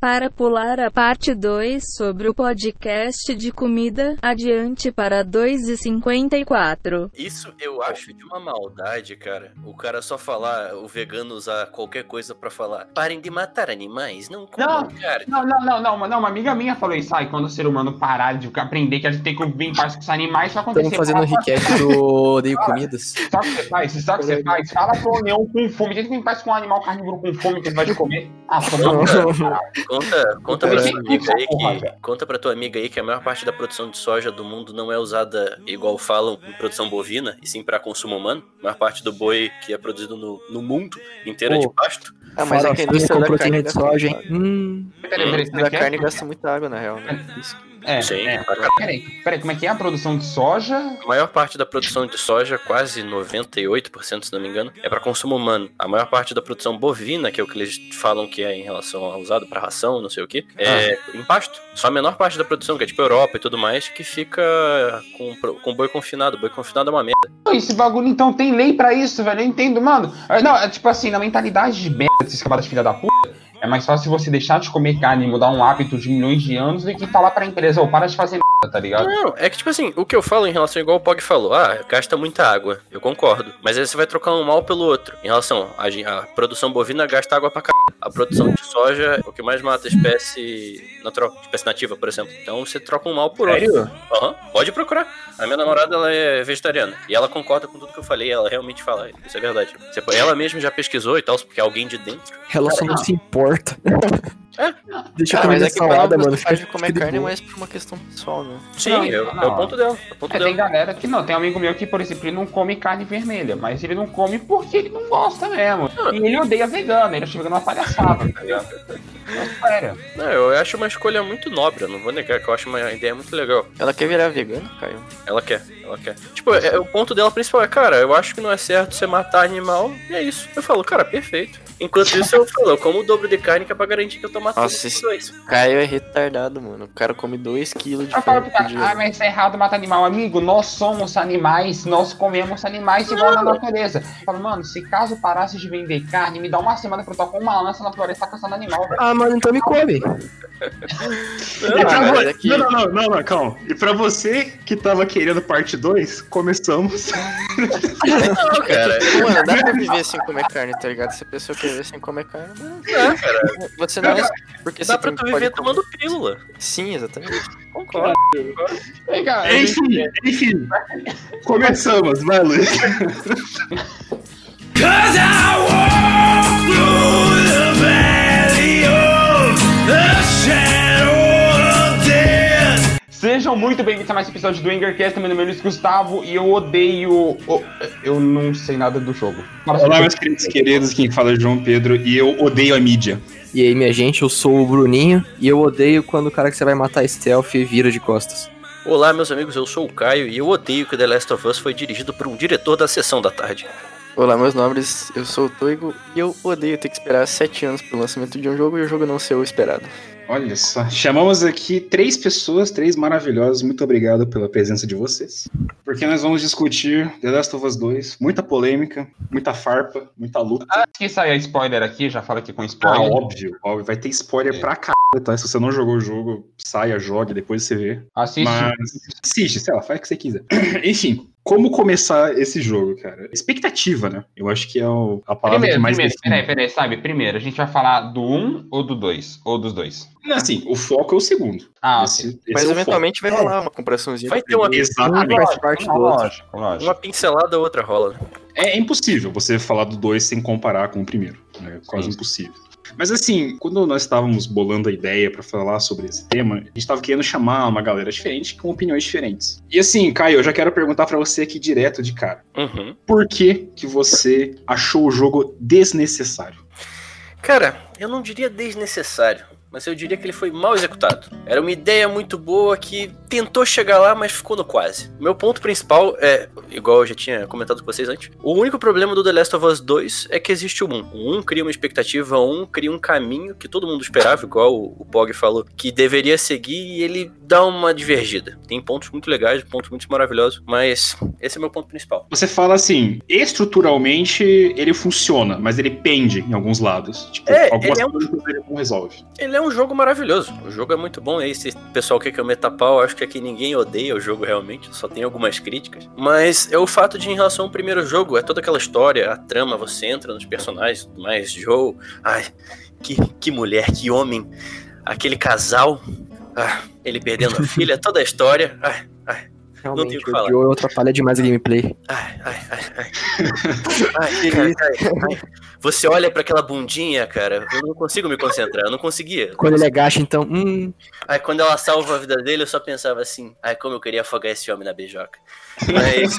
Para pular a parte 2 sobre o podcast de comida, adiante para 2,54. Isso eu acho de uma maldade, cara. O cara só falar, o vegano usar qualquer coisa pra falar. Parem de matar animais, não comam Não, carne. Não, não, não, não, não, uma amiga minha falou isso aí, quando o ser humano parar de aprender que a gente tem que viver em paz com os animais, vai acontecer. Estamos fazendo um recap do Odeio Comidas. Sabe o que você faz? Sabe o que você faz? Fala pro leão com fome. Tem que em paz com um animal carnívoro com fome que ele vai te comer. Ah, toma Conta, conta pra tua amiga aí que. Conta pra tua amiga aí que a maior parte da produção de soja do mundo não é usada igual falam em produção bovina, e sim pra consumo humano. A maior parte do boi que é produzido no, no mundo inteiro é de pasto. Ah, mas é que a indústria da proteína carne de gasta soja, hein? Hum. Peraí, peraí, A como indústria é da que é? carne gasta muita água, na real, né? Isso. É, Sim, é. Peraí, peraí, como é que é a produção de soja? A maior parte da produção de soja, quase 98%, se não me engano, é para consumo humano. A maior parte da produção bovina, que é o que eles falam que é em relação ao usado para ração, não sei o que, é em pasto. Só a menor parte da produção, que é tipo Europa e tudo mais, que fica com, com boi confinado. Boi confinado é uma merda. Esse bagulho então tem lei pra isso, velho. Eu entendo, mano. Não, é tipo assim, na mentalidade de merda desses camadas filha da puta, é mais fácil você deixar de comer carne e mudar um hábito de milhões de anos do que falar pra empresa, ô, para de fazer merda, tá ligado? Não, é que tipo assim, o que eu falo em relação, igual o Pog falou, ah, gasta muita água. Eu concordo. Mas aí você vai trocar um mal pelo outro. Em relação a produção bovina gasta água pra caralho. A produção de soja é o que mais mata a espécie natural, espécie nativa, por exemplo. Então você troca um mal por outro. Sério? Aham, pode procurar. A minha namorada, ela é vegetariana. E ela concorda com tudo que eu falei. Ela realmente fala, isso é verdade. Ela mesma já pesquisou e tal, porque alguém de dentro. Ela só não se importa. É. Deixa eu Ah, comer mas é salada, mano. gostar de comer carne é boa. mais por uma questão pessoal, né? Sim, Não, é, o- não. é o ponto dela. É o ponto É, tem dela. galera que não, tem um amigo meu que, por exemplo, ele não come carne vermelha, mas ele não come porque ele não gosta mesmo. E ele odeia vegano, ele acha vegano uma palhaçada, tá ligado? Não, sério. Não, eu acho uma escolha muito nobre, eu não vou negar que eu acho uma ideia muito legal. Ela quer virar vegana, Caio? Ela quer, ela quer. Tipo, é- o ponto dela principal é, cara, eu acho que não é certo você matar animal, e é isso. Eu falo, cara, perfeito. Enquanto isso, eu falo, eu como o dobro de carne que é pra garantir que eu tô matando Nossa, os esse- dois. Caio é retardado, mano. O cara come 2kg de dia. ah, mas é errado matar animal. Amigo, nós somos animais, nós comemos animais igual na natureza. Eu falo, mano, se caso parasse de vender carne, me dá uma semana pra eu tocar uma lança na floresta caçando animal, velho. Ah, mano, então me come. É que- não, não, não, não, não, calma. E pra você que tava querendo parte 2, começamos. Não, cara. Mano, dá pra viver sem comer carne, tá ligado? Se a pessoa quer viver sem comer carne, mano, É, cara. você não é. Porque Dá pra tu viver comer- tomando pílula. Sim, exatamente. Concordo. Vem cá, eu Enfim, enfim. Começamos, vai, Luiz. Sejam muito bem-vindos a mais um episódio do Engercast. Meu nome é Luiz Gustavo e eu odeio. o- Eu não sei nada do jogo. Olá, meus queridos queridos, quem fala é João Pedro e eu odeio a mídia. E aí, minha gente, eu sou o Bruninho e eu odeio quando o cara que você vai matar stealth vira de costas. Olá, meus amigos, eu sou o Caio e eu odeio que The Last of Us foi dirigido por um diretor da sessão da tarde. Olá, meus nobres, eu sou o Toigo e eu odeio ter que esperar 7 anos pro lançamento de um jogo e o jogo não ser o esperado. Olha só, chamamos aqui três pessoas, três maravilhosas. Muito obrigado pela presença de vocês. Porque nós vamos discutir The Last of Us 2. Muita polêmica, muita farpa, muita luta. Ah, que sair spoiler aqui, já fala aqui com Ah, spoiler. óbvio, óbvio. Vai ter spoiler É. pra caralho, tá? Se você não jogou o jogo, saia, jogue, depois você vê. Assiste. Mas assiste, sei lá, faz o que você quiser. Enfim, como começar esse jogo, cara? Expectativa, né? Eu acho que é o- a palavra Primeiro, que mais primeiro, define. peraí, peraí, sabe? Primeiro, a gente vai falar do 1 ou do 2? Ou dos dois? Não, Assim, o foco é o segundo. Ah, esse, esse Mas é eventualmente vai rolar uma comparaçãozinha. Vai ter uma- parte do outro. lógico, lógico. Uma pincelada, outra rola. É impossível você falar do dois sem comparar com o primeiro. né? É quase Sim. impossível. Mas assim, quando nós estávamos bolando a ideia pra falar sobre esse tema, a gente estava querendo chamar uma galera diferente com opiniões diferentes. E assim, Caio, eu já quero perguntar pra você aqui direto de cara. Uhum. Por que que você achou o jogo desnecessário? Cara, eu não diria desnecessário, mas eu diria que ele foi mal executado. Era uma ideia muito boa que tentou chegar lá, mas ficou no quase. Meu ponto principal é, igual eu já tinha comentado com vocês antes, o único problema do The Last of Us 2 é que existe o 1. O 1 cria uma expectativa, o 1 cria um caminho que todo mundo esperava, igual o Pog falou, que deveria seguir e ele dá uma divergida. Tem pontos muito legais, pontos muito maravilhosos, mas esse é meu ponto principal. Você fala assim, estruturalmente ele funciona, mas ele pende em alguns lados. Tipo, É, algumas ele é um- coisas ele não resolve. Ele é um jogo maravilhoso. O jogo é muito bom. Aí, se o pessoal quer que eu meta pau, eu acho que aqui ninguém odeia o jogo realmente. Só tem algumas críticas. Mas é o fato de, em relação ao primeiro jogo, é toda aquela história, a trama, você entra nos personagens, tudo mais, Joe. Ai, que, que mulher, que homem. Aquele casal. Ah, ele perdendo a filha, toda a história. Ai, ai, tenho o Realmente, que falar. Joe atrapalha demais a gameplay. ai, ai, ai. Ai, ai, cara, ai, ai. Você olha pra aquela bundinha, cara, eu não consigo me concentrar, eu não conseguia. Quando ele agacha, então, hum, Aí quando ela salva a vida dele, eu só pensava assim, ai, como eu queria afogar esse homem na beijoca. Mas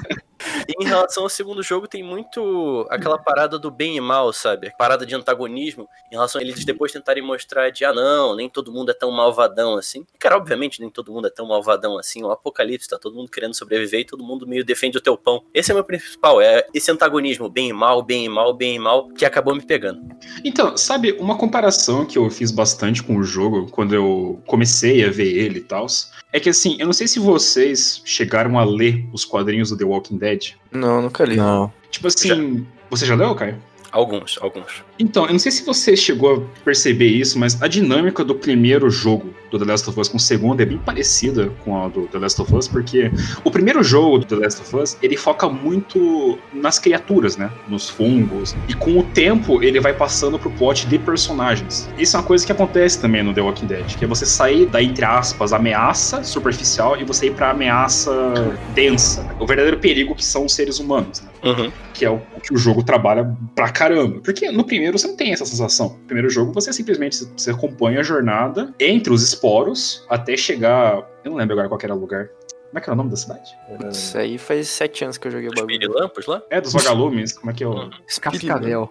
em relação ao segundo jogo, tem muito aquela parada do bem e mal, sabe? Parada de antagonismo, em relação a eles depois tentarem mostrar de, ah, não, nem todo mundo é tão malvadão assim. Cara, obviamente, nem todo mundo é tão malvadão assim. O apocalipse, tá todo mundo querendo sobreviver e todo mundo meio defende o teu pão. Esse é o meu principal, é esse antagonismo, bem e mal, bem e mal, bem e mal, que acabou me pegando. Então, sabe, uma comparação que eu fiz bastante com o jogo quando eu comecei a ver ele e tal, é que assim, eu não sei se vocês chegaram a ler os quadrinhos do The Walking Dead. Não, nunca li. não. Tipo assim, você já leu, Caio? Alguns, alguns. Então, eu não sei se você chegou a perceber isso, mas a dinâmica do primeiro jogo do The Last of Us com o segundo é bem parecida com a do The Last of Us, porque o primeiro jogo do The Last of Us, ele foca muito nas criaturas, né? Nos fungos. E com o tempo, ele vai passando pro plot de personagens. Isso é uma coisa que acontece também no The Walking Dead, que é você sair da, entre aspas, ameaça superficial e você ir pra ameaça densa. O verdadeiro perigo que são os seres humanos, né? Uhum. que é o que o jogo trabalha pra caramba. Porque no primeiro você não tem essa sensação. No primeiro jogo você simplesmente você acompanha a jornada entre os esporos até chegar. Eu não lembro agora qual era o lugar. Como é que era o nome da cidade? Era- Isso aí faz sete anos que eu joguei o Os bagulho. pirilampos lá? É dos vagalumes? Como é que é o. Uhum. Cascavel.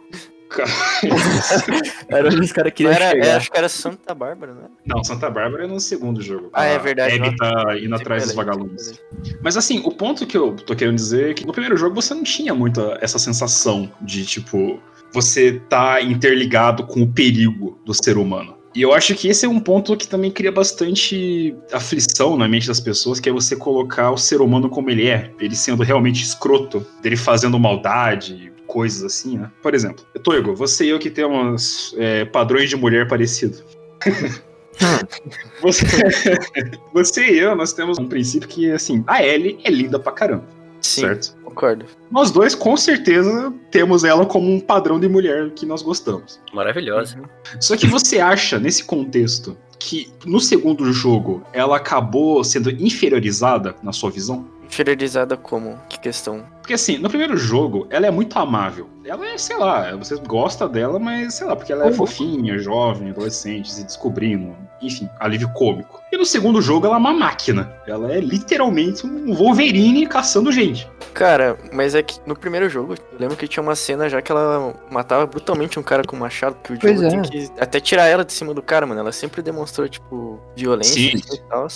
Cara, Era onde os caras queriam era, é, chegar. acho que era Santa Bárbara, né? Não, Santa Bárbara é no segundo jogo. Ah, é verdade, Abby não. tá indo atrás dos vagalumes. Mas assim, o ponto que eu tô querendo dizer é que no primeiro jogo você não tinha muito essa sensação de, tipo, você tá interligado com o perigo do ser humano. E eu acho que esse é um ponto que também cria bastante aflição na mente das pessoas, que é você colocar o ser humano como ele é, ele sendo realmente escroto, dele fazendo maldade, coisas assim, né? Por exemplo, Toigo, você e eu que temos é, padrões de mulher parecidos. Você, você e eu, nós temos um princípio que, assim, a Ellie é linda pra caramba, Sim, certo? Concordo. Nós dois, com certeza, temos ela como um padrão de mulher que nós gostamos. Maravilhosa. Uhum. Só que você acha, nesse contexto, que no segundo jogo ela acabou sendo inferiorizada na sua visão? Inferiorizada como? Que questão? Porque assim, no primeiro jogo, ela é muito amável. Ela é, sei lá, você gosta dela, mas sei lá, porque ela é Uhum. fofinha, jovem, adolescente, se descobrindo, enfim, alívio cômico. E no segundo jogo, ela é uma máquina. Ela é literalmente um Wolverine caçando gente. Cara, mas é que no primeiro jogo, eu lembro que tinha uma cena já que ela matava brutalmente um cara com um machado, que o Pois jogo é. tem que até tirar ela de cima do cara, mano. Ela sempre demonstrou, tipo, violência Sim. e tal.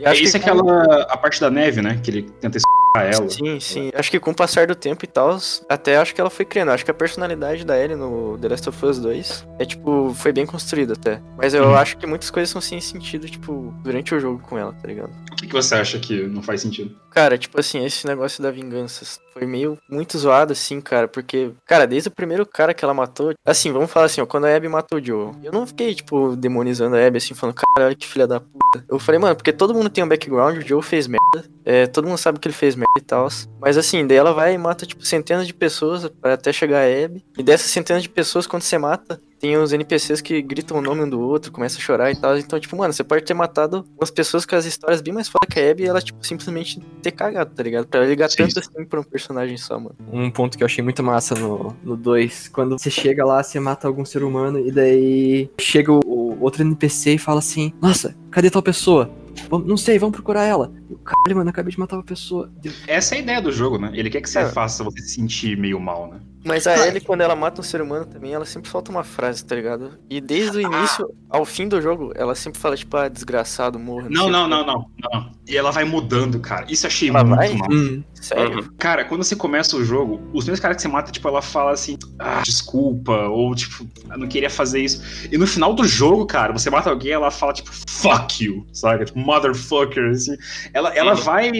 E É isso que aquela a parte da neve, né? Que ele tenta s*** ela. Sim, sim. Acho que com o passar do tempo e tal, até acho que ela foi criando. Acho que a personalidade da Ellie no The Last of Us 2 é, tipo, foi bem construída até. Mas eu Uhum. acho que muitas coisas são sem sentido, tipo, durante o jogo com ela, tá ligado? O que, que você acha que não faz sentido? Cara, tipo assim, esse negócio da vingança foi meio muito zoado, assim, cara, porque, cara, desde o primeiro cara que ela matou, assim, vamos falar assim, ó, quando a Abby matou o Joe, eu não fiquei, tipo, demonizando a Abby, assim, falando, caralho, que filha da puta. Eu falei, mano, porque todo mundo tem um background, o Joe fez merda, é, todo mundo sabe que ele fez merda e tal, mas assim, daí ela vai e mata, tipo, centenas de pessoas pra até chegar a Abby, e dessas centenas de pessoas, quando você mata, tem os NPCs que gritam o nome um do outro, começam a chorar e tal. Então, tipo, mano, você pode ter matado umas pessoas com as histórias bem mais foda que a Abby e ela, tipo, simplesmente ter cagado, tá ligado? Pra ligar Sim. tanto assim pra um personagem só, mano. Um ponto que eu achei muito massa no 2, quando você chega lá, você mata algum ser humano e daí chega o, o outro NPC e fala assim: Nossa, cadê tal pessoa? Vamos- não sei, vamos procurar ela. E o caralho, mano, acabei de matar uma pessoa. Essa é a ideia do jogo, né? Ele quer que você É. faça você se sentir meio mal, né? Mas a Ellie, quando ela mata um ser humano também, ela sempre solta uma frase, tá ligado? E desde o início ao fim do jogo, ela sempre fala, tipo, ah, desgraçado, morra. Não, não, não, não, não. E ela vai mudando, cara. Isso eu achei Ela muito vai? mal. Hum, Sério? Uhum. Cara, quando você começa o jogo, os primeiros caras que você mata, tipo, ela fala assim, ah, desculpa, ou tipo, eu não queria fazer isso. E no final do jogo, cara, você mata alguém, ela fala, tipo, fuck you, sabe? Tipo, motherfucker, assim. Ela, ela vai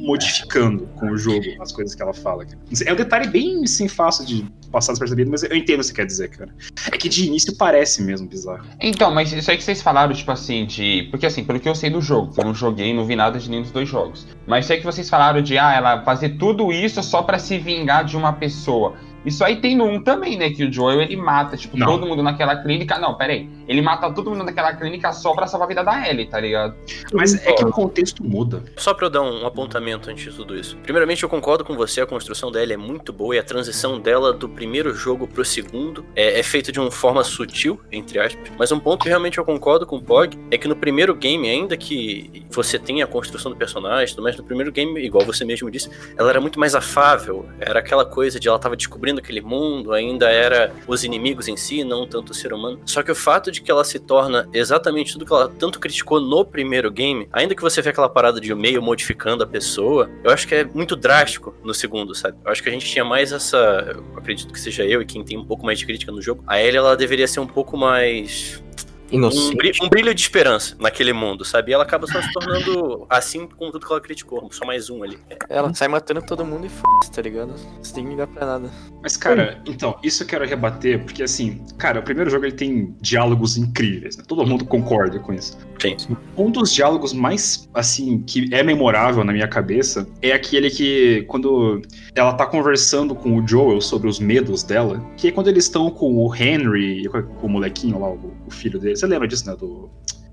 modificando com o jogo as coisas que ela fala. cara. É um detalhe bem, assim, fácil de passar despercebido, mas eu entendo o que você quer dizer, cara. É que de início parece mesmo bizarro. Então, mas isso aí que vocês falaram, tipo assim, de. Porque assim, pelo que eu sei do jogo, eu não joguei, não vi nada de nenhum dos dois jogos. Mas aí que vocês falaram de, ah, ela fazer tudo isso só pra se vingar de uma pessoa. Isso aí tem no 1 também, né? Que o Joel ele mata, tipo, Não. todo mundo naquela clínica. Não, peraí. Ele mata todo mundo naquela clínica só pra salvar a vida da Ellie, tá ligado? Mas é que o contexto muda. Só pra eu dar um apontamento antes de tudo isso. Primeiramente, eu concordo com você, a construção dela é muito boa e a transição dela do primeiro jogo pro segundo é, é feita de uma forma sutil, entre aspas. Mas um ponto que realmente eu concordo com o Pog é que no primeiro game, ainda que você tenha a construção do personagem, e tudo mais no primeiro game, igual você mesmo disse, ela era muito mais afável. Era aquela coisa de ela tava descobrindo aquele mundo, ainda era os inimigos em si, não tanto o ser humano. Só que o fato de que ela se torna exatamente tudo que ela tanto criticou no primeiro game, ainda que você vê aquela parada de meio modificando a pessoa, eu acho que é muito drástico no segundo, sabe? Eu acho que a gente tinha mais essa. Acredito que seja eu e quem tem um pouco mais de crítica no jogo. A Ellie, ela deveria ser um pouco mais um, inocente. bri- um brilho de esperança naquele mundo, sabe? E ela acaba só se tornando assim com tudo que ela criticou, só mais um ali. Ela sai matando todo mundo e f, tá ligado? Você tem que ligar pra nada. Mas, cara, então, isso eu quero rebater, porque assim, cara, o primeiro jogo ele tem diálogos incríveis, né? Todo mundo concorda com isso. Sim. Um dos diálogos mais, assim, que é memorável na minha cabeça é aquele que, quando ela tá conversando com o Joel sobre os medos dela, que é quando eles estão com o Henry, com o molequinho lá, o, o filho dele. Você lembra disso, né? Do.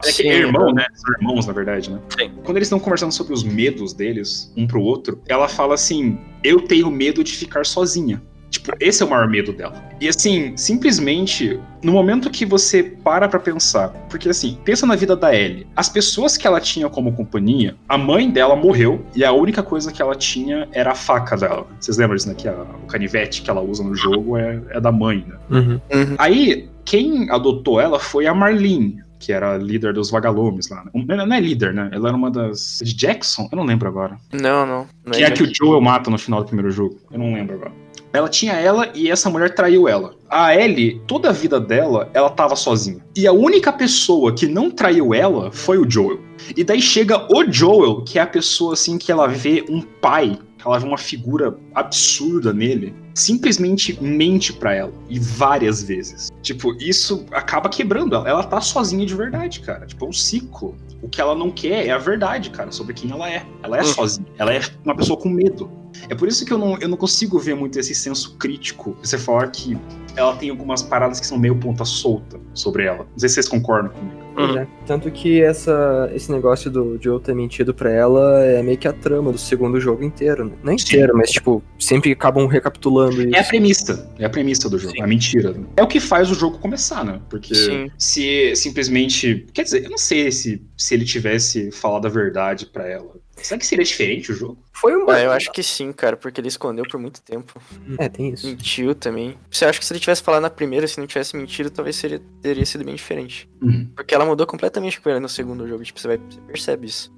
É que é irmão, né? São irmãos, na verdade, né? Sim. Quando eles estão conversando sobre os medos deles, um pro outro, ela fala assim: Eu tenho medo de ficar sozinha. Tipo, esse é o maior medo dela. E assim, simplesmente, no momento que você para pra pensar, porque assim, pensa na vida da Ellie. As pessoas que ela tinha como companhia, a mãe dela morreu e a única coisa que ela tinha era a faca dela. Vocês lembram disso, né? Que a- o canivete que ela usa no jogo é, é da mãe, né? Uhum. Aí, quem adotou ela foi a Marlene, que era a líder dos vagalumes lá. né? Não é líder, né? Ela era uma das. De Jackson? Eu não lembro agora. Não, não. não Que é a que o Joel mata no final do primeiro jogo. Eu não lembro agora. Ela tinha ela e essa mulher traiu ela. A Ellie, toda a vida dela, ela tava sozinha. E a única pessoa que não traiu ela foi o Joel. E daí chega o Joel, que é a pessoa assim que ela vê um pai, vê uma figura absurda nele, simplesmente mente pra ela. E várias vezes. Tipo, isso acaba quebrando ela. Ela tá sozinha de verdade, cara. Tipo, é um ciclo. O que ela não quer é a verdade, cara, sobre quem ela é. Ela é Hum. sozinha. Ela é uma pessoa com medo. É por isso que eu não, eu não consigo ver muito esse senso crítico. Você falar que ela tem algumas paradas que são meio ponta solta sobre ela. Não sei se vocês concordam comigo. Uhum. é. Tanto que essa, esse negócio do Joel ter mentido pra ela é meio que a trama do segundo jogo inteiro. Né? Não inteiro, mas tipo, sempre acabam recapitulando isso. É a premissa. É a premissa do jogo. Sim. A mentira. É o que faz o jogo começar, né? Porque Sim. se simplesmente. Quer dizer, eu não sei se, se ele tivesse falado a verdade pra ela. Será que seria diferente o jogo? Foi uma. Ah, eu acho que sim, cara, porque ele escondeu por muito tempo. É, tem isso. Mentiu também. Você acha que se ele tivesse falado na primeira, se não tivesse mentido, talvez seria, teria sido bem diferente. Uhum. Porque ela mudou completamente com ele no segundo jogo. Tipo, você, vai, você percebe isso.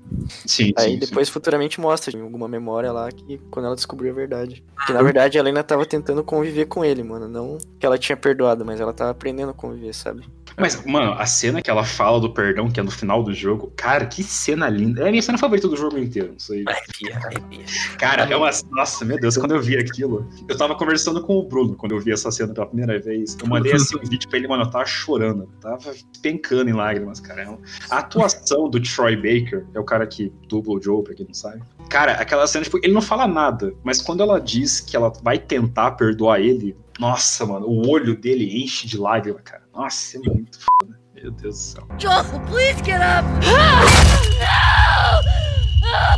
Sim, Aí sim, depois futuramente mostra em alguma memória lá que quando ela descobriu a verdade. Que na verdade ela ainda tava tentando conviver com ele, mano. Não que ela tinha perdoado, mas ela tava aprendendo a conviver, sabe? Mas, mano, a cena que ela fala do perdão, que é no final do jogo, cara, que cena linda. É a minha cena favorita do jogo inteiro. Não sei. Arrepia, arrepia. Cara, é uma. Nossa, meu Deus, quando eu vi aquilo. Eu tava conversando com o Bruno quando eu vi essa cena pela primeira vez. Eu mandei assim um vídeo pra ele, mano, eu tava chorando. eu Tava pencando em lágrimas, cara. A atuação do Troy Baker, é o cara que dubla o Joe, pra quem não sabe. Cara, aquela cena, tipo, ele não fala nada, mas quando ela diz que ela vai tentar perdoar ele, nossa, mano, o olho dele enche de lágrima, cara. Nossa, é muito foda. Meu Deus do céu. Joel, please get up! No! No! No!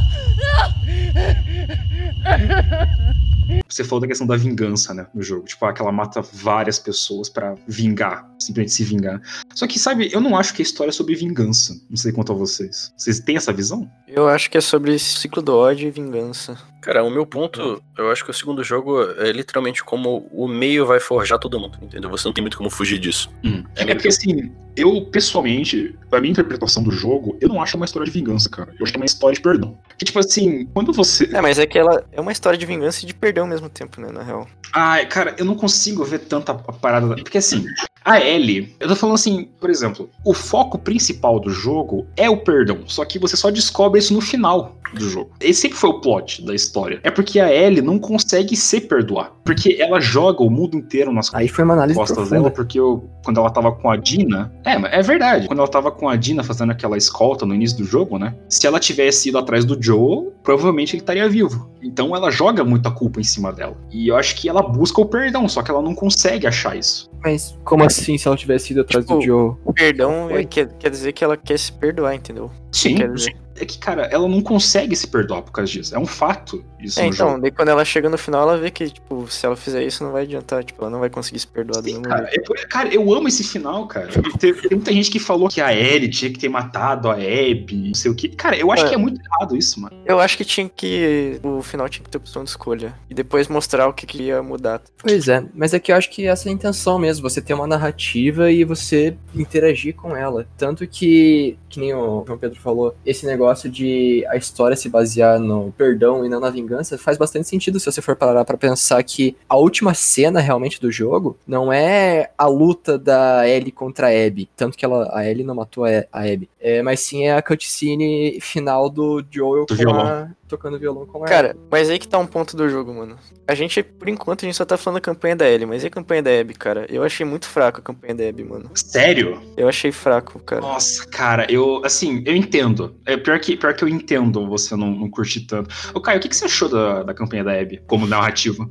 Você falou da questão da vingança, né, no jogo. Tipo, ah, que ela mata várias pessoas pra vingar, simplesmente se vingar. Só que, sabe, eu não acho que a história é sobre vingança. Não sei quanto a vocês. Vocês têm essa visão? Eu acho que é sobre ciclo do ódio e vingança. Cara, o meu ponto, eu acho que o segundo jogo é literalmente como o meio vai forjar todo mundo, entendeu? Você não tem muito como fugir disso. Hum. É É, porque assim, eu pessoalmente, a minha interpretação do jogo, eu não acho uma história de vingança, cara. Eu acho que é uma história de perdão. Que tipo assim, quando você. É, mas é que ela é uma história de vingança e de perdão ao mesmo tempo, né, na real. Ai, cara, eu não consigo ver tanta parada. da- Porque assim, a Ellie, eu tô falando assim, por exemplo, o foco principal do jogo é o perdão. Só que você só descobre isso no final do jogo. Esse sempre foi o plot da história. É porque a Ellie não consegue se perdoar. Porque ela joga o mundo inteiro nas Aí foi uma análise costas profunda. dela, porque eu, quando ela tava com a Dina. É, mas é verdade. Quando ela tava com a Dina fazendo aquela escolta no início do jogo, né? Se ela tivesse ido atrás do Joe, provavelmente ele estaria vivo. Então ela joga muita culpa em cima dela. E eu acho que ela busca o perdão, só que ela não consegue achar isso. Mas como assim se ela tivesse ido atrás do Tipo, Joe? Perdão é- quer, quer dizer que ela quer se perdoar, entendeu? Sim. Quer dizer. É que, cara, ela não consegue se perdoar por causa disso. É um fato isso É, no então, jogo. daí quando ela chega no final, ela vê que, tipo, se ela fizer isso, não vai adiantar. Tipo, ela não vai conseguir se perdoar do Sim, mesmo cara, jeito. é cara, eu amo esse final, cara. Tem, tem muita gente que falou que a Ellie tinha que ter matado a Abby, não sei o que. Cara, eu acho É. que é muito errado isso, mano. Eu acho que tinha que. O final tinha que ter opção de escolha. E depois mostrar o que, que ia mudar. Pois é, mas é que eu acho que essa é a intenção mesmo, você ter uma narrativa e você interagir com ela. Tanto que, que nem o João Pedro falou, esse negócio de a história se basear no perdão e não na vingança faz bastante sentido se você for parar pra pensar que a última cena realmente do jogo não é a luta da Ellie contra a Abby, tanto que ela, a Ellie não matou a a Abby, é, mas sim é a cutscene final do Joel Do com violão. a- tocando violão com ela. Cara, mas aí que tá um ponto do jogo, mano. A gente, por enquanto, a gente só tá falando da campanha da Ellie, mas e a campanha da Abby, cara? Eu achei muito fraco a campanha da Abby, mano. Sério? Eu achei fraco, cara. Nossa, cara, eu, assim, eu entendo. É pior que, pior que eu entendo você não, não curtir tanto. Ô, Caio, o que, que você achou da, da campanha da Abby como narrativa?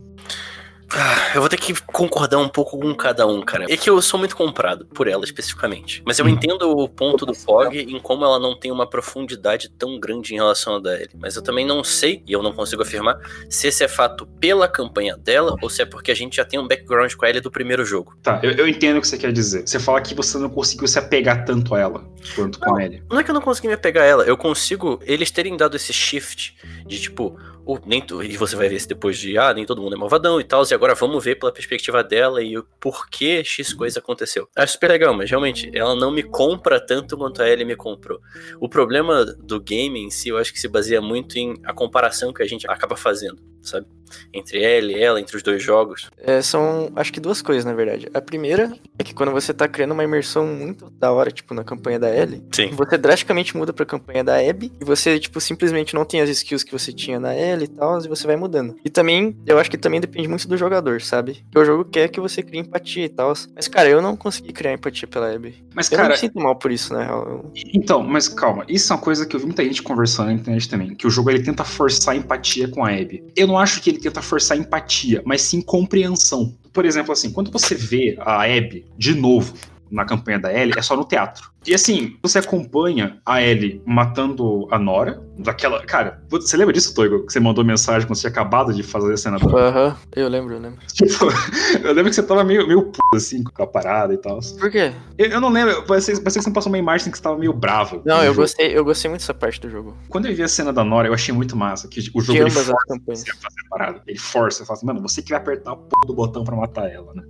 Ah, Eu vou ter que concordar um pouco com cada um, cara. É que eu sou muito comprado por ela especificamente. Mas eu Hum. entendo o ponto do Fog em como ela não tem uma profundidade tão grande em relação à da Ellie. Mas eu também não sei, e eu não consigo afirmar, se esse é fato pela campanha dela ou se é porque a gente já tem um background com a Ellie do primeiro jogo. Tá, eu, eu entendo o que você quer dizer. Você fala que você não conseguiu se apegar tanto a ela quanto com a Ellie. Não é que eu não consegui me apegar a ela, eu consigo. Eles terem dado esse shift de tipo. O- nem, e você vai ver isso depois de. Ah, nem todo mundo é malvadão e tal. E agora vamos ver pela perspectiva dela e o porquê X coisa aconteceu. Acho super legal, mas realmente, ela não me compra tanto quanto a Ellie me comprou. O problema do game em si, eu acho que se baseia muito em a comparação que a gente acaba fazendo, sabe? Entre ela e ela, entre os dois jogos. É, são, acho que duas coisas, na verdade. A primeira é que quando você tá criando uma imersão muito da hora, tipo, na campanha da Ellie, Sim. você drasticamente muda pra campanha da Abby e você, tipo, simplesmente não tem as skills que você tinha na Ellie e tal, e você vai mudando. E também, eu acho que também depende muito do jogador, sabe? Que o jogo quer que você crie empatia e tal. Mas, cara, eu não consegui criar empatia pela Abby. Mas, Eu não cara, me sinto mal por isso, na real. Eu- então, mas calma. Isso é uma coisa que eu vi muita gente conversando na internet também. Que o jogo ele tenta forçar empatia com a Abby. Eu não acho que ele tenta forçar empatia, mas sim compreensão. Por exemplo, assim, quando você vê a Abby de novo na campanha da Ellie, é só no teatro. E assim, você acompanha a Ellie matando a Nora, daquela. Cara, você lembra disso, Toigo? Que você mandou mensagem quando você tinha acabado de fazer a cena da. Aham, eu lembro, eu lembro. Tipo, eu lembro que você tava meio, meio puto, assim, com a parada e tal. Por quê? Eu, eu não lembro, parecia, parecia que você me passou uma imagem que você tava meio bravo. Não, eu jogo. gostei, eu gostei muito dessa parte do jogo. Quando eu vi a cena da Nora, eu achei muito massa. Que o jogo De ele força você a fazer a parada. Ele força, fala assim, mano, você que vai apertar a porra do botão pra matar ela, né?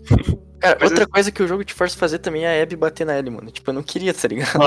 Cara, Mas outra é- coisa que o jogo te força a fazer também é a Abby bater na Ellie, mano. Tipo, eu não queria, 你看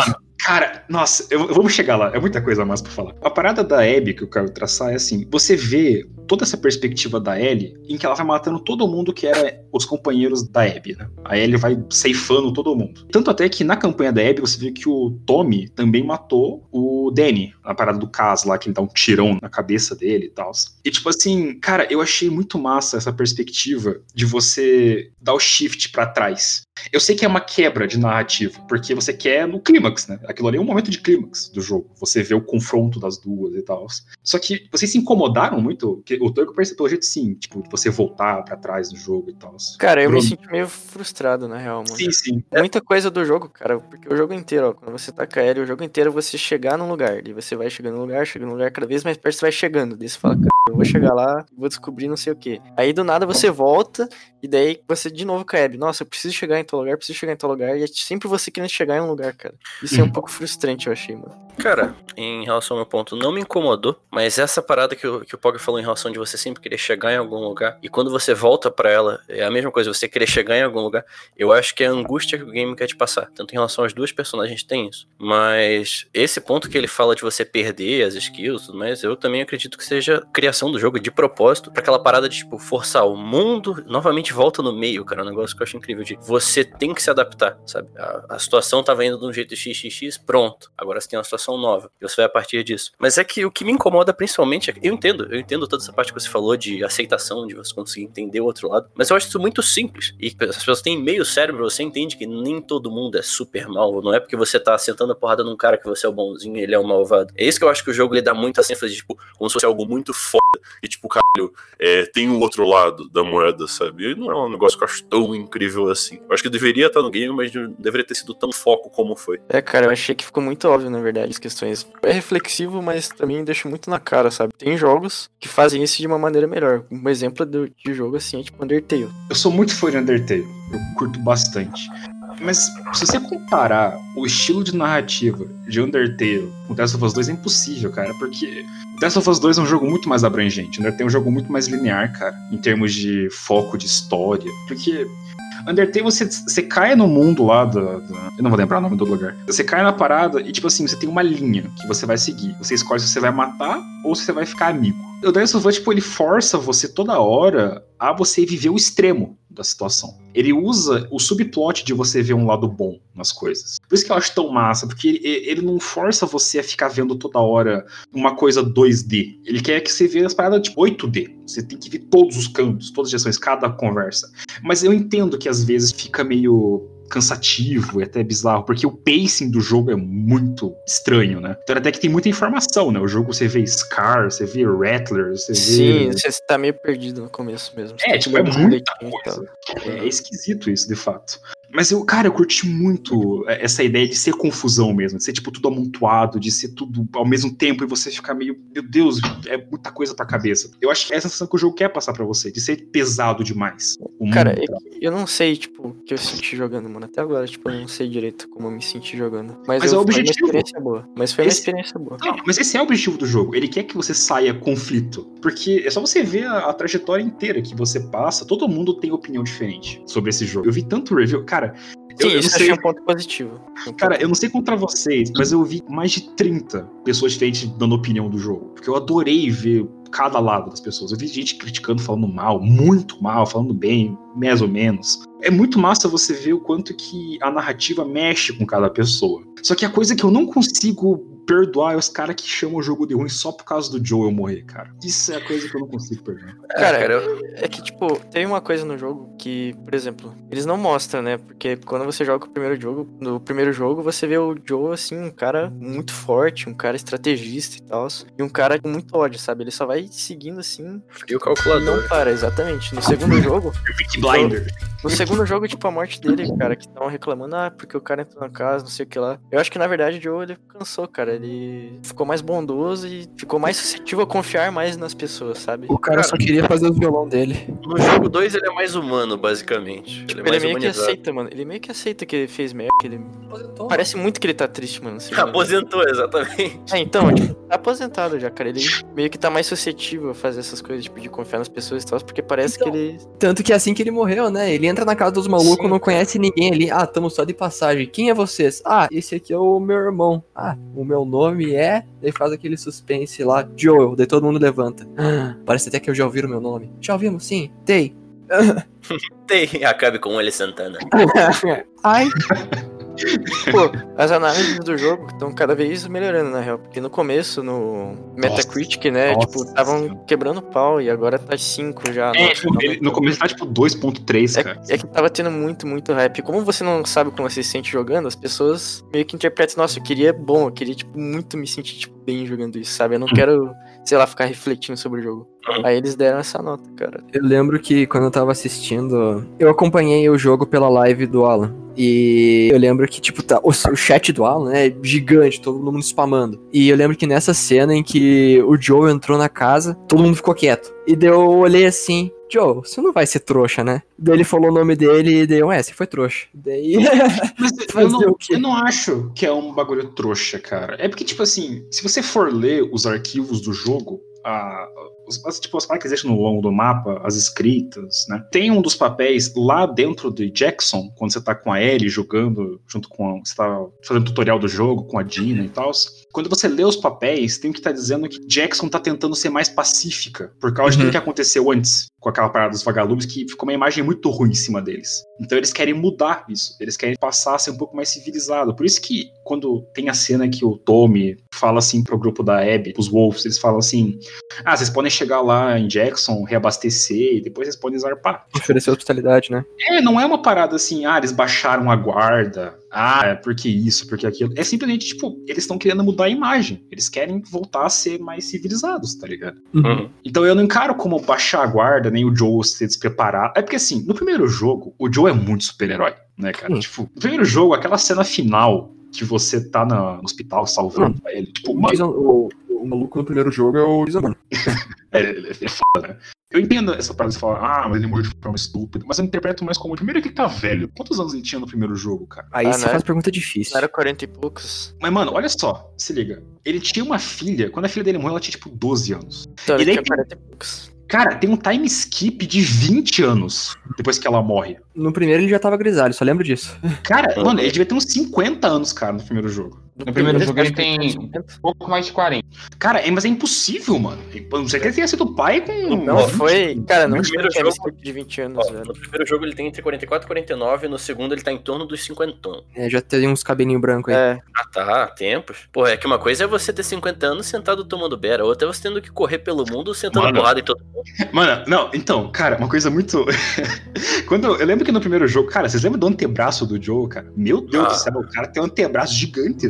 cara, nossa, eu, vamos chegar lá. É muita coisa mais pra falar. A parada da Abby que eu quero traçar é assim: você vê toda essa perspectiva da Ellie em que ela vai matando todo mundo que era os companheiros da Abby, né? A Ellie vai ceifando todo mundo. Tanto até que na campanha da Abby você vê que o Tommy também matou o Danny, na parada do caso lá, que ele dá um tirão na cabeça dele e tal. E tipo assim, cara, eu achei muito massa essa perspectiva de você dar o shift pra trás. Eu sei que é uma quebra de narrativa, porque você quer no clímax, né? Aquilo ali é um momento de clímax do jogo. Você vê o confronto das duas e tal. Só que vocês se incomodaram muito? Que o Togo parece pelo jeito sim, tipo, de você voltar pra trás no jogo e tal. Cara, eu me Bruno. senti meio frustrado, na real, mano. Sim, sim. Muita coisa do jogo, cara, porque o jogo inteiro, ó, quando você taca L, o jogo inteiro você chegar num lugar, e você vai chegando num lugar, chegando num lugar, cada vez mais perto você vai chegando, daí você fala, cara, eu vou chegar lá, vou descobrir não sei o que. Aí do nada você volta, e daí você de novo cai, nossa, eu preciso chegar em tal lugar, preciso chegar em tal lugar, e é sempre você querendo chegar em um lugar, cara. Isso é um pouco frustrante, eu achei, mano. Cara, em relação ao meu ponto, não me incomodou, mas essa parada que o, que o Pog falou em relação de você sempre querer chegar em algum lugar, e quando você volta pra ela, é a mesma coisa, você querer chegar em algum lugar, eu acho que é a angústia que o game quer te passar. Tanto em relação às duas personagens tem isso. Mas esse ponto que ele fala de você perder as skills, mais, eu também acredito que seja criação do jogo de propósito, pra aquela parada de, tipo, forçar o mundo, novamente volta no meio, cara, um negócio que eu acho incrível de você tem que se adaptar, sabe? A, a situação tava indo de um jeito xxx, pronto. Agora você tem uma situação nova, e você vai a partir disso. Mas é que o que me incomoda principalmente é eu entendo, eu entendo toda essa parte que você falou de aceitação, de você conseguir entender o outro lado, mas eu acho isso muito simples. E as pessoas têm meio cérebro, você entende que nem todo mundo é super mal, não é porque você tá sentando a porrada num cara que você é o bonzinho e ele é o malvado. É isso que eu acho que o jogo ele dá muita ênfase, tipo, como se fosse algo muito foda. E tipo, caralho, é, tem o outro lado da moeda, sabe? E não é um negócio que eu acho tão incrível assim. Eu acho que deveria estar no game, mas não deveria ter sido tão foco como foi. É, cara, achei que ficou muito óbvio, na verdade, as questões. É reflexivo, mas também deixa muito na cara, sabe? Tem jogos que fazem isso de uma maneira melhor. Um exemplo do- de jogo assim é tipo Undertale. Eu sou muito fã de Undertale. Eu curto bastante. Mas se você comparar o estilo de narrativa de Undertale com Last of Us 2 é impossível, cara, porque Last of Us 2 é um jogo muito mais abrangente. Undertale é um jogo muito mais linear, cara, em termos de foco de história. Porque Undertale você, você cai no mundo lá da, da- Eu não vou lembrar o nome do lugar. Você cai na parada e, tipo assim, você tem uma linha que você vai seguir. Você escolhe se você vai matar ou se você vai ficar amigo. O The Last of Us, tipo, ele força você toda hora a você viver o extremo da situação. Ele usa o subplot de você ver um lado bom nas coisas. Por isso que eu acho tão massa, porque ele, ele não força você a ficar vendo toda hora uma coisa 2D. Ele quer que você veja as paradas tipo 8D. Você tem que ver todos os cantos, todas as direções, cada conversa. Mas eu entendo que às vezes fica meio cansativo e até bizarro, porque o pacing do jogo é muito estranho, né? Então até que tem muita informação, né? O jogo você vê Scar, você vê Rattler, você Sim, vê... você tá meio perdido no começo mesmo. É, tá tipo, é com muita coisa. É esquisito isso, de fato. Mas eu, cara, eu curti muito essa ideia de ser confusão mesmo, de ser tipo tudo amontoado, de ser tudo ao mesmo tempo e você ficar meio, meu Deus, é muita coisa pra cabeça. Eu acho que é a sensação que o jogo quer passar pra você, de ser pesado demais. Cara, é que eu não sei, tipo, o que eu senti jogando, mano. Até agora, tipo, eu não sei direito como eu me senti jogando. Mas, Mas eu, é o foi uma objetivo. experiência boa. Mas foi uma Esse- experiência boa. Não, mas esse é o objetivo do jogo. Ele quer que você saia conflito. Porque é só você ver a, a trajetória inteira que você passa. Todo mundo tem opinião diferente sobre esse jogo. Eu vi tanto review. Cara, eu, Sim, eu não isso eu sei. achei um ponto positivo. Um Cara, ponto- eu não sei contra vocês, mas eu vi mais de 30 pessoas diferentes dando opinião do jogo. Porque eu adorei ver cada lado das pessoas. Eu vi gente criticando, falando mal, muito mal, falando bem, mais ou menos. É muito massa você ver o quanto que a narrativa mexe com cada pessoa. Só que a coisa que eu não consigo perdoar é os caras que chamam o jogo de ruim só por causa do Joel morrer, cara. Isso é a coisa que eu não consigo perdoar. Cara, cara, eu- É que, tipo, tem uma coisa no jogo que, por exemplo, eles não mostram, né? Porque quando você joga o primeiro jogo, no primeiro jogo, você vê o Joe, assim, um cara muito forte, um cara estrategista e tal. E um cara com muito ódio, sabe? Ele só vai seguindo assim frio calculador. não para, exatamente. No segundo jogo, Blinder. no segundo jogo, tipo, a morte dele, cara, que estavam reclamando, ah, porque o cara entrou na casa, não sei o que lá. Eu acho que, na verdade, o Joe, ele cansou, cara. Ele ficou mais bondoso e ficou mais suscetível a confiar mais nas pessoas, sabe? O cara só queria fazer os violão dele. No jogo 2 ele é mais humano, basicamente. Ele é Ele mais meio que humanizado. aceita, mano. Ele meio que aceita que ele fez merda. Que ele... Parece muito que ele tá triste, mano. vê. Aposentou, exatamente. É, então, tipo, tá aposentado já, cara. Ele meio que tá mais suscetível a fazer essas coisas, tipo, de confiar nas pessoas e tal, porque parece Então, que ele. Tanto que é assim que ele morreu, né? Ele entra na casa dos malucos, Sim, não conhece ninguém ali. Ah, tamo só de passagem. Quem é vocês? Ah, esse aqui é o meu irmão. Ah, o meu nome é. Daí faz aquele suspense lá. Joel. Daí todo mundo levanta. Ah, parece até que eu já ouvi o meu nome. Já ouvimos, sim. Tei. Tem, acabe com ele Santana. Ai. Pô, as análises do jogo estão cada vez melhorando, na real. Porque no começo, no Metacritic, né, Nossa tipo, estavam quebrando pau e agora tá 5 já. É, Nossa, tipo, ele- no começo tá tipo 2.3, cara. É, é que tava tendo muito, muito hype. Como você não sabe como você se sente jogando, as pessoas meio que interpretam, nossa, eu queria bom, eu queria, tipo, muito me sentir, tipo, bem jogando isso, sabe? Eu não quero, sei lá, ficar refletindo sobre o jogo. Uhum. Aí eles deram essa nota, cara. Eu lembro que quando eu tava assistindo, eu acompanhei o jogo pela live do Alan. E eu lembro que, tipo, tá, o, o chat do Alan é gigante, todo mundo spamando. E eu lembro que nessa cena em que o Joe entrou na casa, todo mundo ficou quieto. E daí eu olhei assim, Joe, você não vai ser trouxa, né? Daí ele falou o nome dele e daí eu, é, você foi trouxa. Daí. Mas eu não, eu não acho que é um bagulho trouxa, cara. É porque, tipo assim, se você for ler os arquivos do jogo, a, as, tipo, as que existem no longo do mapa, as escritas, né? Tem um dos papéis lá dentro de Jackson, quando você tá com a Ellie jogando, junto com. A, você tá fazendo tutorial do jogo com a Dina e tal. Quando você lê os papéis, tem que estar dizendo que Jackson tá tentando ser mais pacífica, por causa Uhum. tudo que aconteceu antes, com aquela parada dos vagalumes, que ficou uma imagem muito ruim em cima deles. Então eles querem mudar isso, eles querem passar a ser um pouco mais civilizado. Por isso que quando tem a cena que o Tommy fala assim pro grupo da Abby, os Wolves, eles falam assim: Ah, vocês podem chegar lá em Jackson, reabastecer, e depois vocês podem zarpar. Ofereceu hospitalidade, né? É, não é uma parada assim, ah, eles baixaram a guarda, ah, é porque isso, porque aquilo. É simplesmente, tipo, eles estão querendo mudar a imagem. Eles querem voltar a ser mais civilizados, tá ligado? Uhum. Então eu não encaro como baixar a guarda, nem o Joe ser despreparado. É porque assim, no primeiro jogo, o Joe é muito super-herói, né, cara? Hum. Tipo, no primeiro jogo, aquela cena final que você tá na- no hospital salvando ele, tipo, mano, Jason- o, o maluco no primeiro jogo é o Jason é, é, é foda, né? Eu entendo essa parada de falar, ah, mas ele morreu de forma estúpida, mas eu interpreto mais como, primeiro que ele tá velho. Quantos anos ele tinha no primeiro jogo, cara? Aí Ah, você né? faz pergunta difícil. Não era 40 e poucos. Mas, mano, olha só, se liga. Ele tinha uma filha, quando a filha dele morreu, ela tinha, tipo, 12 anos. Então, E ele tinha tem- 40 e poucos. Cara, tem um time skip de 20 anos depois que ela morre. No primeiro ele já tava grisalho, só lembro disso. Cara, Uhum. mano, ele devia ter uns 50 anos, cara, no primeiro jogo. No primeiro jogo ele tem tinha 50. um pouco mais de 40. Cara, é, mas é impossível, mano. Não sei que ele tenha sido pai com. Não foi. Cara, não No primeiro jogo- skip de 20 anos, Ó, velho. no primeiro jogo ele tem entre 44 e 49, no segundo ele tá em torno dos 50. É, já tem uns cabelinhos brancos aí. É, Ah tá, tempos. Pô, é que uma coisa é você ter 50 anos sentado tomando beira, outra é você tendo que correr pelo mundo sentando Mano. porrada em todo mundo. Mano, não, então, cara, uma coisa muito. Quando eu lembro que no primeiro jogo, cara, vocês lembram do antebraço do Joe, cara? Meu Deus Ah. do céu, o cara tem um antebraço gigante.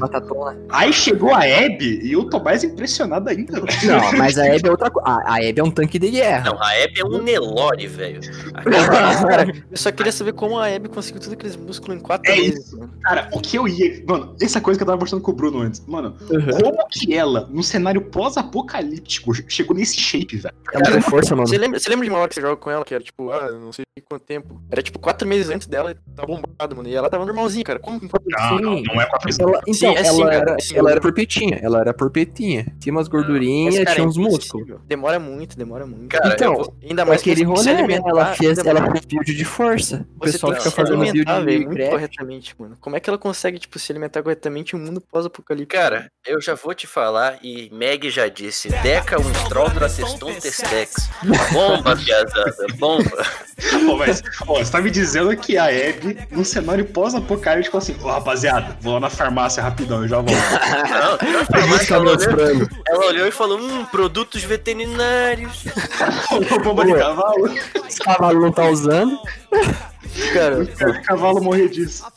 Aí chegou a Abby e eu tô mais impressionado ainda, velho. Não, mas a Abby é outra coisa. A, Abby é um tanque de guerra. Não, a Abby é um Nelore, velho. cara, eu só queria saber como a Abby conseguiu tudo aqueles músculos em 4 É meses. mano. Cara, o que eu ia. Mano, essa coisa que eu tava mostrando com o Bruno antes. Mano, Uhum. como que ela, num cenário pós-apocalíptico, chegou nesse shape, velho? Ela tem força, mano. Você lembra, você lembra de uma hora que você joga com ela, que era tipo, ah, não sei quanto tempo. Era tipo 4 meses antes dela, tá bombado, mano. E ela tava normalzinha, cara. Como Não, não, não é quatro. Ela, então, Sim, é ela, sim, cara, era, é sim. ela era porpetinha. Ela era porpetinha. Tinha umas gordurinhas, cara tinha é uns músculos. impossível. Demora muito, demora muito. Cara, Então, vou- Ainda mais que aquele se rolê, né? alimentar, Ela fez, ela fez build de força. O pessoal que fica se fazendo build de muito corretamente, mano. Como é que ela consegue, tipo, se alimentar corretamente em um mundo pós-apocalíptico? Cara, eu já vou te falar, e Meg já disse, Deca um Stroldra Teston Testex. Bomba, piazada, bomba. Pô, mas, ó, você tá me dizendo que a Abby, num cenário pós-apocalíptico, assim, ô rapaziada, vou lá na farmácia rapidão, eu já volto. Não, farmácia, ela, olhou, ela olhou e falou, hum, produtos veterinários. Bomba de cavalo. Esse cavalo não tá usando. Cara, O cavalo morrer disso.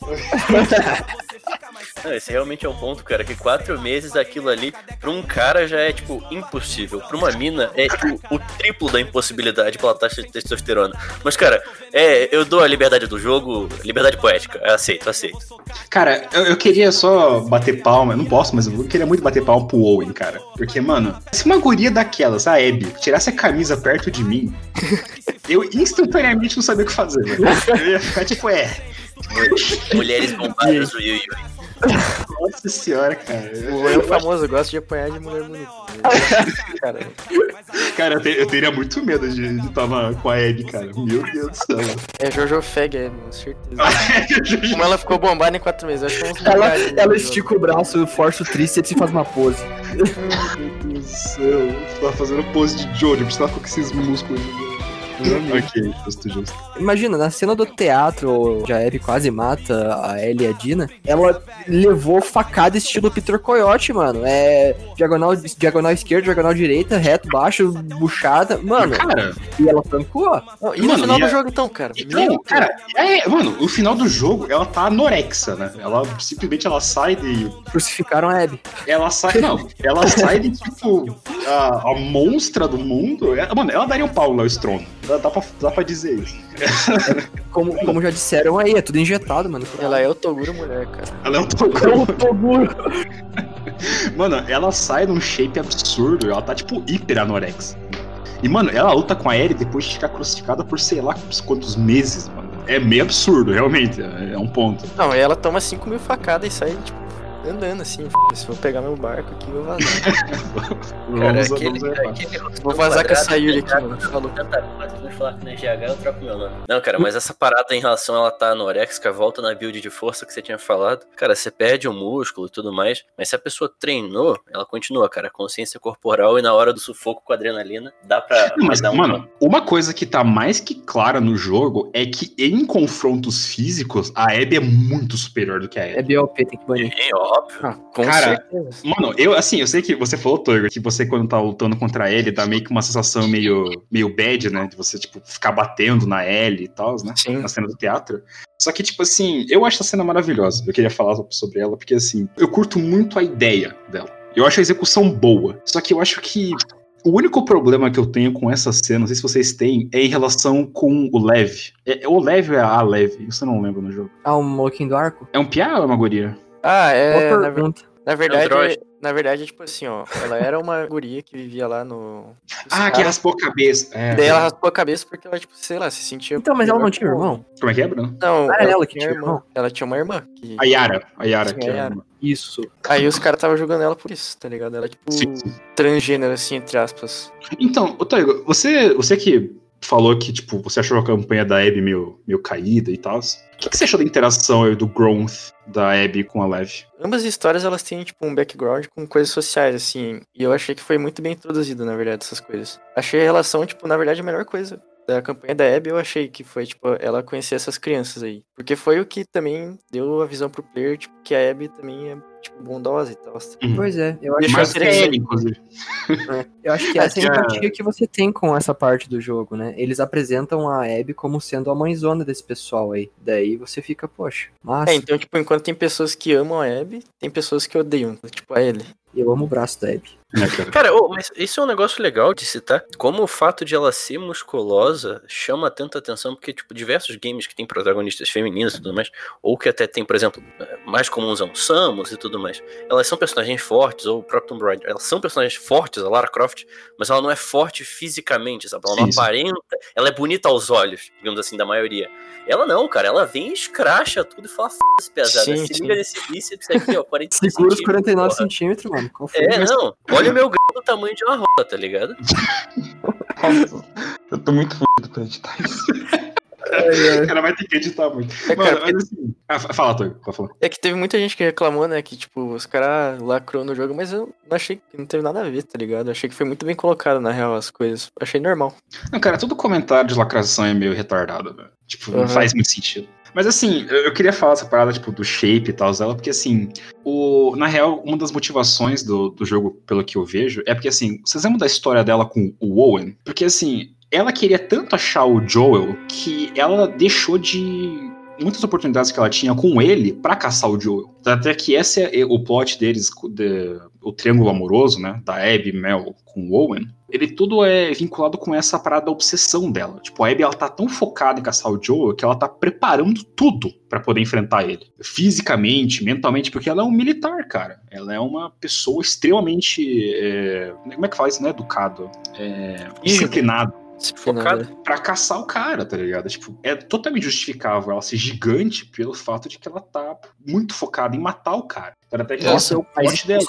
Não, esse realmente é um ponto, cara, que quatro meses aquilo ali, pra um cara já é, tipo, impossível. Pra uma mina é, tipo, o triplo da impossibilidade pela taxa de testosterona. Mas, cara, é, eu dou a liberdade do jogo, liberdade poética. Eu aceito, aceito. Cara, eu, eu queria só bater palma, eu não posso, mas eu queria muito bater palma pro Owen, cara. Porque, mano, se uma guria daquelas, a Abby, tirasse a camisa perto de mim, eu instantaneamente não sabia o que fazer, velho. Eu ia ficar tipo, é, Mulheres bombadas, ui, ui, ui. Nossa senhora, cara. o eu famoso gosta de apanhar de mulher bonita. cara, Cara, eu, te- eu teria muito medo de estar com a Abby, cara. Meu Deus do céu. é Jojo Feg, é, com certeza. Como ela ficou bombada em 4 meses, acho que é Ela, né, ela estica o braço, força o tríceps e faz uma pose. Meu Deus do céu. Você tá fazendo pose de Jojo, por isso ela ficou com esses músculos. Ok, justo, justo. Imagina, na cena do teatro, onde a Abby quase mata a Ellie e a Dina, ela levou facada estilo Peter Coyote, mano. É diagonal, diagonal esquerda, diagonal direita, reto, baixo, buchada. Mano, Cara, e ela tancou. Não, e no Mano, final e do a- jogo, então, cara? Então, cara, é, mano, o final do jogo, ela tá anorexa, né? Ela simplesmente ela sai de. Crucificaram a Abby. Ela sai. Não, ela sai de tipo. A, a monstra do mundo. É- mano, ela daria um pau no Léo Strong. Dá, dá, pra, dá pra dizer isso. Como, como já disseram aí, é tudo injetado, mano. Ela é o Toguro mulher, cara. Ela é um Toguro. Mano, ela sai num shape absurdo. Ela tá tipo hiper anorexa. E, mano, ela luta com a Eri depois de ficar crucificada por sei lá quantos meses, mano. É meio absurdo, realmente. É é um ponto. Não, e ela toma 5 mil facadas e sai, tipo, andando assim. Se eu pegar meu barco aqui, eu vou vazar. Cara, Vamos- aquele, vamos aquele Vou vazar com a Sayuri aqui, mano. Falou. Tanta coisa, vou falar que na GH eu troco meu nome. Não, cara, mas essa parada em relação a ela tá anorexica, volta na build de força que você tinha falado. Cara, você perde o músculo e tudo mais, mas se a pessoa treinou, ela continua, cara. Consciência corporal e na hora do sufoco com adrenalina, dá pra, Não, Mas, um. mano, uma coisa que tá mais que clara no jogo é que em confrontos físicos, a Abby é muito superior do que a É Abby. BOP, tem que banir. É óbvio. Ah, com Cara, certeza. Mano, eu, assim, eu sei que você falou, Torgo, que você quando tá lutando contra ele, dá meio que uma sensação meio, meio bad, né? De você, tipo, ficar batendo na L e tal, né? Sim. Na cena do teatro. Só que, tipo assim, eu acho essa cena maravilhosa. Eu queria falar sobre ela, porque, assim, eu curto muito a ideia dela. Eu acho a execução boa. Só que eu acho que o único problema que eu tenho com essa cena, não sei se vocês têm, é em relação com o Lev. É, é o Lev ou é a Lev? Isso eu não lembro no jogo. Ah, um maluquinho do arco? É um piá ou é uma guria? Ah, é. Na, na verdade, Android. na verdade, é tipo assim, ó. Ela era uma guria que vivia lá no. Ah, que raspou a cabeça. É. Daí ela raspou a cabeça porque ela, tipo, sei lá, se sentia. Então, mas ela não tinha irmão? Como é que é, Bruno? Não, Ah, ela, ela que tinha tinha irmã. irmão? Ela tinha uma irmã. Que... A Yara. A Yara, Sim, que a é uma- Isso. Aí os caras estavam jogando ela por isso, tá ligado? Ela, tipo, Sim, sim. transgênero, assim, entre aspas. Então, Otávio, você, você que falou que, tipo, você achou a campanha da Abby meio, meio caída e tal. O que, que você achou da interação do growth da Abby com a Lev? Ambas as histórias, elas têm, tipo, um background com coisas sociais, assim. E eu achei que foi muito bem introduzido, na verdade, essas coisas. Achei a relação, tipo, na verdade, a melhor coisa da campanha da Abby, eu achei que foi, tipo, ela conhecer essas crianças aí. Porque foi o que também deu a visão pro player, tipo, que a Abby também é, tipo, bondosa e tal. Pois é, eu acho, Deixa Mais eu que ser a assim. Ellie, inclusive. eu acho que essa é a É que empatia que você tem com essa parte do jogo, né? Eles apresentam a Abby como sendo a mãezona desse pessoal aí. Daí você fica, poxa, massa. É, então, tipo, enquanto tem pessoas que amam a Abby, tem pessoas que odeiam, tipo, a Ellie. Eu amo o braço da Abby. É, cara. Cara, ô, mas isso é um negócio legal de citar. Como o fato de ela ser musculosa chama tanta atenção, porque, tipo, diversos games que tem protagonistas femininas e tudo mais, ou que até tem, por exemplo, mais comuns são Samus e tudo mais, elas são personagens fortes, ou o próprio Tomb Raider, elas são personagens fortes, a Lara Croft, mas ela não é forte fisicamente, sabe? Ela não Sim, aparenta, ela é bonita aos olhos, digamos assim, da maioria. Ela não, cara, ela vem e escracha tudo e fala, f***, pesada, Sim, se liga nesse bíceps aqui, ó, 45 Segura os centímetros, 49 porra. centímetros, mano. Foi? É, não, olha o meu grau do tamanho de uma roda, tá ligado? Eu tô muito fudido pra editar isso. O cara vai ter que editar muito. É, Mano, cara, mas assim. Ah, fa- fala, Torgo, pode falar. É que teve muita gente que reclamou, né, que, tipo, os caras lacrou no jogo, mas eu não achei que não teve nada a ver, tá ligado? Eu achei que foi muito bem colocado, na real, as coisas. Achei normal. Não, cara, todo comentário de lacração é meio retardado, velho. Tipo, não Uhum. faz muito sentido. Mas assim, eu queria falar essa parada, tipo, do shape e tal dela, porque assim, o, na real, uma das motivações do, do jogo, pelo que eu vejo, é porque assim, vocês lembram da história dela com o Owen? Porque assim, ela queria tanto achar o Joel que ela deixou de. Muitas oportunidades que ela tinha com ele pra caçar o Joel. Até que esse é o plot deles, de- o triângulo amoroso, né? Da Abby, Mel com o Owen. Ele tudo é vinculado com essa parada da obsessão dela. Tipo, a Abby ela tá tão focada em caçar o Joel que ela tá preparando tudo pra poder enfrentar ele. Fisicamente, mentalmente, porque ela é um militar, cara. Ela é uma pessoa extremamente. é, como é que fala isso? Não é educado. É, disciplinado Disciplinada. pra caçar o cara, tá ligado? Tipo, é totalmente justificável ela ser gigante pelo fato de que ela tá muito focada em matar o cara. Era até que ela eu- mas forte dela.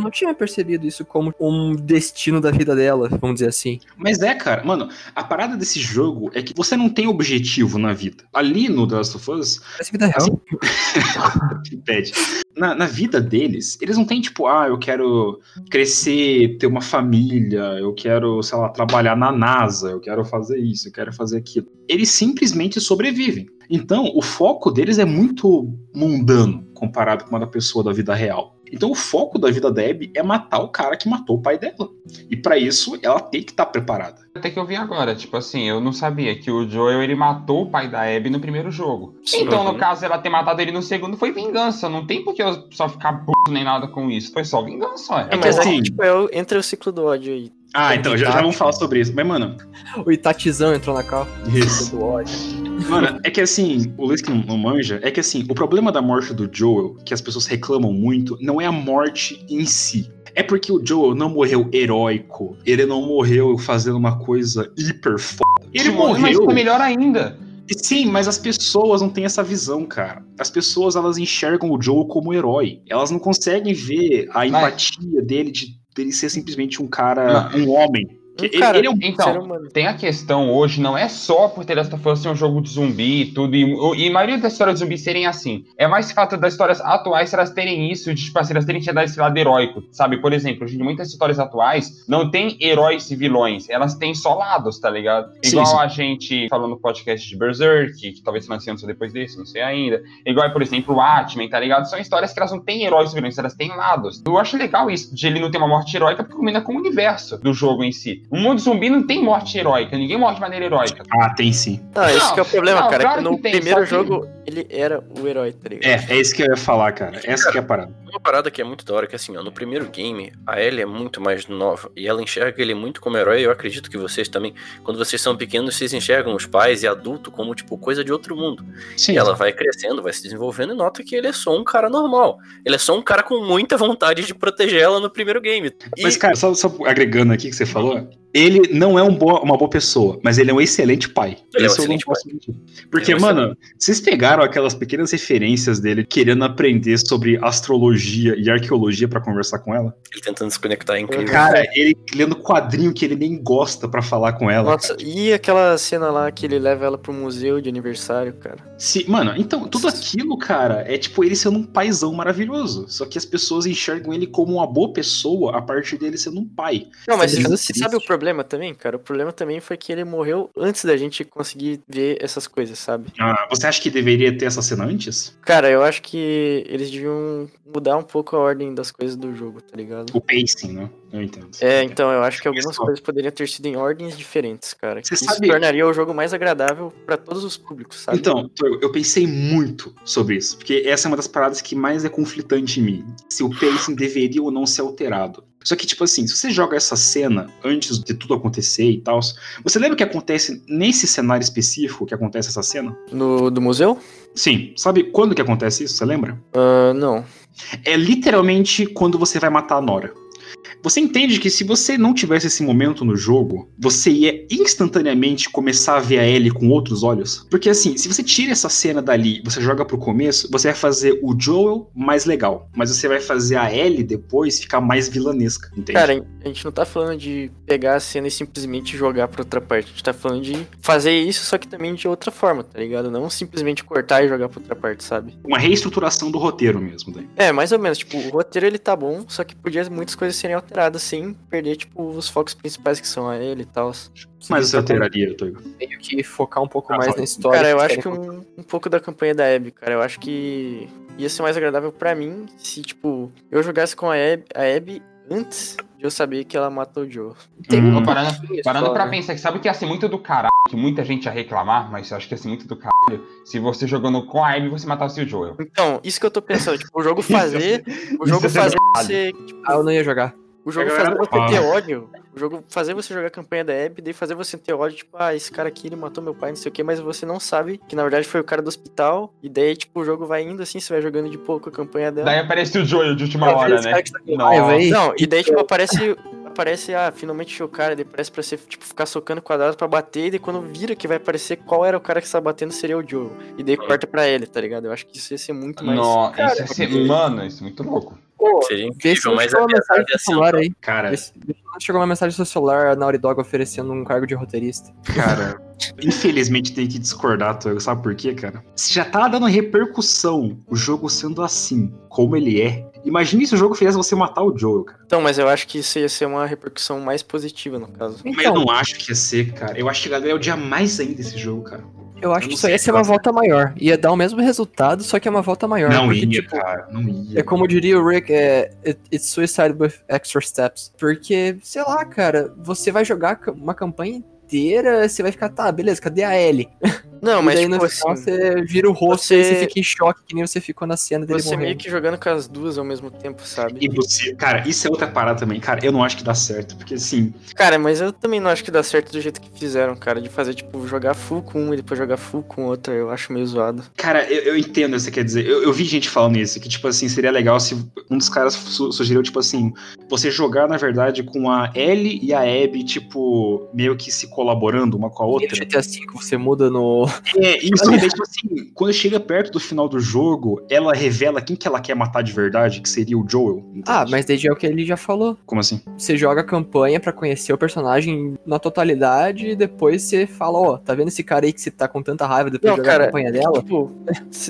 Eu não tinha percebido isso como um destino da vida dela, vamos dizer assim. Mas é, cara, mano, a parada desse jogo é que você não tem objetivo na vida. Ali no The Last of Us, Parece vida real. pede. Na, na vida deles, eles não têm tipo, ah, eu quero crescer, ter uma família, eu quero, sei lá, trabalhar na NASA, eu quero fazer isso, eu quero fazer aquilo. Eles simplesmente sobrevivem. Então, o foco deles é muito mundano comparado com uma da pessoa da vida real. Então, o foco da vida da Abby é matar o cara que matou o pai dela. E pra isso, ela tem que estar preparada. Até que eu vi agora, tipo assim, eu não sabia que o Joel ele matou o pai da Abby no primeiro jogo. Sim. então, Uhum. no caso, ela ter matado ele no segundo foi vingança. Não tem por que eu só ficar puto nem nada com isso. Foi só vingança, ué. É, mas assim- aí, tipo, é o- entra o ciclo do ódio aí. Ah, então, já, já vamos falar sobre isso. Mas, mano, O Itatizão entrou na cal. isso. Do ódio. Mano, é que assim, o Luiz que não, não manja, é que assim, o problema da morte do Joel, que as pessoas reclamam muito, não é a morte em si. É porque o Joel não morreu heróico. Ele não morreu fazendo uma coisa hiper foda. Ele Mas morreu. foi melhor ainda. Sim, mas as pessoas não têm essa visão, cara. As pessoas, elas enxergam o Joel como herói. Elas não conseguem ver a empatia dele de dele ser simplesmente um cara, um homem. Ele- cara, ele é um Então. Tem a questão hoje, não é só por The Last of Us ser um jogo de zumbi e tudo, e, e a maioria das histórias de zumbi serem assim. É mais fato das histórias atuais elas terem isso, de, tipo assim, elas terem que dar esse lado heróico, sabe? Por exemplo, hoje muitas histórias atuais não tem heróis e vilões, elas têm só lados, tá ligado? Sim, Igual sim. a gente falou no podcast de Berserk, que talvez lance antes ou depois desse, não sei ainda. Igual, por exemplo, o Atman, tá ligado? São histórias que elas não têm heróis e vilões, elas têm lados. Eu acho legal isso, de ele não ter uma morte heróica, porque combina com o universo do jogo em si. O mundo zumbi não tem morte heróica, ninguém morre de maneira heróica. Ah, tem sim. Não, esse Não, que é o problema, não, cara. claro que no que tem, primeiro só que- jogo, ele era o herói, tá ligado? É, é isso que eu ia falar, cara. Essa que é a parada. Uma parada que é muito da hora, que assim, ó, no primeiro game, a Ellie é muito mais nova, e ela enxerga ele muito como herói, e eu acredito que vocês também, quando vocês são pequenos, vocês enxergam os pais e adulto como, tipo, coisa de outro mundo. Sim. E ela vai crescendo, vai se desenvolvendo e nota que ele é só um cara normal. Ele é só um cara com muita vontade de proteger ela no primeiro game. E Mas, cara, só, só agregando aqui que você falou, ele não é um boa- uma boa pessoa, mas ele é um excelente pai. Ele é um Isso eu não excelente posso mentir. Porque, é um mano, vocês pegaram aquelas pequenas referências dele querendo aprender sobre astrologia e arqueologia pra conversar com ela? ele tentando se conectar é incrível. Cara, ele lendo quadrinho que ele nem gosta pra falar com ela. Nossa, e aquela cena lá que ele leva ela pro museu de aniversário, cara. Se, mano, então, tudo aquilo, cara, é tipo ele sendo um paizão maravilhoso. Só que as pessoas enxergam ele como uma boa pessoa a partir dele sendo um pai. Não, mas você triste. sabe o problema também, cara? O problema também foi que ele morreu antes da gente conseguir ver essas coisas, sabe? Ah, você acha que deveria ter essa cena antes? Cara, eu acho que eles deviam mudar um pouco a ordem das coisas do jogo, tá ligado? O pacing, né? Eu entendo. É, então eu acho que algumas Pessoal. coisas poderiam ter sido em ordens diferentes, cara. Você Isso sabe- tornaria o jogo mais agradável pra todos os públicos, sabe? Então, eu pensei muito sobre isso, porque essa é uma das paradas que mais é conflitante em mim. Se o pacing deveria ou não ser alterado. Só que, tipo assim, se você joga essa cena antes de tudo acontecer e tal, você lembra o que acontece nesse cenário específico que acontece essa cena? No do museu? Sim. Sabe quando que acontece isso? Você lembra? Ah, não. É literalmente quando você vai matar a Nora. Você entende que se você não tivesse esse momento no jogo, você ia instantaneamente começar a ver a Ellie com outros olhos? Porque assim, se você tira essa cena dali você joga pro começo, você vai fazer o Joel mais legal, mas você vai fazer a Ellie depois ficar mais vilanesca, entende? Cara, a gente não tá falando de pegar a cena e simplesmente jogar pra outra parte. A gente tá falando de fazer isso, só que também de outra forma, tá ligado? Não simplesmente cortar e jogar pra outra parte, sabe? Uma reestruturação do roteiro mesmo, daí. É, mais ou menos. Tipo, o roteiro ele tá bom, só que podia muitas coisas serem alteradas sem perder, tipo, os focos principais que são a ele e tal. Mas você com- alteraria, Toigo. meio que focar um pouco Ah, mais na história. Cara, eu acho que um, um pouco da campanha da Abby, cara. Eu acho que ia ser mais agradável pra mim se, tipo, eu jogasse com a Abby, a Abby antes de eu saber que ela matou o Joe. Tem Hum. um Parando, parando pra né? pensar que sabe que ia ser muito do caralho, que muita gente ia reclamar, mas eu acho que ia ser muito do caralho se você jogando com a Abby você matasse o Joel. Então, isso que eu tô pensando, tipo, o jogo fazer. o jogo fazer você. Tipo, Ah, eu não ia jogar. O jogo fazer você ter ódio. O jogo fazer você jogar a campanha da Abby, daí fazer você ter ódio, tipo, ah, esse cara aqui ele matou meu pai, não sei o que, mas você não sabe que na verdade foi o cara do hospital. E daí, tipo, o jogo vai indo assim, você vai jogando de pouco a campanha dela. Daí aparece o Joel de última hora, né? tá. Não, e daí, tipo, aparece, aparece, ah, finalmente o cara, ele parece pra ser, tipo, ficar socando quadrado pra bater, e daí quando vira que vai aparecer qual era o cara que está batendo seria o Joe. E daí corta pra ele, tá ligado? Eu acho que isso ia ser muito mais. Nossa, Cara, isso ia ser- mano, isso é muito louco. Pô, Seria vê se incrível, mas chegou a uma mensagem no assim. celular aí. Cara, Vê se vê se não chegou uma mensagem no seu celular, a Naughty Dog oferecendo um cargo de roteirista. Cara, infelizmente tem que discordar, Togo. Sabe por quê, cara? Se já tá dando repercussão o jogo sendo assim, como ele é. Imagine se o jogo fizesse você matar o Joel, cara. Então, mas eu acho que isso ia ser uma repercussão mais positiva, no caso. Mas eu Então, não acho que ia ser, cara. Eu acho que a galera ia odiar mais ainda esse jogo, cara. Eu acho eu que isso ia ser uma volta maior. Ia dar o mesmo resultado, só que é uma volta maior. não porque, ia, tipo, cara. Não ia. É como diria o Rick, é it- it's suicide with extra steps. Porque, sei lá, cara, você vai jogar uma campanha inteira, você vai ficar, tá, beleza, cadê a Ellie? Não, e mas daí tipo no assim, final você vira o rosto você- e você fica em choque, que nem você ficou na cena dele você meio morrendo. que jogando com as duas ao mesmo tempo, sabe? E você, cara, isso é outra parada também, cara. Eu não acho que dá certo, porque assim, Cara, mas eu também não acho que dá certo do jeito que fizeram, cara, de fazer, tipo, jogar full com uma e depois jogar full com outra, eu acho meio zoado. cara, eu, eu entendo o que você quer dizer. Eu, eu vi gente falando isso, que tipo assim, seria legal se um dos caras su- sugeriu, tipo assim, você jogar, na verdade, com a Ellie e a Abby, tipo, meio que se colaborando uma com a E outra. no GTA V você muda no. É, isso, daí, tipo assim, quando chega perto do final do jogo, ela revela quem que ela quer matar de verdade, que seria o Joel. entende? Ah, mas desde é o que ele já falou. Como assim? Você joga a campanha pra conhecer o personagem na totalidade e depois você fala, ó, tá vendo esse cara aí que você tá com tanta raiva depois Não, de jogar cara, a campanha dela? Tipo,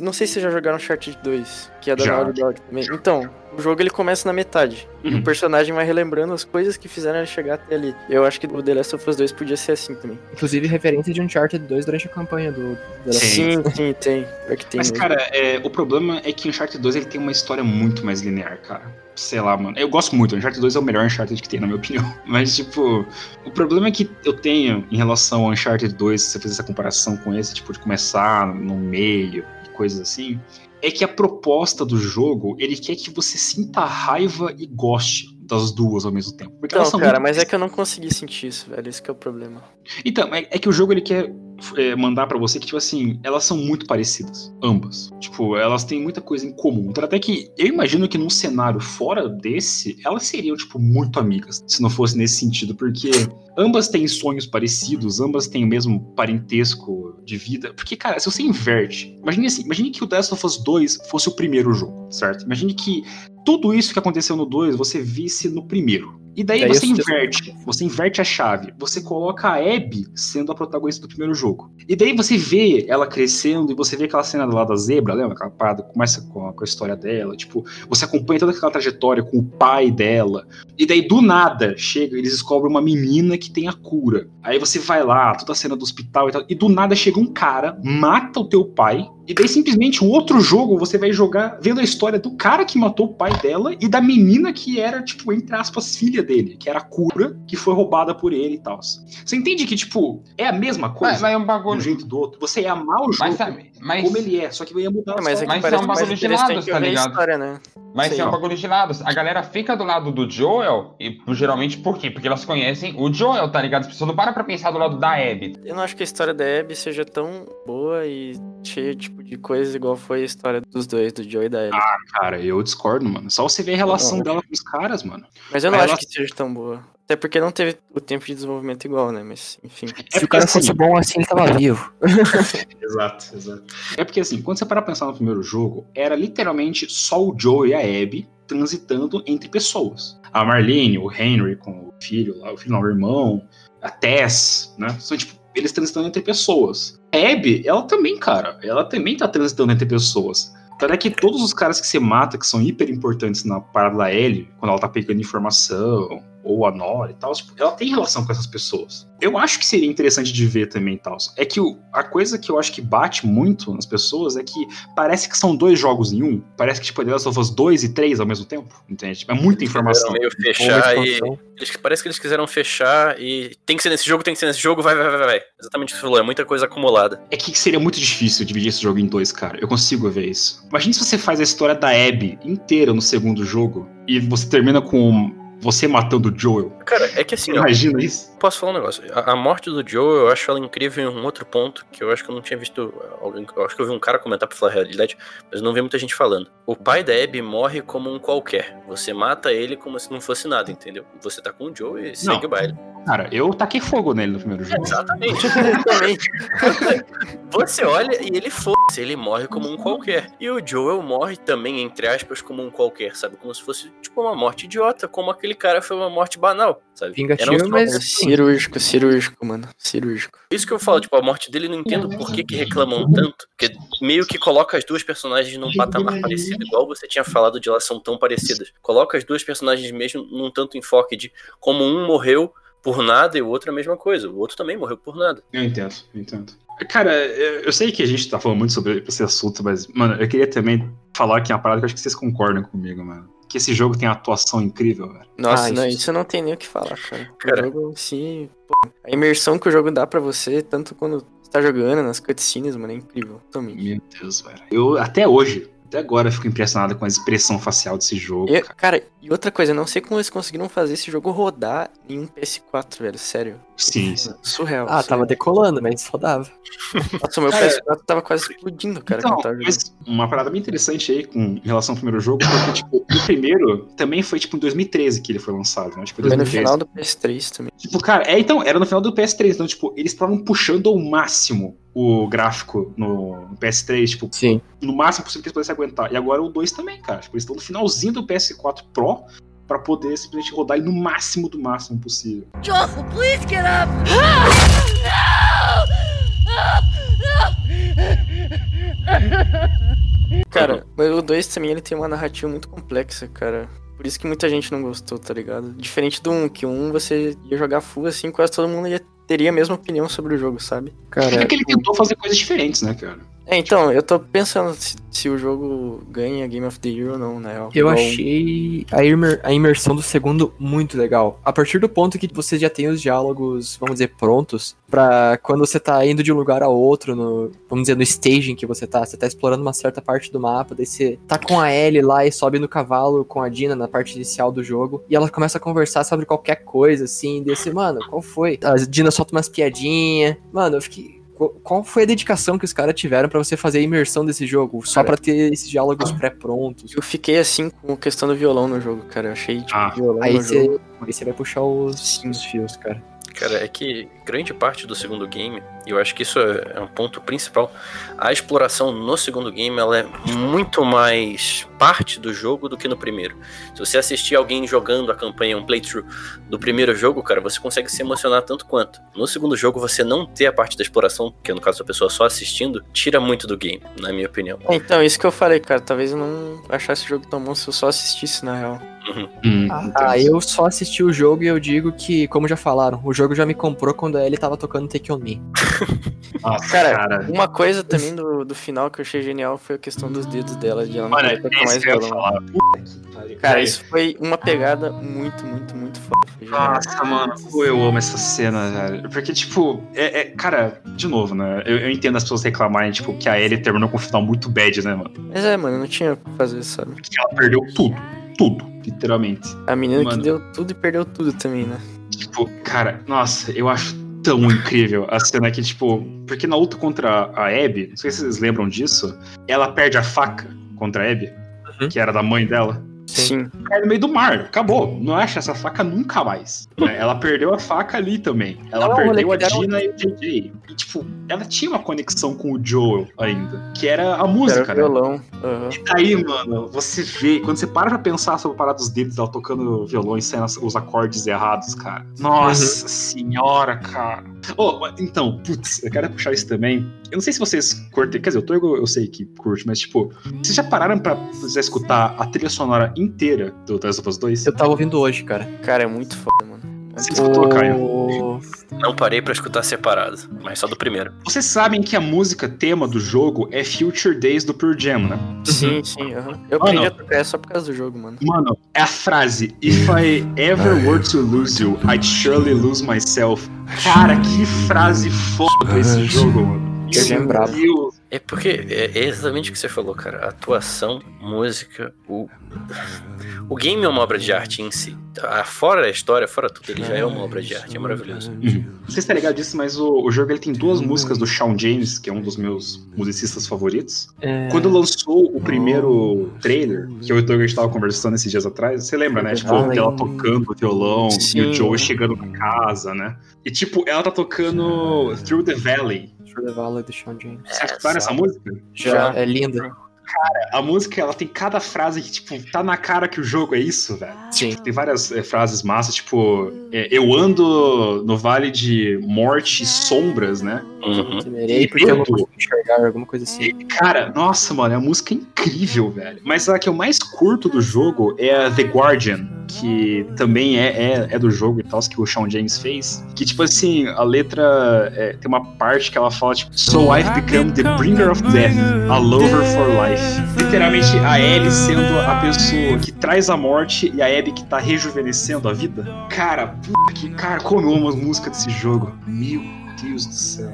não sei se vocês já jogaram Uncharted 2, que é da. Naughty Dog também. Então, o jogo ele começa na metade. E Uhum. o personagem vai relembrando as coisas que fizeram ele chegar até ali. Eu acho que o The Last of Us 2 podia ser assim também. Inclusive referência de Uncharted 2 durante a campanha do. do Sim. Sim, sim, tem. Pior que tem Mas, mesmo. cara, é, o problema é que Uncharted 2 ele tem uma história muito mais linear, cara. Sei lá, mano. Eu gosto muito. Uncharted 2 é o melhor Uncharted que tem, na minha opinião. Mas, tipo, o problema é que eu tenho em relação ao Uncharted 2, se você fizer essa comparação com esse, tipo, de começar no meio e coisas assim, é que a proposta do jogo, ele quer que você sinta raiva e goste das duas ao mesmo tempo. Porque Então, cara, mas é que eu não consegui sentir isso, velho. Esse que é o problema. então, é, é que o jogo ele quer é, mandar pra você que, tipo assim, elas são muito parecidas. Ambas. Tipo, elas têm muita coisa em comum. Então, até que eu imagino que num cenário fora desse, elas seriam, tipo, muito amigas. Se não fosse nesse sentido. Porque ambas têm sonhos parecidos, ambas têm o mesmo parentesco de vida. Porque, cara, se você inverte. Imagine assim, imagine que o Last of Us 2 fosse o primeiro jogo, certo? Imagine que tudo isso que aconteceu no 2 você visse no primeiro. E daí Daí você inverte, você inverte a chave, você coloca a Abby sendo a protagonista do primeiro jogo. E daí você vê ela crescendo e você vê aquela cena lá da zebra, lembra? Aquela parada começa com a, com a história dela, tipo, você acompanha toda aquela trajetória com o pai dela. E daí do nada chega, eles descobrem uma menina que tem a cura. Aí você vai lá, toda a cena do hospital e tal, e do nada chega um cara, mata o teu pai, e daí simplesmente um outro jogo você vai jogar vendo a história do cara que matou o pai dela e da menina que era, tipo, entre aspas, filha dele, que era a cura, que foi roubada por ele e tal. Você entende que, tipo, é a mesma coisa? Mas, mas é um de um bagulho. jeito do outro. Você ia amar o jogo Mas, sabe, mas, como ele é, só que ia mudar É, mas é que Mas é um mais bagulho de lados, tá ligado? história, né? mas Sim. é um bagulho de lados. A galera fica do lado do Joel, e geralmente por quê? Porque elas conhecem o Joel, tá ligado? As pessoas não param pra pensar do lado da Abby. Eu não acho que a história da Abby seja tão boa e cheia tipo, de coisas igual foi a história dos dois, do Joe e da Abby. Cara, eu discordo, mano. Só você ver a relação Não. dela com os caras, mano. Mas eu não Aí acho ela- que seja tão boa. Até porque não teve o tempo de desenvolvimento igual, né? Mas, enfim. É Se o cara assim, fosse bom assim, ele tava vivo. Exato, exato. É porque assim, quando você parar pra pensar no primeiro jogo, era literalmente só o Joe e a Abby transitando entre pessoas. A Marlene, o Henry com o filho lá, o filho não, o irmão, a Tess, né? São tipo, eles transitando entre pessoas. A Abby, ela também, cara, ela também tá transitando entre pessoas. Tanto é que todos os caras que você mata, que são hiper importantes na parada da Ellie, quando ela tá pegando informação, ou a Nora e tal, tipo, ela tem relação com essas pessoas. Eu acho que seria interessante de ver também e tal. É que o- a coisa que eu acho que bate muito nas pessoas é que parece que são dois jogos em um. Parece que, tipo, The Last of Us 2 e 3 ao mesmo tempo. Entende? É muita informação. meio fechar e. Eles, parece que eles quiseram fechar e tem que ser nesse jogo, tem que ser nesse jogo, vai, vai, vai, vai, vai. Exatamente o que você falou, é muita coisa acumulada. É que seria muito difícil dividir esse jogo em dois, cara. Eu consigo ver isso. Imagina se você faz a história da Abby inteira no segundo jogo e você termina com você matando o Joel. Cara, é que assim, ó, Imagina isso. Posso falar um negócio. A, a morte do Joe, eu acho ela incrível em um outro ponto, que eu acho que eu não tinha visto alguém. Eu acho que eu vi um cara comentar pra falar a realidade, mas eu não vi muita gente falando. O pai da Abby morre como um qualquer. Você mata ele como se não fosse nada, entendeu? Você tá com o Joe e segue Não. o baile. Cara, eu taquei fogo nele no primeiro jogo. Exatamente. Exatamente. Você olha e ele foda-se, ele morre como um qualquer. E o Joel morre também, entre aspas, como um qualquer, sabe? Como se fosse, tipo, uma morte idiota, como aquele cara foi uma morte banal, sabe? Vingativa, Era um- mas- É cirúrgico, cirúrgico, mano. Cirúrgico. Isso que eu falo, tipo, a morte dele, eu não entendo por que, que reclamam tanto. Porque meio que coloca as duas personagens num patamar parecido, igual você tinha falado de elas são tão parecidas. Coloca as duas personagens mesmo num tanto enfoque de como um morreu por nada e o outro é a mesma coisa. O outro também morreu por nada. Eu entendo, eu entendo. Cara, eu eu sei que a gente tá falando muito sobre esse assunto, mas, mano, eu queria também falar aqui uma parada que eu acho que vocês concordam comigo, mano. Que esse jogo tem atuação incrível, velho. Nossa, Ah, não, isso- isso não tem nem o que falar, cara. Cara. O jogo, sim, pô, a imersão que o jogo dá pra você, tanto quando você tá jogando, nas cutscenes, mano, é incrível. Totalmente. Meu Deus, velho. Eu, até hoje, até agora, eu fico impressionado com a expressão facial desse jogo. E, cara. cara, e outra coisa, eu não sei como eles conseguiram fazer esse jogo rodar em um PS4, velho, sério. Sim, sim. Surreal. Ah, tava surreal. decolando, mas só dava. Nossa, meu Cara, PS4 tava quase explodindo, cara, Então, mas uma parada bem interessante aí com em relação ao primeiro jogo, porque, tipo, o primeiro também foi, tipo, em 2013 que ele foi lançado, né? Tipo, Foi no 2013. final do PS3 também. Tipo, cara, é, então, era no final do PS3, então, tipo, eles estavam puxando ao máximo o gráfico no, no PS3, tipo, Sim. no máximo possível que eles pudessem aguentar. E agora o 2 também, cara. Tipo, eles estão no finalzinho do PS4 Pro pra poder simplesmente rodar ele no máximo do máximo possível. Joel, please get up! Cara, mas o 2 também ele tem uma narrativa muito complexa, cara. Por isso que muita gente não gostou, tá ligado? Diferente do 1, um, que o 1 um você ia jogar full assim, quase todo mundo ia, teria a mesma opinião sobre o jogo, sabe? É que ele tentou fazer coisas diferentes, né, cara? É, então, eu tô pensando se, se o jogo ganha Game of the Year ou não, real. Eu Igual- achei a, imer- a imersão do segundo muito legal. A partir do ponto que você já tem os diálogos, vamos dizer, prontos, pra quando você tá indo de um lugar a outro, no, vamos dizer, no staging que você tá, você tá explorando uma certa parte do mapa, daí você tá com a Ellie lá e sobe no cavalo com a Dina na parte inicial do jogo, e ela começa a conversar sobre qualquer coisa, assim, você, mano, qual foi? A Dina solta umas piadinhas. Mano, eu fiquei. Qual- foi a dedicação que os caras tiveram pra você fazer a imersão desse jogo? Só pra ter esses diálogos pré-prontos. Eu fiquei assim com a questão do violão no jogo, cara. Eu achei, tipo, Ah, violão Aí no você, jogo. aí você vai puxar os, os fios, cara. Cara, é que grande parte do segundo game, e eu acho que isso é é um ponto principal, a exploração no segundo game ela é muito mais parte do jogo do que no primeiro. Se você assistir alguém jogando a campanha, um playthrough do primeiro jogo, cara, você consegue se emocionar tanto quanto. No segundo jogo, você não ter a parte da exploração, que é no caso a pessoa só assistindo, tira muito do game, na minha opinião. Então, isso que eu falei, cara. Talvez eu não achasse o jogo tão bom se eu só assistisse, na real. Hum, Ah, eu só assisti o jogo e eu digo que, como já falaram, o jogo já me comprou quando a Ellie tava tocando Take On Me. Nossa, Cara, cara. Uma coisa também do, do final que eu achei genial foi a questão dos dedos dela, de ela não Mano, tocar é mais violão. Cara, isso foi uma pegada muito, muito, muito foda. Nossa, mano, eu amo essa cena, velho. Porque, tipo, é, é- cara, de novo, né? Eu, eu entendo as pessoas reclamarem, tipo, que a Ellie terminou com um final muito bad, né, mano? Mas é, mano, não tinha o que fazer, sabe? Porque ela perdeu tudo. Tudo, literalmente. A menina Mano. que deu tudo e perdeu tudo também, né? Tipo, cara, nossa, eu acho tão incrível a cena que, tipo, porque na luta contra a Abby, não sei se vocês lembram disso, ela perde a faca contra a Abby, Uhum. que era da mãe dela. Sim. cai no meio do mar. Acabou. Não acha essa faca nunca mais. Né? Ela perdeu a faca ali também. Ela Não, perdeu a Dina e o JJ. E, tipo, ela tinha uma conexão com o Joel ainda. Que era a Era música, né? violão. aham. E daí, mano, você vê, quando você para pra pensar sobre a parada dos dedos dela tocando violão e saindo os acordes errados, cara. Nossa senhora, cara. Oh, então, putz, eu quero puxar isso também. Eu não sei se vocês curtem, quer dizer, o Torgo eu sei que curte, mas tipo, vocês já pararam pra já escutar a trilha sonora inteira do The Last of Us 2? Eu tava ouvindo hoje, cara. Cara, é muito foda. Você escutou, Caio? Não parei pra escutar separado, mas só do primeiro. Vocês sabem que a música tema do jogo é Future Days do Pearl Jam, né? Sim, sim, aham. Eu Mano. aprendi a tocar só por causa do jogo, mano. Mano, é a frase If I ever were to lose you, I'd surely lose myself. Cara, que frase foda esse jogo, mano. É brabo. Deus, É porque é é exatamente o que você falou, cara. Atuação, música, o. O game é uma obra de arte em si. Fora a história, fora tudo, ele já é uma obra de arte, é maravilhoso. Não sei se tá ligado disso, mas o, o jogo ele tem duas músicas do Shawn James, que é um dos meus musicistas favoritos. É, Quando lançou o primeiro trailer, que eu e o Douglas estava conversando esses dias atrás, você lembra, né? Tipo, Ah, ela tocando violão e Sim. o Joe chegando na casa, né? E tipo, ela tá tocando Through the Valley. The Valley do Sean James. Você escutaram essa música? Já, é linda. A música, ela tem cada frase que, tipo, tá na cara que o jogo é isso, velho. Sim. Tem várias é, frases massas, tipo, é, eu ando no vale de morte e sombras, né? Uhum. Temerei porque eu não consigo enxergar, alguma coisa assim. E, cara, nossa, mano, a música é incrível, velho. Mas a que eu mais curto do jogo é a The Guardian, que também é, é, é do jogo e tal, que o Shawn James fez. Que, tipo assim, a letra é, tem uma parte que ela fala, tipo, So I've become the bringer of death, a lover for life. Literalmente, a Ellie sendo a pessoa que traz a morte e a Abby que tá rejuvenescendo a vida. Cara, puta que. Cara, como eu amo as músicas desse jogo. Meu Deus do céu.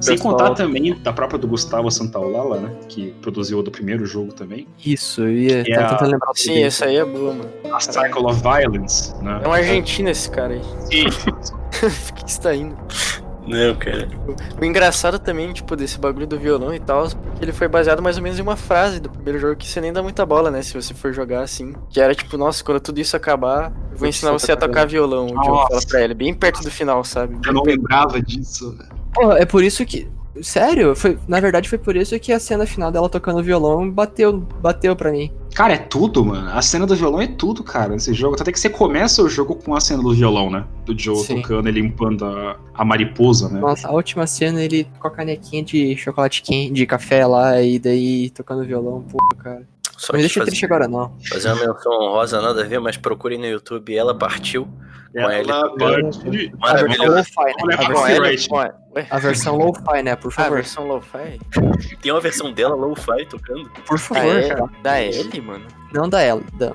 Sem pessoal- contar também da própria do Gustavo Santaolalla, né? Que produziu o do primeiro jogo também. Isso, eu ia é a- tentando lembrar o Sim, essa aí é boa, mano. A Cycle of Violence, né? É um argentino esse cara aí. Sim. Por que você tá indo? Não, cara. O engraçado também, tipo, desse bagulho do violão e tal, porque ele foi baseado mais ou menos em uma frase do primeiro jogo que você nem dá muita bola, né? Se você for jogar assim. Que era tipo, nossa, quando tudo isso acabar, eu vou ensinar você a tocar violão. O Nossa. fala pra ele, bem perto do final, sabe? Eu não lembrava disso, velho. Pô, é por isso que. Sério, foi, na verdade foi por isso que a cena final dela tocando violão bateu, bateu pra mim. Cara, é tudo, mano. A cena do violão é tudo, cara, nesse jogo. Até que você começa o jogo com a cena do violão, né? Do Joe Sim. tocando e limpando a, a mariposa, né? Nossa, a última cena ele com a canequinha de chocolate quente, de café lá, e daí tocando violão, pô, cara. Só Não me deixa fazer, triste agora, não. fazer uma menção honrosa, nada a ver, mas procurem no YouTube Ela Partiu. Com a A versão Maravilhoso. lo-fi, né? A. Ué, ué. a versão lo-fi, né? Por a favor. versão lo-fi? Tem uma versão dela, Lo-Fi, tocando. Por favor, é? cara. Da Ellie, mano? Não da ela. Da...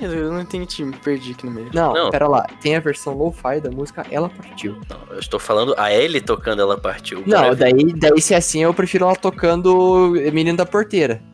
Eu não entendi, me perdi aqui no meio. Não, Não. pera lá. Tem a versão lo-fi da música Ela Partiu. Não, eu estou falando a Ellie tocando Ela Partiu. Não, daí, daí se é assim, eu prefiro ela tocando Menino da Porteira.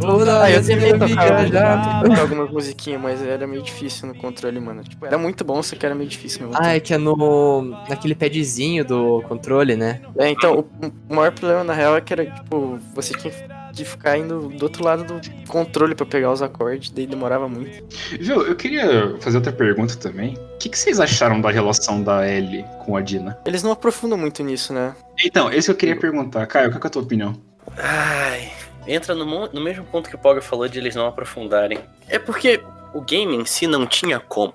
Toda Ah, eu tentei tocar, algumas musiquinhas, mas era meio difícil no controle, mano. Tipo, era muito bom, só que era meio difícil mesmo. Ah, é que é no. naquele padzinho do controle, né? É, então, o, o maior problema na real é que era, tipo, você tinha que ficar indo do outro lado do controle pra pegar os acordes, daí demorava muito. Viu, eu queria fazer outra pergunta também. O que, que vocês acharam da relação da Ellie com a Dina? Eles não aprofundam muito nisso, né? Então, esse que eu queria perguntar. Caio, qual que é a tua opinião? Ai, entra no, no mesmo ponto que o Pog falou de eles não aprofundarem. É porque o game em si não tinha como.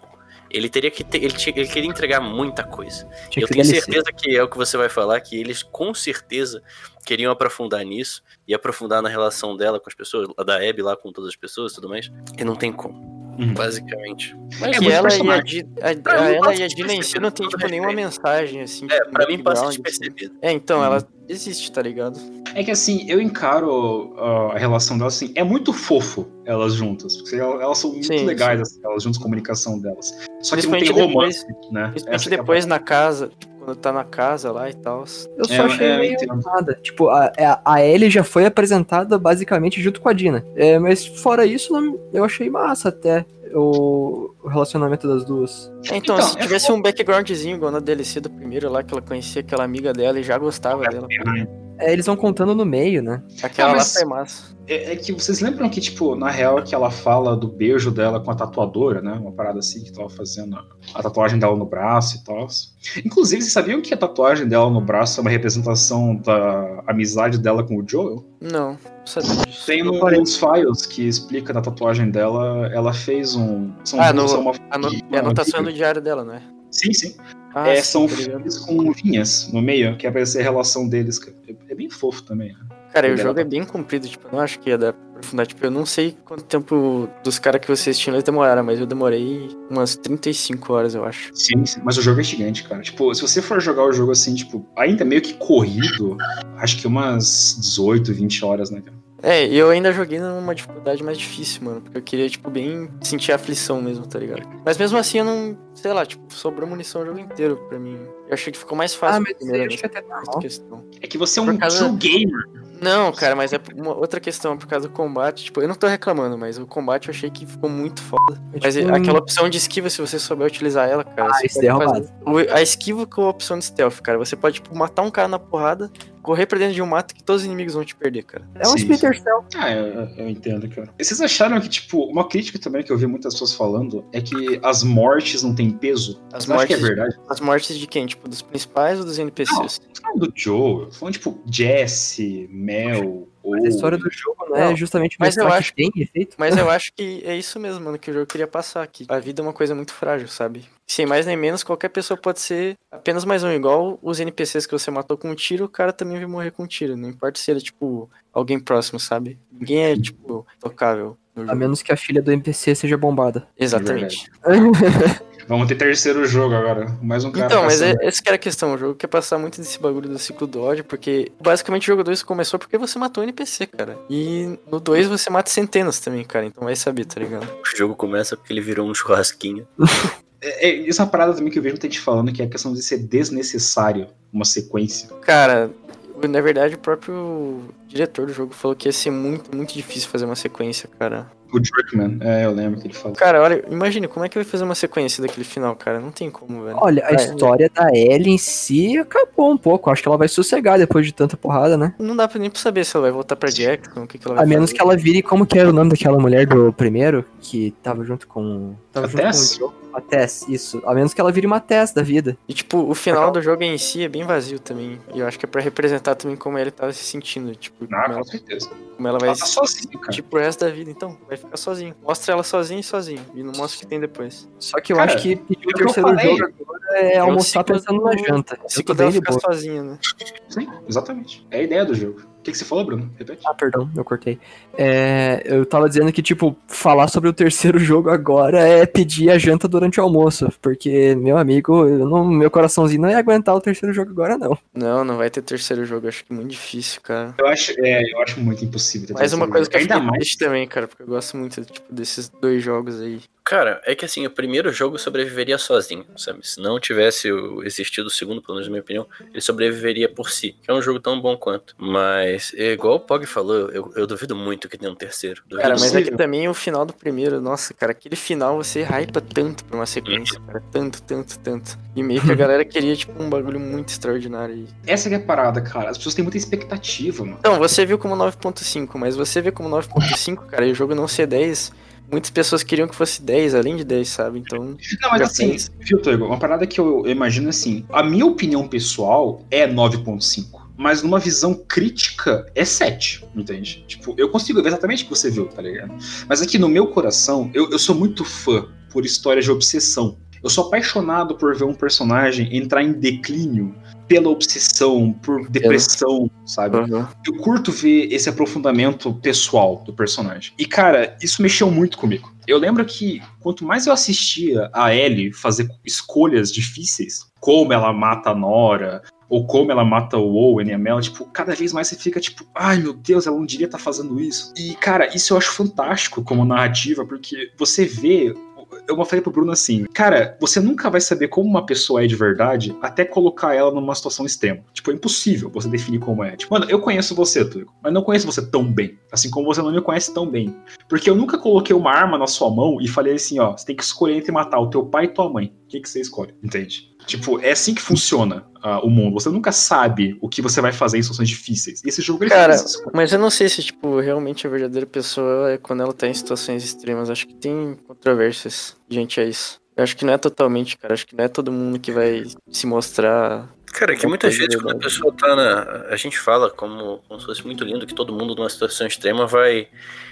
Ele teria que ter, ele, tinha- ele queria entregar muita coisa. Tinha eu tenho certeza que é o que você vai falar, que eles com certeza queriam aprofundar nisso e aprofundar na relação dela com as pessoas, da Abby lá com todas as pessoas e tudo mais. E não tem como, Uhum. basicamente. Mas É muito ela e a, personagem. Di, a, a ela e a Dina em si não tem, tipo, nenhuma mensagem, assim. É, tipo, pra mim passa assim. despercebido. É, então, ela existe, tá ligado? É que assim, eu encaro uh, a relação delas assim, é muito fofo elas juntas. Porque elas, são muito Sim, legais, assim, elas juntas, a comunicação delas. Só que não tem romance, né? Principalmente Essa é depois na casa, quando tá na casa lá e tal. Eu só É, achei é, meio nada. Tipo, a, a- a Ellie já foi apresentada basicamente junto com a Dina. É, mas fora isso, eu achei massa até o, relacionamento das duas. É, então, Então, se é tivesse um backgroundzinho igual na DLC do primeiro lá, que ela conhecia aquela amiga dela e já gostava dela. É, eles vão contando no meio, né? Aquela Ah, lá mas- foi massa. É, é que vocês lembram que, tipo, na real, que ela fala do beijo dela com a tatuadora, né? Uma parada assim, que tava fazendo a, tatuagem dela no braço e tal. Inclusive, vocês sabiam que a tatuagem dela no braço é uma representação da amizade dela com o Joel? Não, não sabia disso. Tem no- nos files que explica na tatuagem dela, ela fez um. São, Ah, no- são uma, Ano- uma- É a anotação no diário dela, não é? Sim, sim. Ah, É, são tá fios com vinhas no meio, que é ser a relação deles. cara. É, é bem fofo também. né? Cara, o jogo é bem comprido, tipo, eu não acho que ia dar pra aprofundar. Tipo, eu não sei quanto tempo dos caras que vocês tinham eles demoraram, mas eu demorei umas 35 horas, eu acho. Sim, sim, mas o jogo é gigante, cara. Tipo, se você for jogar o jogo assim, tipo, ainda meio que corrido, acho que umas 18, 20 horas, né, cara? É, e eu ainda joguei numa dificuldade mais difícil, mano. Porque eu queria, tipo, bem sentir a aflição mesmo, tá ligado? Mas mesmo assim eu não. Sei lá, tipo, sobrou munição o jogo inteiro pra mim. Eu achei que ficou mais fácil Ah, mas primeira acho vez que até normal. questão. É que você é um causa- true gamer. Não, cara, mas é uma outra questão, por causa do combate. Tipo, eu não tô reclamando, mas o combate eu achei que ficou muito foda. É Mas tipo aquela opção de esquiva, se você souber utilizar ela, cara. Ah, você isso pode é fazer- A esquiva com a opção de stealth, cara. Você pode, tipo, matar um cara na porrada, correr pra dentro de um mato que todos os inimigos vão te perder, cara. É um Sim, Splinter Cell. Ah, eu, eu- entendo, cara. E vocês acharam que, tipo, uma crítica também que eu vi muitas pessoas falando é que as mortes não têm peso? As Você acha que é mortes- verdade? As mortes de quem? Tipo, dos principais ou dos NPCs? Falando do Joe, falando, tipo, Jesse, Mel, ou... Mas a história do jogo não é Não, justamente mas eu acho- que tem efeito. Mas eu acho que é isso mesmo, mano, que o jogo queria passar aqui. A vida é uma coisa muito frágil, sabe? Sem mais nem menos, qualquer pessoa pode ser apenas mais um. Igual os NPCs que você matou com um tiro, o cara também vai morrer com um tiro. Não importa se ele é, tipo, alguém próximo, sabe? Ninguém é, tipo, tocável. no A menos que a filha do NPC seja bombada. Exatamente. Vamos ter terceiro jogo agora. Mais um cara Então, mas é, essa que era a questão. O jogo quer passar muito desse bagulho do ciclo do ódio, porque basicamente o jogo 2 começou porque você matou o NPC, cara. E no 2 você mata centenas também, cara. Então vai saber, tá ligado? O jogo começa porque ele virou um churrasquinho. É, é, essa parada também que eu vejo muita gente falando, que é a questão de ser desnecessário uma sequência. Cara, na verdade o próprio diretor do jogo falou que ia ser muito, muito difícil fazer uma sequência, cara. O Jerkman, é, eu lembro que ele falou. Cara, olha, imagine como é que vai fazer uma sequência daquele final, cara. Não tem como, velho. Olha, a É. história da Ellie em si acabou um pouco. Acho que ela vai sossegar depois de tanta porrada, né? Não dá pra nem pra saber se ela vai voltar pra Jackson, o que, que ela vai A menos fazer. que ela vire como que era o nome daquela mulher do primeiro, que tava junto com. Tava A junto Tess? com o Joe. Tess, isso. A menos que ela vire uma Tess da vida. E tipo, o final do jogo em si é bem vazio também. E eu acho que é pra representar também como ele tava se sentindo. Tipo, Ah, como, ela, com certeza. como ela vai Ela tá sozinha, cara. Tipo, o resto da vida, então. Vai ficar sozinho. Mostra ela sozinha e sozinho. E não mostra o que tem depois. Só que eu Cara, acho que pedir o é terceiro falei. jogo agora é almoçar pensando do- na janta. O ciclo dela ficar boa. sozinha, né? Sim, exatamente. É a ideia do jogo. O que, que você falou, Bruno? Repete. Ah, perdão, eu cortei. É, eu tava dizendo que, tipo, falar sobre o terceiro jogo agora é pedir a janta durante o almoço. Porque, meu amigo, eu não, meu coraçãozinho não ia aguentar o terceiro jogo agora, não. Não, não vai ter terceiro jogo. Acho que é muito difícil, cara. Eu acho, é, eu acho muito impossível. ter Mais uma terceiro coisa jogo. que eu Ainda mais. também, cara, porque eu gosto muito tipo, desses dois jogos aí. Cara, é que assim, o primeiro jogo sobreviveria sozinho, sabe? Se não tivesse existido o segundo, pelo menos na minha opinião, ele sobreviveria por si. Que é um jogo tão bom quanto. Mas, é igual o Pog falou, eu, eu duvido muito que tenha um terceiro. Duvido Cara, mas é muito. que também o final do primeiro, nossa, cara, aquele final você hypa tanto pra uma sequência, cara. Tanto, tanto, tanto. E meio que a galera queria, tipo, um bagulho muito extraordinário. aí. Essa que é a parada, cara. As pessoas têm muita expectativa, mano. Então, você viu como 9.5, mas você vê como 9.5, cara, e o jogo não ser 10, muitas pessoas queriam que fosse 10, além de 10, sabe? Então, Não, mas assim, viu? Uma parada que eu, eu imagino assim. A minha opinião pessoal é 9.5. Mas numa visão crítica é 7, entende? Tipo, eu consigo ver exatamente o que você viu, tá ligado? Mas aqui no meu coração, eu, eu sou muito fã por histórias de obsessão. Eu sou apaixonado por ver um personagem entrar em declínio pela obsessão, por depressão, sabe? eu curto ver esse aprofundamento pessoal do personagem. E, cara, isso mexeu muito comigo. Eu lembro que quanto mais eu assistia a Ellie fazer escolhas difíceis, como ela mata a Nora, ou como ela mata o Owen e a Mel, tipo, cada vez mais você fica tipo, ai meu Deus, ela não diria estar fazendo isso. E, cara, isso eu acho fantástico como narrativa, porque você vê eu falei pro Bruno assim, cara, você nunca vai saber como uma pessoa é de verdade até colocar ela numa situação extrema. Tipo, é impossível você definir como é. Tipo, mano, eu conheço você, Tuigo, mas não conheço você tão bem. Assim como você não me conhece tão bem. Porque eu nunca coloquei uma arma na sua mão e falei assim, ó, você tem que escolher entre matar o teu pai e tua mãe. O que, que você escolhe? Entende? Tipo, é assim que funciona uh, o mundo. Você nunca sabe o que você vai fazer em situações difíceis. E esse jogo ele Cara, faz isso. mas eu não sei se, tipo, realmente a verdadeira pessoa é quando ela tá em situações extremas. Acho que tem controvérsias. Gente, é isso. Eu acho que não é totalmente, cara. Acho que não é todo mundo que vai se mostrar. Cara, que Uma muitas vezes quando a pessoa tá na. A gente fala como, como se fosse muito lindo que todo mundo numa situação extrema vai,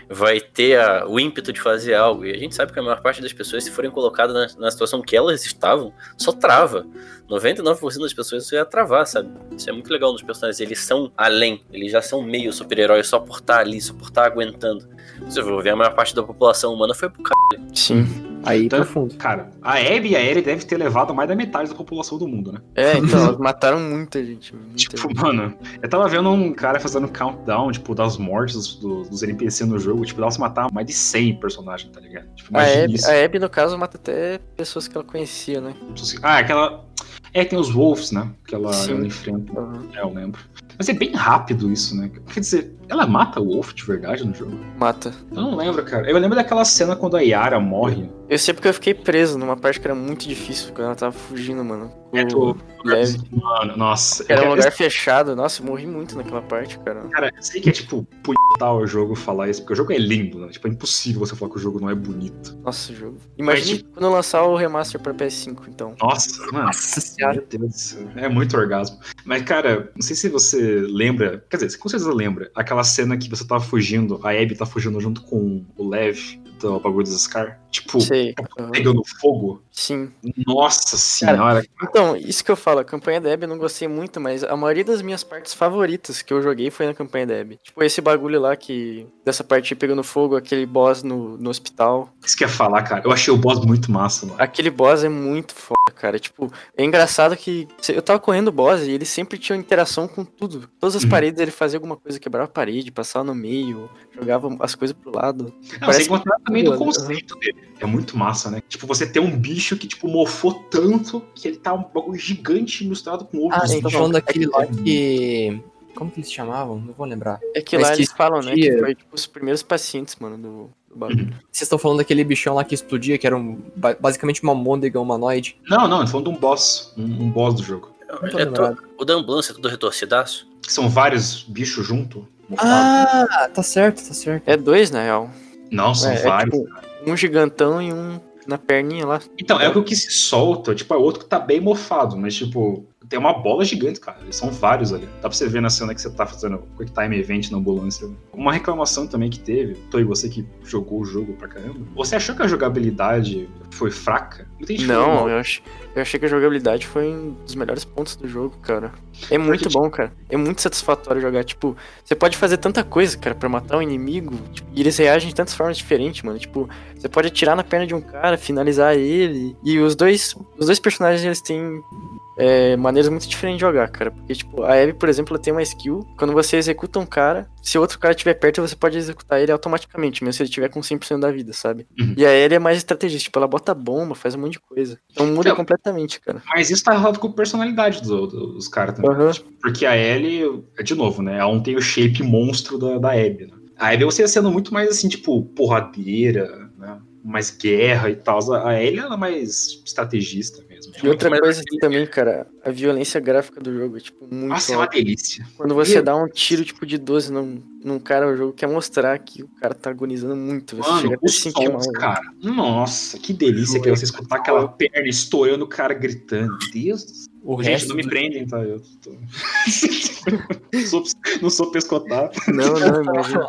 vai ter a- o ímpeto de fazer algo. E a gente sabe que a maior parte das pessoas, se forem colocadas na, na situação que elas estavam, só trava. 99% das pessoas isso ia travar, sabe? Isso é muito legal nos personagens. Eles são além, eles já são meio super-heróis só por estar ali, só por estar aguentando. Você vai ver, a maior parte da população humana foi pro cara. Sim. Aí Então- profundo. Cara, a Abby e a Ellie devem ter levado mais da metade da população do mundo, né? É, então, elas mataram muita gente. Muita Tipo, gente. mano, eu tava vendo um cara fazendo countdown, tipo, das mortes dos, dos NPC no jogo, tipo, dava pra matar mais de 100 personagens, tá ligado? Tipo, A Abby, isso. a Abby, no caso, mata até pessoas que ela conhecia, né? Ah, aquela. É, tem os Wolves, né? Que ela, ela enfrenta. Uhum. É, eu lembro. Mas é bem rápido isso, né? Quer dizer, ela mata o Wolf de verdade no jogo? Mata. Eu não lembro, cara. Eu lembro daquela cena quando a Yara morre. Eu sei porque eu fiquei preso numa parte que era muito difícil, quando ela tava fugindo, mano. É, O- tu- Leve. Mano, nossa. Era um eu, lugar fechado. Nossa, eu morri muito naquela parte, cara. Cara, eu sei que é tipo, putar o jogo falar isso, porque o jogo é lindo, né? Tipo, é impossível você falar que o jogo não é bonito. Nossa, jogo. Imagine tipo- quando lançar o remaster pra PS5, então. Nossa. Nossa. Meu Deus. É muito orgasmo. Mas, cara, não sei se você lembra. Quer dizer, você com certeza lembra. Aquela cena que você tava fugindo, a Abby tá fugindo junto com o Lev do bagulho dos Scar. Tipo, Sei. Uhum. pegando fogo. Sim. Nossa senhora. Então, isso que eu falo, a campanha da Abby eu não gostei muito, mas a maioria das minhas partes favoritas que eu joguei foi na campanha Abby. Tipo, esse bagulho lá que. Dessa parte pegando fogo, aquele boss no, no hospital. Isso que eu ia falar, cara. Eu achei o boss muito massa, mano. Aquele boss é muito foda, cara. Tipo, é engraçado que eu tava correndo o boss e ele sempre tinha interação com tudo. Todas as Uhum. paredes ele fazia alguma coisa, quebrava a parede, passava no meio, jogava as coisas pro lado. Não, Parece sem contar também do Uhum. conceito dele. É muito massa, né? Tipo, você ter um bicho que, tipo, mofou tanto que ele tá um bagulho gigante misturado com outros Ah, você tá bichos. falando daquele lá É que. Como que eles chamavam? Não vou lembrar. É que Mas lá que eles falam, né? Que foi tipo os primeiros pacientes, mano, do, do bagulho. Vocês estão falando daquele bichão lá que explodia, que era um, ba- basicamente uma môndega humanoide? Não, não, eu tô falando de um boss. Um, um boss do jogo. É to- O da ambulância é tudo retorcidaço. Que são vários bichos junto. mofados. Ah, tá certo, tá certo. É dois, na real. Não, são É, é vários. tipo, um gigantão e um na perninha lá. Então, é o que se solta, tipo, é outro que tá bem mofado, mas, tipo, tem uma bola gigante, cara. Eles são vários ali. Dá pra você ver na cena que você tá fazendo Quick Time Event na ambulância. Uma reclamação também que teve, Toi, você que jogou o jogo pra caramba. Você achou que a jogabilidade foi fraca? Falou Não, mal. eu, ach, eu achei que a jogabilidade foi um dos melhores pontos do jogo, cara. É muito tipo- bom, cara. É muito satisfatório jogar. Tipo, você pode fazer tanta coisa, cara, pra matar um inimigo. tipo, e eles reagem de tantas formas diferentes, mano. Tipo, você pode atirar na perna de um cara, finalizar ele. E os dois, os dois personagens, eles têm é, maneiras muito diferentes de jogar, cara. Porque, tipo, a Abby, por exemplo, ela tem uma skill. Quando você executa um cara, se outro cara estiver perto, você pode executar ele automaticamente, mesmo se ele estiver com 100% da vida, sabe? Uhum. E a Ellie é mais estrategista. Tipo, ela bota bomba, faz um monte de coisa. Então muda Não. completamente, cara. Mas isso tá errado com a personalidade do- do- dos caras também. Aham. Porque a Ellie, é de novo, né? Ela não tem o shape monstro da, da Abby, né? A Abby você ia sendo muito mais assim, tipo, porradeira, né? Mais guerra e tal. A Ellie ela é mais estrategista mesmo. E outra coisa aquele- também, cara, a violência gráfica do jogo é, tipo, muito Nossa, é uma alta. delícia. Quando você E- dá um tiro, tipo, de 12 num, num cara, o jogo quer mostrar que o cara tá agonizando muito. Você chega Mano, até a os se sentir mal. sons, cara. Nossa, que delícia que é você escutar aquela perna estourando o cara gritando. Deus do céu. O Gente, resto não me do- prendem, tá? Eu tô... não, sou, não sou pescotado. Não, não, imagina.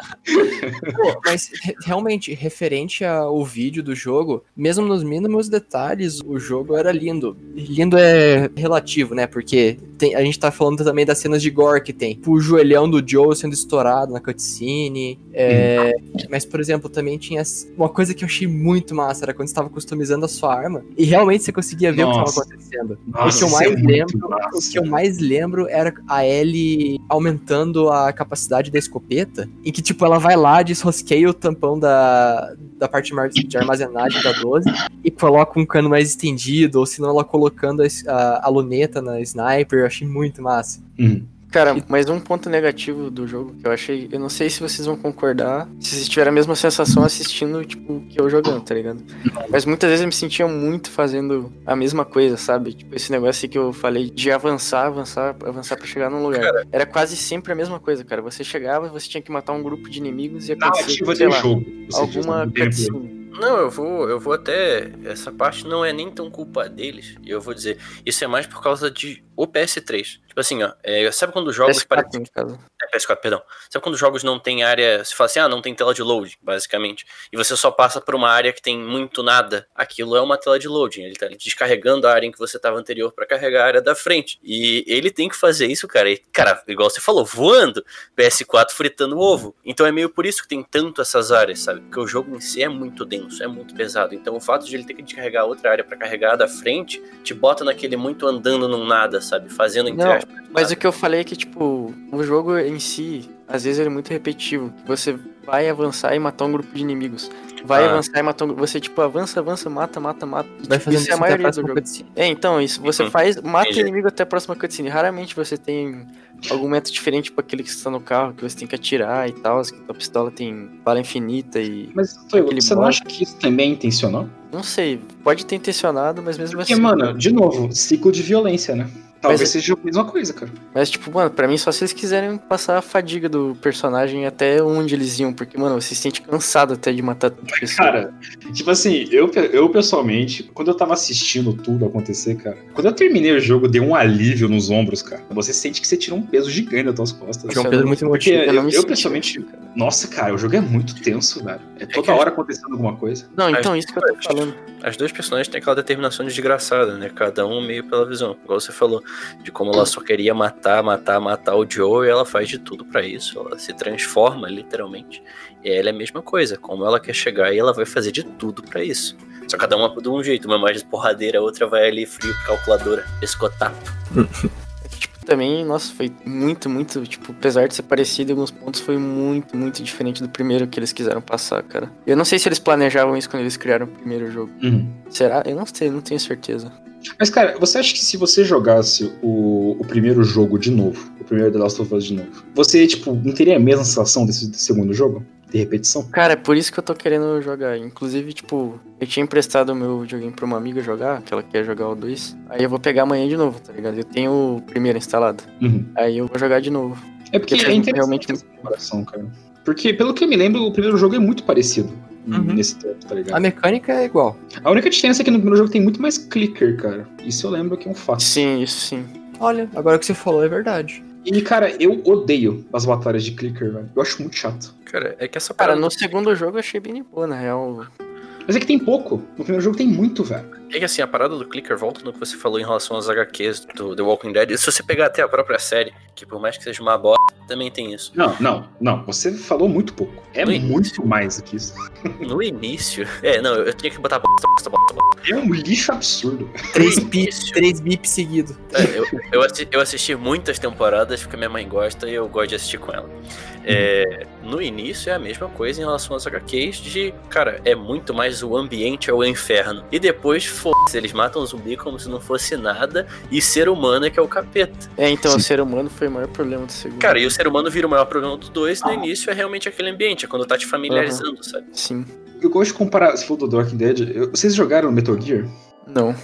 Pô, mas re- realmente, referente ao vídeo do jogo, mesmo nos mínimos detalhes, o jogo era lindo. Lindo é relativo, né? Porque tem- a gente tá falando também das cenas de gore que tem. Tipo, o joelhão do Joe sendo estourado na cutscene. é, Mas, por exemplo, também tinha uma coisa que eu achei muito massa, era quando você tava customizando a sua arma e realmente você conseguia ver o que Nossa. tava acontecendo. Nossa, é mais lembro, massa. o que eu mais lembro era a Ellie aumentando a capacidade da escopeta, em que tipo ela vai lá, desrosqueia o tampão da, da parte de armazenagem da 12 e coloca um cano mais estendido, ou senão ela colocando a, a, a luneta na sniper, eu achei muito massa. Hum. Cara, mas um ponto negativo do jogo que eu achei, eu não sei se vocês vão concordar, se vocês tiverem a mesma sensação assistindo, tipo, que eu jogando, tá ligado? Mas muitas vezes eu me sentia muito fazendo a mesma coisa, sabe? Tipo, esse negócio aí que eu falei de avançar, avançar, avançar pra chegar num lugar. Era quase sempre a mesma coisa, cara. Você chegava, você tinha que matar um grupo de inimigos e acontecia, Narrativa sei do lá, jogo. alguma cutscene. Não, eu vou, eu vou até. Essa parte não é nem tão culpa deles. E eu vou dizer, isso é mais por causa de o PS3. Tipo assim, ó, é, sabe quando jogos PS4, parecem. no caso. PS4, perdão. Sabe quando os jogos não tem área. Você fala assim, ah, não tem tela de load, basicamente. E você só passa por uma área que tem muito nada. Aquilo é uma tela de loading. Ele tá descarregando a área em que você tava anterior para carregar a área da frente. E ele tem que fazer isso, cara. E, cara, igual você falou, voando. PS4 fritando ovo. Então é meio por isso que tem tanto essas áreas, sabe? Porque o jogo em si é muito denso, é muito pesado. Então o fato de ele ter que descarregar outra área para carregar a da frente te bota naquele muito andando num nada, sabe? Fazendo entre Não, aspas. Mas nada. o que eu falei é que, tipo, o jogo em si, às vezes ele é muito repetitivo. Você vai avançar e matar um grupo de inimigos. Vai Ah. avançar e matar um grupo. Você, tipo, avança, avança, mata, mata, mata. Vai Tipo, fazendo isso é a maioria do jogo. cutscene. É, então, isso. Você Uhum. faz, mata Entendi. o inimigo até a próxima cutscene. Raramente você tem algum método diferente, tipo aquele que está no carro, que você tem que atirar e tal, que a pistola tem bala infinita e. Mas, você não acha que isso também é intencional? Não sei, pode ter intencionado, mas mesmo Porque, assim. mano, de novo, ciclo de violência, né? Talvez Mas- seja a mesma coisa, cara. Mas, tipo, mano, pra mim, só se eles quiserem passar a fadiga do personagem até onde eles iam, porque, mano, você se sente cansado até de matar tanta pessoa. Cara, tipo assim, eu, eu pessoalmente, quando eu tava assistindo tudo acontecer, cara, quando eu terminei o jogo, deu um alívio nos ombros, cara. Você sente que você tira um peso gigante das tuas costas. João eu Pedro não- muito emotivo. eu eu, eu pessoalmente. cara. Nossa, cara, o jogo é muito tenso, velho. É toda que a hora acontecendo alguma coisa. Não, então, isso que eu tô falando. As duas personagens têm aquela determinação desgraçada, né? Cada um meio pela visão. Igual você falou, de como ela só queria matar, matar, matar o Joe e ela faz de tudo pra isso. Ela se transforma, literalmente. E ela é a mesma coisa. Como ela quer chegar e ela vai fazer de tudo pra isso. Só cada uma de um jeito. Uma mais porradeira, a outra vai ali frio, calculadora, escotapo. Tipo, também, nossa, foi muito, muito, tipo, apesar de ser parecido em alguns pontos, foi muito, muito diferente do primeiro que eles quiseram passar, cara. Eu não sei se eles planejavam isso quando eles criaram o primeiro jogo. Uhum. Será? Eu não sei, não tenho certeza. Mas, cara, você acha que se você jogasse o, o primeiro jogo de novo, o primeiro The Last of Us de novo, você, tipo, não teria a mesma sensação desse, desse segundo jogo? De repetição? Cara, é por isso que eu tô querendo jogar. Inclusive, tipo, eu tinha emprestado o meu videogame pra uma amiga jogar, que ela quer jogar o 2. Aí eu vou pegar amanhã de novo, tá ligado? Eu tenho o primeiro instalado. Uhum. Aí eu vou jogar de novo. É porque Porque é faz interessante realmente essa comparação, cara. Porque, pelo que eu me lembro, o primeiro jogo é muito parecido Uhum. nesse tempo, tá ligado? A mecânica é igual. A única diferença é que no primeiro jogo tem muito mais clicker, cara. Isso eu lembro que é um fato. Sim, isso sim. Olha, agora que você falou é verdade. E, cara, eu odeio as batalhas de clicker, velho. Eu acho muito chato. Cara, é que essa Cara, parada. no segundo jogo eu achei bem de boa, na real. Mas é que tem pouco. No primeiro jogo tem muito, velho. É que assim, a parada do clicker volta no que você falou em relação às HQs do The Walking Dead. Se você pegar até a própria série, que por mais que seja uma bosta, também tem isso. Não, não, não. Você falou muito pouco. É No muito mais do que isso. No início. É, não, eu tinha que botar bosta, bosta, bosta, bosta. É um lixo absurdo. Três início. três bips seguidos. É, eu, eu, assi- eu assisti muitas temporadas porque minha mãe gosta e eu gosto de assistir com ela. É, no início é a mesma coisa em relação às HQs de, cara, é muito mais o ambiente é o inferno. E depois, foda-se, eles matam o zumbi como se não fosse nada e ser humano é que é o capeta. É, então Sim. o ser humano foi o maior problema do segundo. Cara, e o ser humano vira o maior problema do dois no início é realmente aquele ambiente, é quando tá te familiarizando, sabe? Sim. Eu gosto de comparar. Você falou do Walking Dead. eu- vocês jogaram Metal Gear? Não.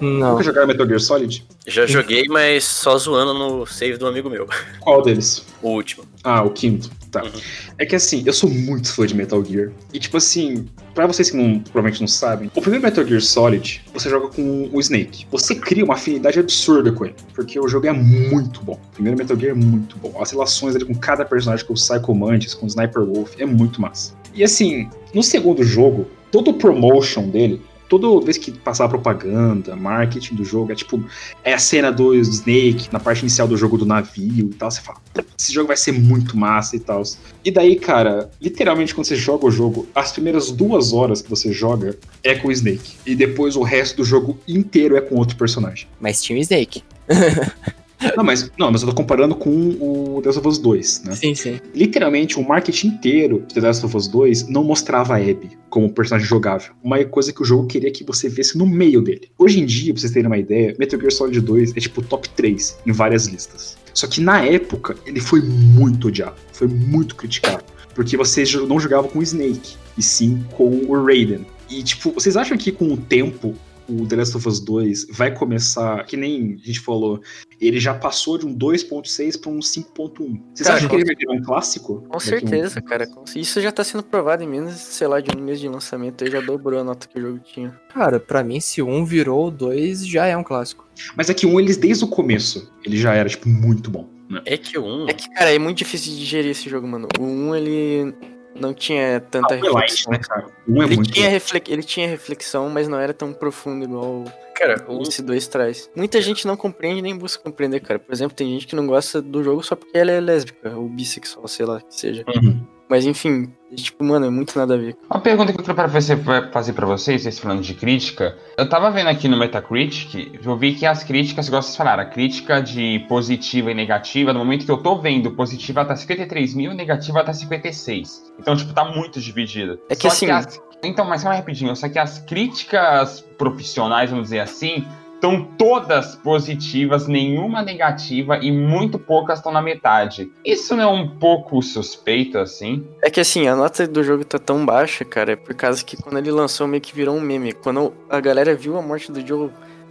Não. Nunca jogaram Metal Gear Solid? Já joguei, mas só zoando no save do amigo meu. Qual deles? O último. Ah, o quinto. Tá. Uhum. É que assim, eu sou muito fã de Metal Gear. E tipo assim, pra vocês que não, provavelmente não sabem, o primeiro Metal Gear Solid, você joga com o Snake. Você cria uma afinidade absurda com ele. Porque o jogo é muito bom. O primeiro Metal Gear é muito bom. As relações ali com cada personagem, com o Psycho Mantis, com o Sniper Wolf, é muito massa. E assim, no segundo jogo, todo o promotion dele, toda vez que passava propaganda, marketing do jogo, é tipo, é a cena do Snake na parte inicial do jogo do navio e tal. Você fala, "Pô, esse jogo vai ser muito massa e tal. E daí, cara, literalmente quando você joga o jogo, as primeiras duas horas que você joga é com o Snake. E depois o resto do jogo inteiro é com outro personagem. Mas tinha o Snake. Não, mas, não, mas eu tô comparando com o The Last of Us 2, né? Sim, sim. Literalmente, o marketing inteiro de The Last of Us 2 não mostrava a Abby como personagem jogável. Uma coisa que o jogo queria que você visse no meio dele. Hoje em dia, pra vocês terem uma ideia, Metal Gear Solid 2 é tipo top 3 em várias listas. Só que na época, ele foi muito odiado. Foi muito criticado. Porque você não jogava com o Snake, e sim com o Raiden. E, tipo, vocês acham que com o tempo o The Last of Us 2 vai começar, que nem a gente falou, ele já passou de um 2.6 para um 5.1. Vocês Cara, acham que ele vai virar um clássico? Com Daqui a um- certeza, cara. Com- Isso já tá sendo provado em menos, sei lá, de um mês de lançamento. Aí já dobrou a nota que o jogo tinha. Cara, pra mim, se um virou o dois, já é um clássico. Mas é que um, eles desde o começo, ele já era, tipo, muito bom. É que o 1. É que, cara, é muito difícil de digerir esse jogo, mano. O 1, ele não tinha tanta Ah, o Light, reflexão. né, é Ele muito. tinha, refle- ele tinha reflexão, mas não era tão profundo igual Cara, o o esse 2 traz. Muita gente não compreende nem busca compreender, cara. Por exemplo, tem gente que não gosta do jogo só porque ela é lésbica, ou bissexual, sei lá, que seja. Uhum. Mas enfim, tipo, mano, é muito nada a ver. Uma pergunta que eu quero fazer, fazer pra vocês, vocês falando de crítica. Eu tava vendo aqui no Metacritic, eu vi que as críticas, igual vocês falaram, a crítica de positiva e negativa, no momento que eu tô vendo, positiva tá 53 mil, negativa tá 56. Então, tipo, tá muito dividida. É que assim- as- Então, mas só rapidinho, só que as críticas profissionais, vamos dizer assim, estão todas positivas, nenhuma negativa e muito poucas estão na metade. Isso não é um pouco suspeito assim? É que assim, a nota do jogo tá tão baixa, cara, é por causa que quando ele lançou meio que virou um meme. Quando a galera viu a morte do Joe,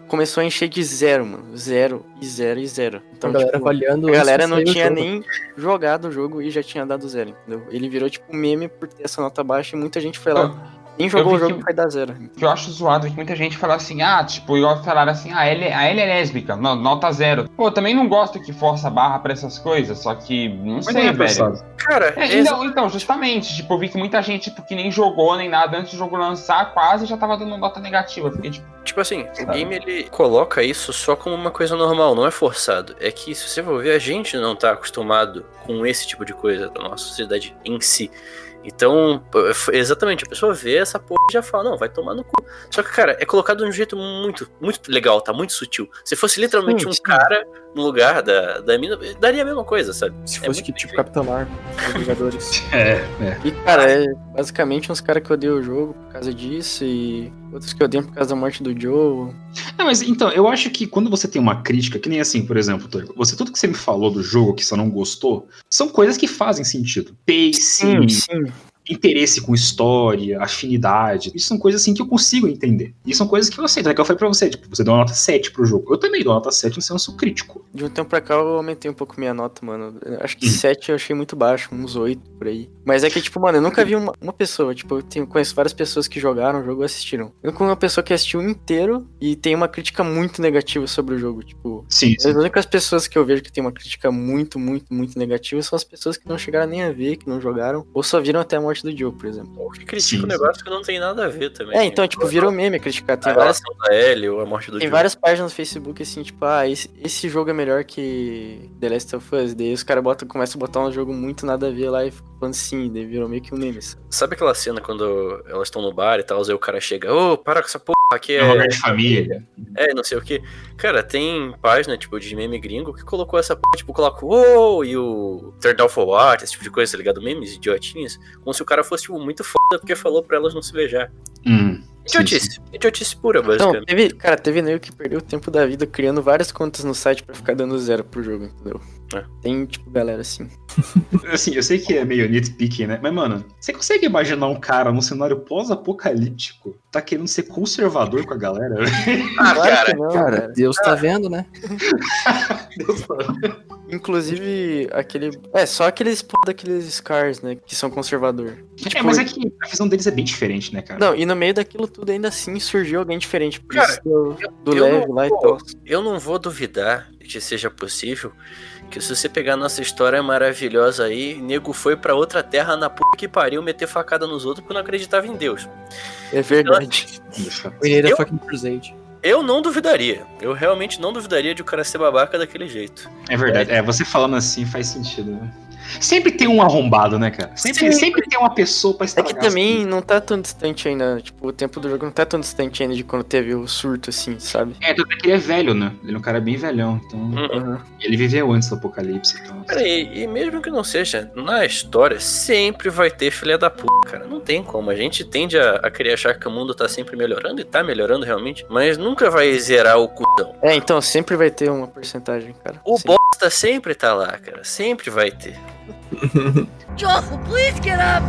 começou a encher de zero, mano. Zero e zero e zero. Então, a galera tipo, avaliando. a galera não tinha jogo. nem jogado o jogo e já tinha dado zero, entendeu? Ele virou tipo meme por ter essa nota baixa e muita gente foi lá. Nem jogou o jogo que- vai dar zero. O que eu acho zoado é que muita gente fala assim, ah, tipo, igual falaram assim, ah, ele, a ele é lésbica, no- nota zero. Pô, eu também não gosto que força a barra pra essas coisas, só que não Mas sei, é velho. Cara, É, é então, então, justamente, tipo, eu vi que muita gente tipo, que nem jogou nem nada antes do jogo lançar, quase já tava dando nota negativa. Fiquei tipo, Tipo assim, o Sabe? game ele coloca isso só como uma coisa normal, não é forçado. É que se você for ver, a gente não tá acostumado com esse tipo de coisa da nossa sociedade em si. Então, exatamente, a pessoa vê essa porra e já fala, não, vai tomar no cu. Só que, cara, é colocado de um jeito muito, muito legal, tá muito sutil. Se fosse literalmente Sim, um sim. cara no lugar da, da mina, daria a mesma coisa, sabe? Se É fosse que tipo Capitão Marvel, os Vingadores. É, é. E, cara, é basicamente uns caras que odeiam o jogo por causa disso e outros que odeiam por causa da morte do Joe. Não, mas então, eu acho que quando você tem uma crítica, que nem assim, por exemplo, você tudo que você me falou do jogo que você não gostou, são coisas que fazem sentido. Pacing, sim. Interesse com história, afinidade. Isso são coisas assim que eu consigo entender. E são coisas que eu aceito. É que eu falei pra você, tipo, você deu uma nota 7 pro jogo. Eu também dou uma nota 7 no senso crítico. De um tempo pra cá eu aumentei um pouco minha nota, mano. Acho que Hum. 7 eu achei muito baixo, uns 8 por aí. Mas é que, tipo, mano, eu nunca vi uma, uma pessoa, tipo, eu tenho, conheço várias pessoas que jogaram o jogo e assistiram. Eu conheço uma pessoa que assistiu inteiro e tem uma crítica muito negativa sobre o jogo, tipo. Sim, As únicas pessoas que eu vejo que tem uma crítica muito, muito, muito negativa são as pessoas que não chegaram nem a ver, que não jogaram, ou só viram até a morte do Joe, por exemplo. Ou que critica Sim, um negócio que não tem nada a ver também. É, então, tipo, virou meme criticar. Tem a várias da Ellie ou a morte do Tem Joe. várias páginas no Facebook assim, tipo, ah, esse, esse jogo é melhor que The Last of Us. Daí os caras botam- começam a botar um jogo muito nada a ver lá e ficam falando sim, daí virou meio que um meme. sabe? Sabe aquela cena quando elas estão no bar e tal, aí o cara chega, ô, para com essa porra, aqui é é. um lugar de família. É, não sei o que. Cara, tem página, tipo, de meme gringo que colocou essa porra, tipo, coloca uou e o Turn Down for What, esse tipo de coisa, tá ligado? Memes idiotinhas. Como se o cara fosse, tipo, muito foda porque falou pra elas não se beijar. Hum, sim, Idiotice. Idiotice pura, Então, basicamente. teve, cara, teve nego que perdeu o tempo da vida criando várias contas no site pra ficar dando zero pro jogo, entendeu? É. Tem, tipo, galera assim. Assim, eu sei que é meio nitpicking, né? Mas, mano, você consegue imaginar um cara num cenário pós-apocalíptico tá querendo ser conservador com a galera? Ah, Claro cara, que não, Cara, cara. Deus tá vendo, né? Deus sabe. Inclusive, aquele. É, só aqueles p daqueles Scars, né? Que são conservador. É, mas é que a visão deles é bem diferente, né, cara? Não, e no meio daquilo tudo ainda assim surgiu alguém diferente. Por Cara, isso do, do eu leve não lá e tal. eu não vou duvidar que seja possível que se você pegar nossa história maravilhosa aí, nego foi pra outra terra na puta que pariu meter facada nos outros porque não acreditava em Deus. É verdade. A Eu- fucking crusade. Eu não duvidaria. Eu realmente não duvidaria de o cara ser babaca daquele jeito. É verdade. É, você falando assim faz sentido, né? Sempre tem um arrombado, né, cara? Sempre, Sim. sempre tem uma pessoa pra É estragar. que as também não tá tão distante ainda, tipo, o tempo do jogo não tá tão distante ainda de quando teve o surto, assim, sabe? É, tanto é que ele é velho, né? Ele é um cara bem velhão, então. Uhum. Ele viveu antes do apocalipse então. Peraí, e mesmo que não seja, na história sempre vai ter filha da puta, cara. Não tem como. A gente tende a, a querer achar que o mundo tá sempre melhorando e tá melhorando realmente, mas nunca vai zerar o cuzão. É, então sempre vai ter uma porcentagem, cara. O Sim. bosta sempre tá lá, cara. Sempre vai ter. Joel, please get up!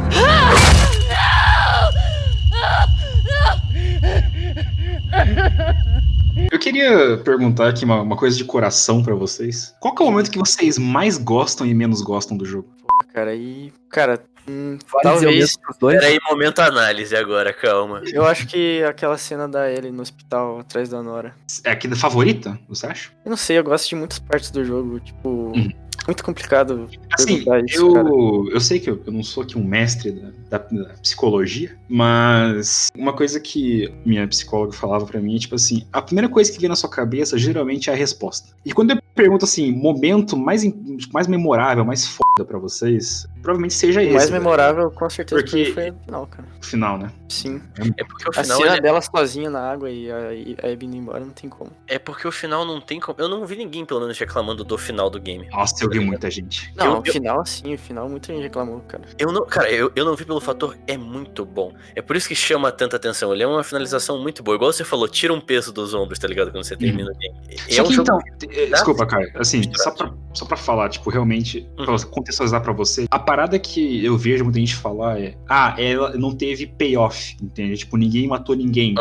Eu queria perguntar aqui uma, uma coisa de coração pra vocês. Qual que é o momento que vocês mais gostam e menos gostam do jogo? Cara, e. Cara, hum, talvez. Peraí, momento análise agora, calma. Eu acho que aquela cena da Ellie no hospital atrás da Nora. É aqui da favorita, você acha? Eu não sei, eu gosto de muitas partes do jogo, tipo. Hum. Muito complicado. Assim, isso, cara. eu, eu sei que eu, eu não sou aqui um mestre da, da- da psicologia, mas uma coisa que minha psicóloga falava pra mim é tipo assim: a primeira coisa que vem na sua cabeça geralmente é a resposta. E quando eu pergunto assim, momento mais, mais memorável, mais foda pra vocês, provavelmente seja O esse. mais velho, memorável, com certeza, Porque- foi o final, cara. o final, né? Sim. É porque o A final cena ele- dela sozinha na água e a, e a Abby indo embora não tem como. é porque o final não tem como. Eu não vi ninguém, pelo menos, reclamando do final do game. Nossa, eu vi muita gente. Não, o final sim, o final muita gente reclamou, cara. Eu não, cara, eu, eu não vi pelo fator é muito bom. É por isso que chama tanta atenção. Ele é uma finalização muito boa. Igual você falou, tira um peso dos ombros, tá ligado? Quando você termina o game. É um que jogo- então, eh, desculpa, cara, assim, só pra, só pra falar, tipo, realmente, Uhum. pra contextualizar pra você, a parada que eu vejo muita gente falar é, ah, ela não teve payoff, entende? Tipo, ninguém matou ninguém.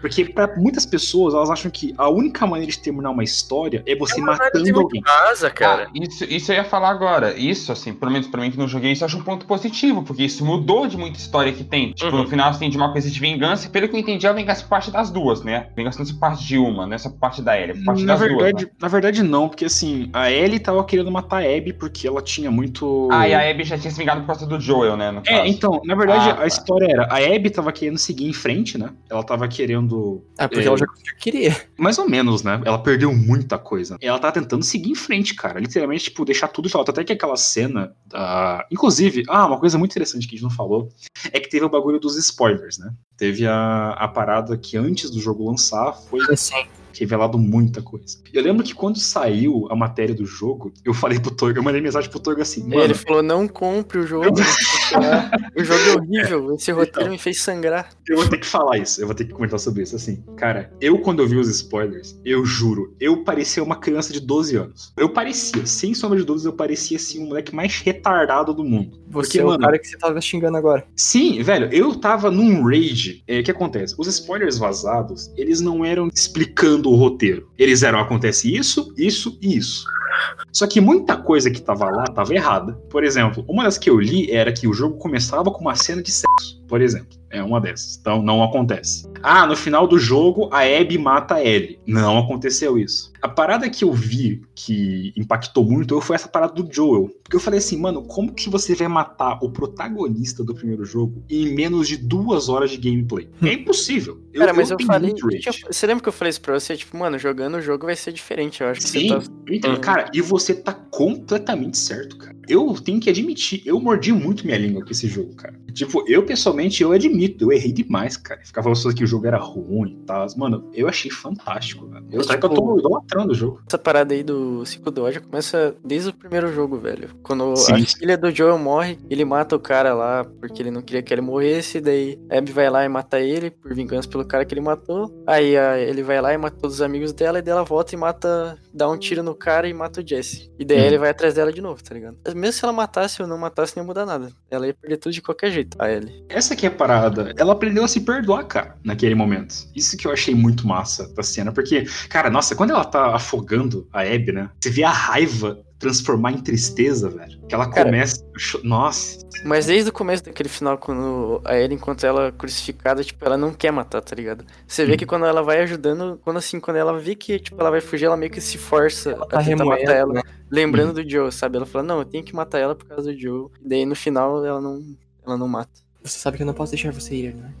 Porque pra muitas pessoas, elas acham que a única maneira de terminar uma história é você matando alguém. Casa, cara. Ah, isso, isso eu ia falar agora. Isso, assim, pelo menos pra mim que não joguei, isso eu acho um ponto positivo, porque isso mudou de muita história que tem. Tipo, Uhum. no final você tem de uma coisa de vingança, e pelo que eu entendi, a vingança parte das duas, né? Vingança não é parte de uma, não é só parte da Ellie, é parte Na das verdade, duas. né? na verdade, não, porque assim, a Ellie tava querendo matar a Abby porque ela tinha muito. Ah, e a Abby já tinha se vingado por causa do Joel, né? No É, então, na verdade, Ah, a tá. história era, a Abby tava querendo seguir em frente, né? Ela tava querendo Ah, porque É. ela já conseguiu querer. Mais ou menos, né? Ela perdeu muita coisa. E ela tá tentando seguir em frente, cara. Literalmente, tipo, deixar tudo falta. Até que aquela cena da. Inclusive, ah, uma coisa muito interessante que a gente não falou é que teve o bagulho dos spoilers, né? Teve a, a parada que antes do jogo lançar foi Sim. revelado muita coisa. Eu lembro que quando saiu a matéria do jogo, eu falei pro Torga, eu mandei mensagem pro Torga assim, mano. Ele falou, não compre o jogo. o jogo é horrível, esse roteiro me fez sangrar. Eu vou ter que falar isso, eu vou ter que comentar sobre isso. Assim, cara, eu quando eu vi os spoilers, eu juro, eu parecia uma criança de 12 anos. Eu parecia, sem sombra de dúvidas, eu parecia assim, o moleque mais retardado do mundo. Você Porque, é o mano, cara que você tava xingando agora. Sim, velho, eu tava num rage. É, O que acontece? Os spoilers vazados, eles não eram explicando o roteiro. Eles eram, acontece isso, isso e isso. Só que muita coisa que tava lá tava errada. Por exemplo, uma das que eu li era que o jogo começava com uma cena de sexo, por exemplo. É uma dessas. Então não acontece. Ah, no final do jogo a Abby mata a Ellie. Não aconteceu isso. A parada que eu vi que impactou muito eu foi essa parada do Joel. Porque eu falei assim, mano, como que você vai matar o protagonista do primeiro jogo em menos de duas horas de gameplay? É impossível. Cara, mas eu, tenho falei. tinha- Você lembra que eu falei isso pra você? Tipo, mano, jogando o jogo vai ser diferente. Eu acho que Sim, você tá. eu entendo. Cara, e você tá completamente certo, cara. Eu tenho que admitir, eu mordi muito minha língua com esse jogo, cara. Tipo, eu pessoalmente, eu admito, eu errei demais, cara. Ficava falando que o jogo era ruim e tal. Mano, eu achei fantástico, velho. Eu, que eu tô tipo, idolatrando o jogo. Essa parada aí do ciclo do ódio começa desde o primeiro jogo, velho. Quando Sim. a filha do Joel morre, ele mata o cara lá porque ele não queria que ele morresse. Daí a Abby vai lá e mata ele por vingança pelo cara que ele matou. Aí ele vai lá e mata todos os amigos dela. E daí ela volta e mata, dá um tiro no cara e mata o Jesse. E daí Hum. ele vai atrás dela de novo, tá ligado? Mesmo se ela matasse ou não matasse, não ia mudar nada. Ela ia perder tudo de qualquer jeito, a Ellie. Essa que é a parada. Ela aprendeu a se perdoar, cara, naquele momento. Isso que eu achei muito massa da cena. Porque, cara, nossa, quando ela tá afogando a Abby, né? Você vê a raiva transformar em tristeza, velho. Que ela Cara, começa. a Nossa. Mas desde o começo daquele final, quando a Ellie encontra ela crucificada, tipo, ela não quer matar, tá ligado? Você vê Hum. que quando ela vai ajudando, quando assim, quando ela vê que, tipo, ela vai fugir, ela meio que se força Ela a tá tentar remoendo, matar ela. né? Lembrando do Joe, sabe? Ela fala, não, eu tenho que matar ela por causa do Joe. E daí no final ela não, ela não mata. Você sabe que eu não posso deixar você ir, né?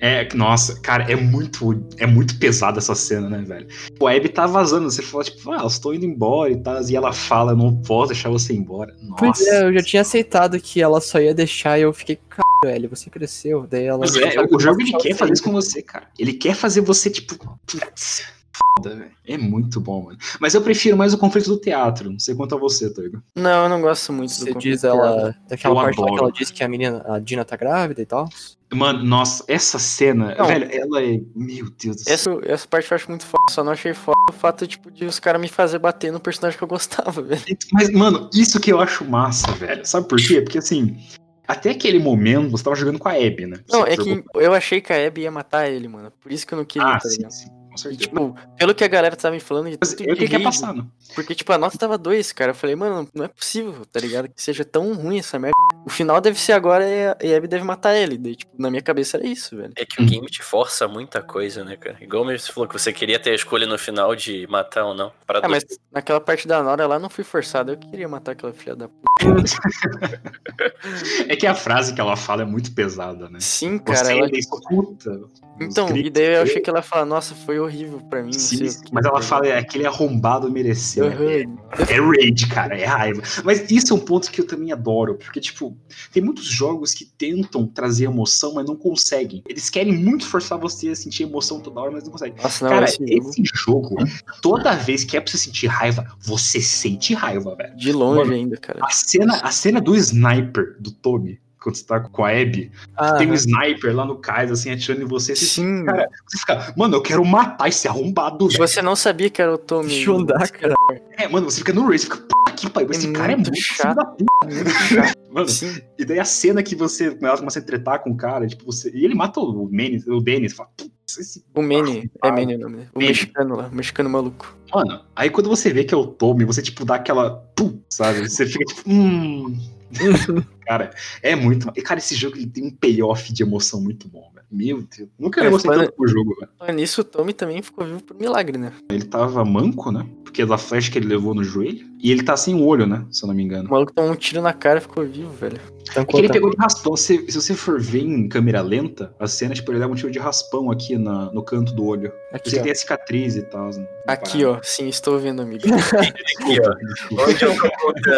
É, nossa, cara, é muito, é muito pesada essa cena, né, velho? O a Abby tá vazando, você fala, tipo, ah, eu estou indo embora e tal, e ela fala, não posso deixar você ir embora. Nossa. Pois é, eu já tinha aceitado que ela só ia deixar e eu fiquei, cara, velho, você cresceu. Daí ela. Mas é, o jogo ele quer fazer isso com você, cara. Ele quer fazer você, tipo, putz, foda, velho. É muito bom, mano. Mas eu prefiro mais o conflito do teatro. Não sei quanto a você, Toigo. Não, eu não gosto muito Você do diz conflito dela. ela. Daquela Eu parte lá que ela disse que a menina, a Dina tá grávida e tal. Mano, nossa, essa cena, Não. velho, ela é. Meu Deus do céu. Essa, essa parte eu acho muito foda, só não achei foda o fato, tipo, de os caras me fazer bater no personagem que eu gostava, velho. Mas, mano, isso que eu acho massa, velho. Sabe por quê? Porque assim, até aquele momento você tava jogando com a Abby, né? Não, é jogou- que eu achei que a Abby ia matar ele, mano. Por isso que eu não queria, Ah, tá sim, sim, E, certeza. tipo, pelo que a galera tava me falando de tanto é o de que passar, né? Porque, tipo, a nota tava 2, cara. Eu falei, mano, não é possível, tá ligado? Que seja tão ruim essa merda. o final deve ser agora e a Abby deve matar ele. Daí, tipo, na minha cabeça era isso, velho. É que o game te força muita coisa, né, cara? Igual mesmo você falou que você queria ter a escolha no final de matar ou não. Para É, mas naquela parte da Nora lá não fui forçado. Eu queria matar aquela filha da p. É que a frase que ela fala é muito pesada, né? Sim, cara. Você ela, escuta. Então, e daí eu achei que ela fala, nossa, foi horrível pra mim. Sim, mas ela tá fala, é aquele arrombado mereceu. É, Aham. é rage, cara, é raiva. Mas isso é um ponto que eu também adoro, porque, tipo, tem muitos jogos que tentam trazer emoção, mas não conseguem. Eles querem muito forçar você a sentir emoção toda hora, mas não conseguem. Nossa, não, cara, esse jogo, esse jogo, toda vez que é pra você sentir raiva, você sente raiva, velho. de longe Mano, ainda, cara. A cena, a cena do sniper do Tommy, quando você tá com a Abby, Ah, tem um sniper lá no cais, assim, atirando em você. Você, sim. cara, você fica, mano, eu quero matar esse arrombado, velho. Você não sabia que era o Tommy. Deixa eu andar, cara. É, mano, você fica no race, fica, puta que pariu, É esse cara é muito muito chato. da puta. Chato. Mano, Sim. e daí a cena que você, ela começa a tretar com o cara, tipo, você, e ele mata o Manny, o Dennis, fala, esse... O Manny. É Manny o nome. O Manny. mexicano lá. O mexicano maluco. Mano, aí quando você vê que é o Tommy, você, tipo, dá aquela, pum, sabe, você fica, tipo, hum... cara, é muito... E, cara, esse jogo, ele tem um payoff de emoção muito bom, velho. Meu Deus, nunca É, gostei foi- tanto pro jogo, velho. Mas nisso o Tommy também ficou vivo por milagre, né? Ele tava manco, né, porque da flecha que ele levou no joelho, e ele tá sem o olho, né, se eu não me engano. O maluco tomou um tiro na cara e ficou vivo, velho. É que ele pegou de raspão. Se, se você for ver em câmera lenta, a cena, tipo, ele leva um tiro de raspão aqui na, no canto do olho. Aqui, Você ó. tem a cicatriz e tal. né? Aqui, ó. Sim, estou vendo, amigo. Aqui, ó. Onde eu?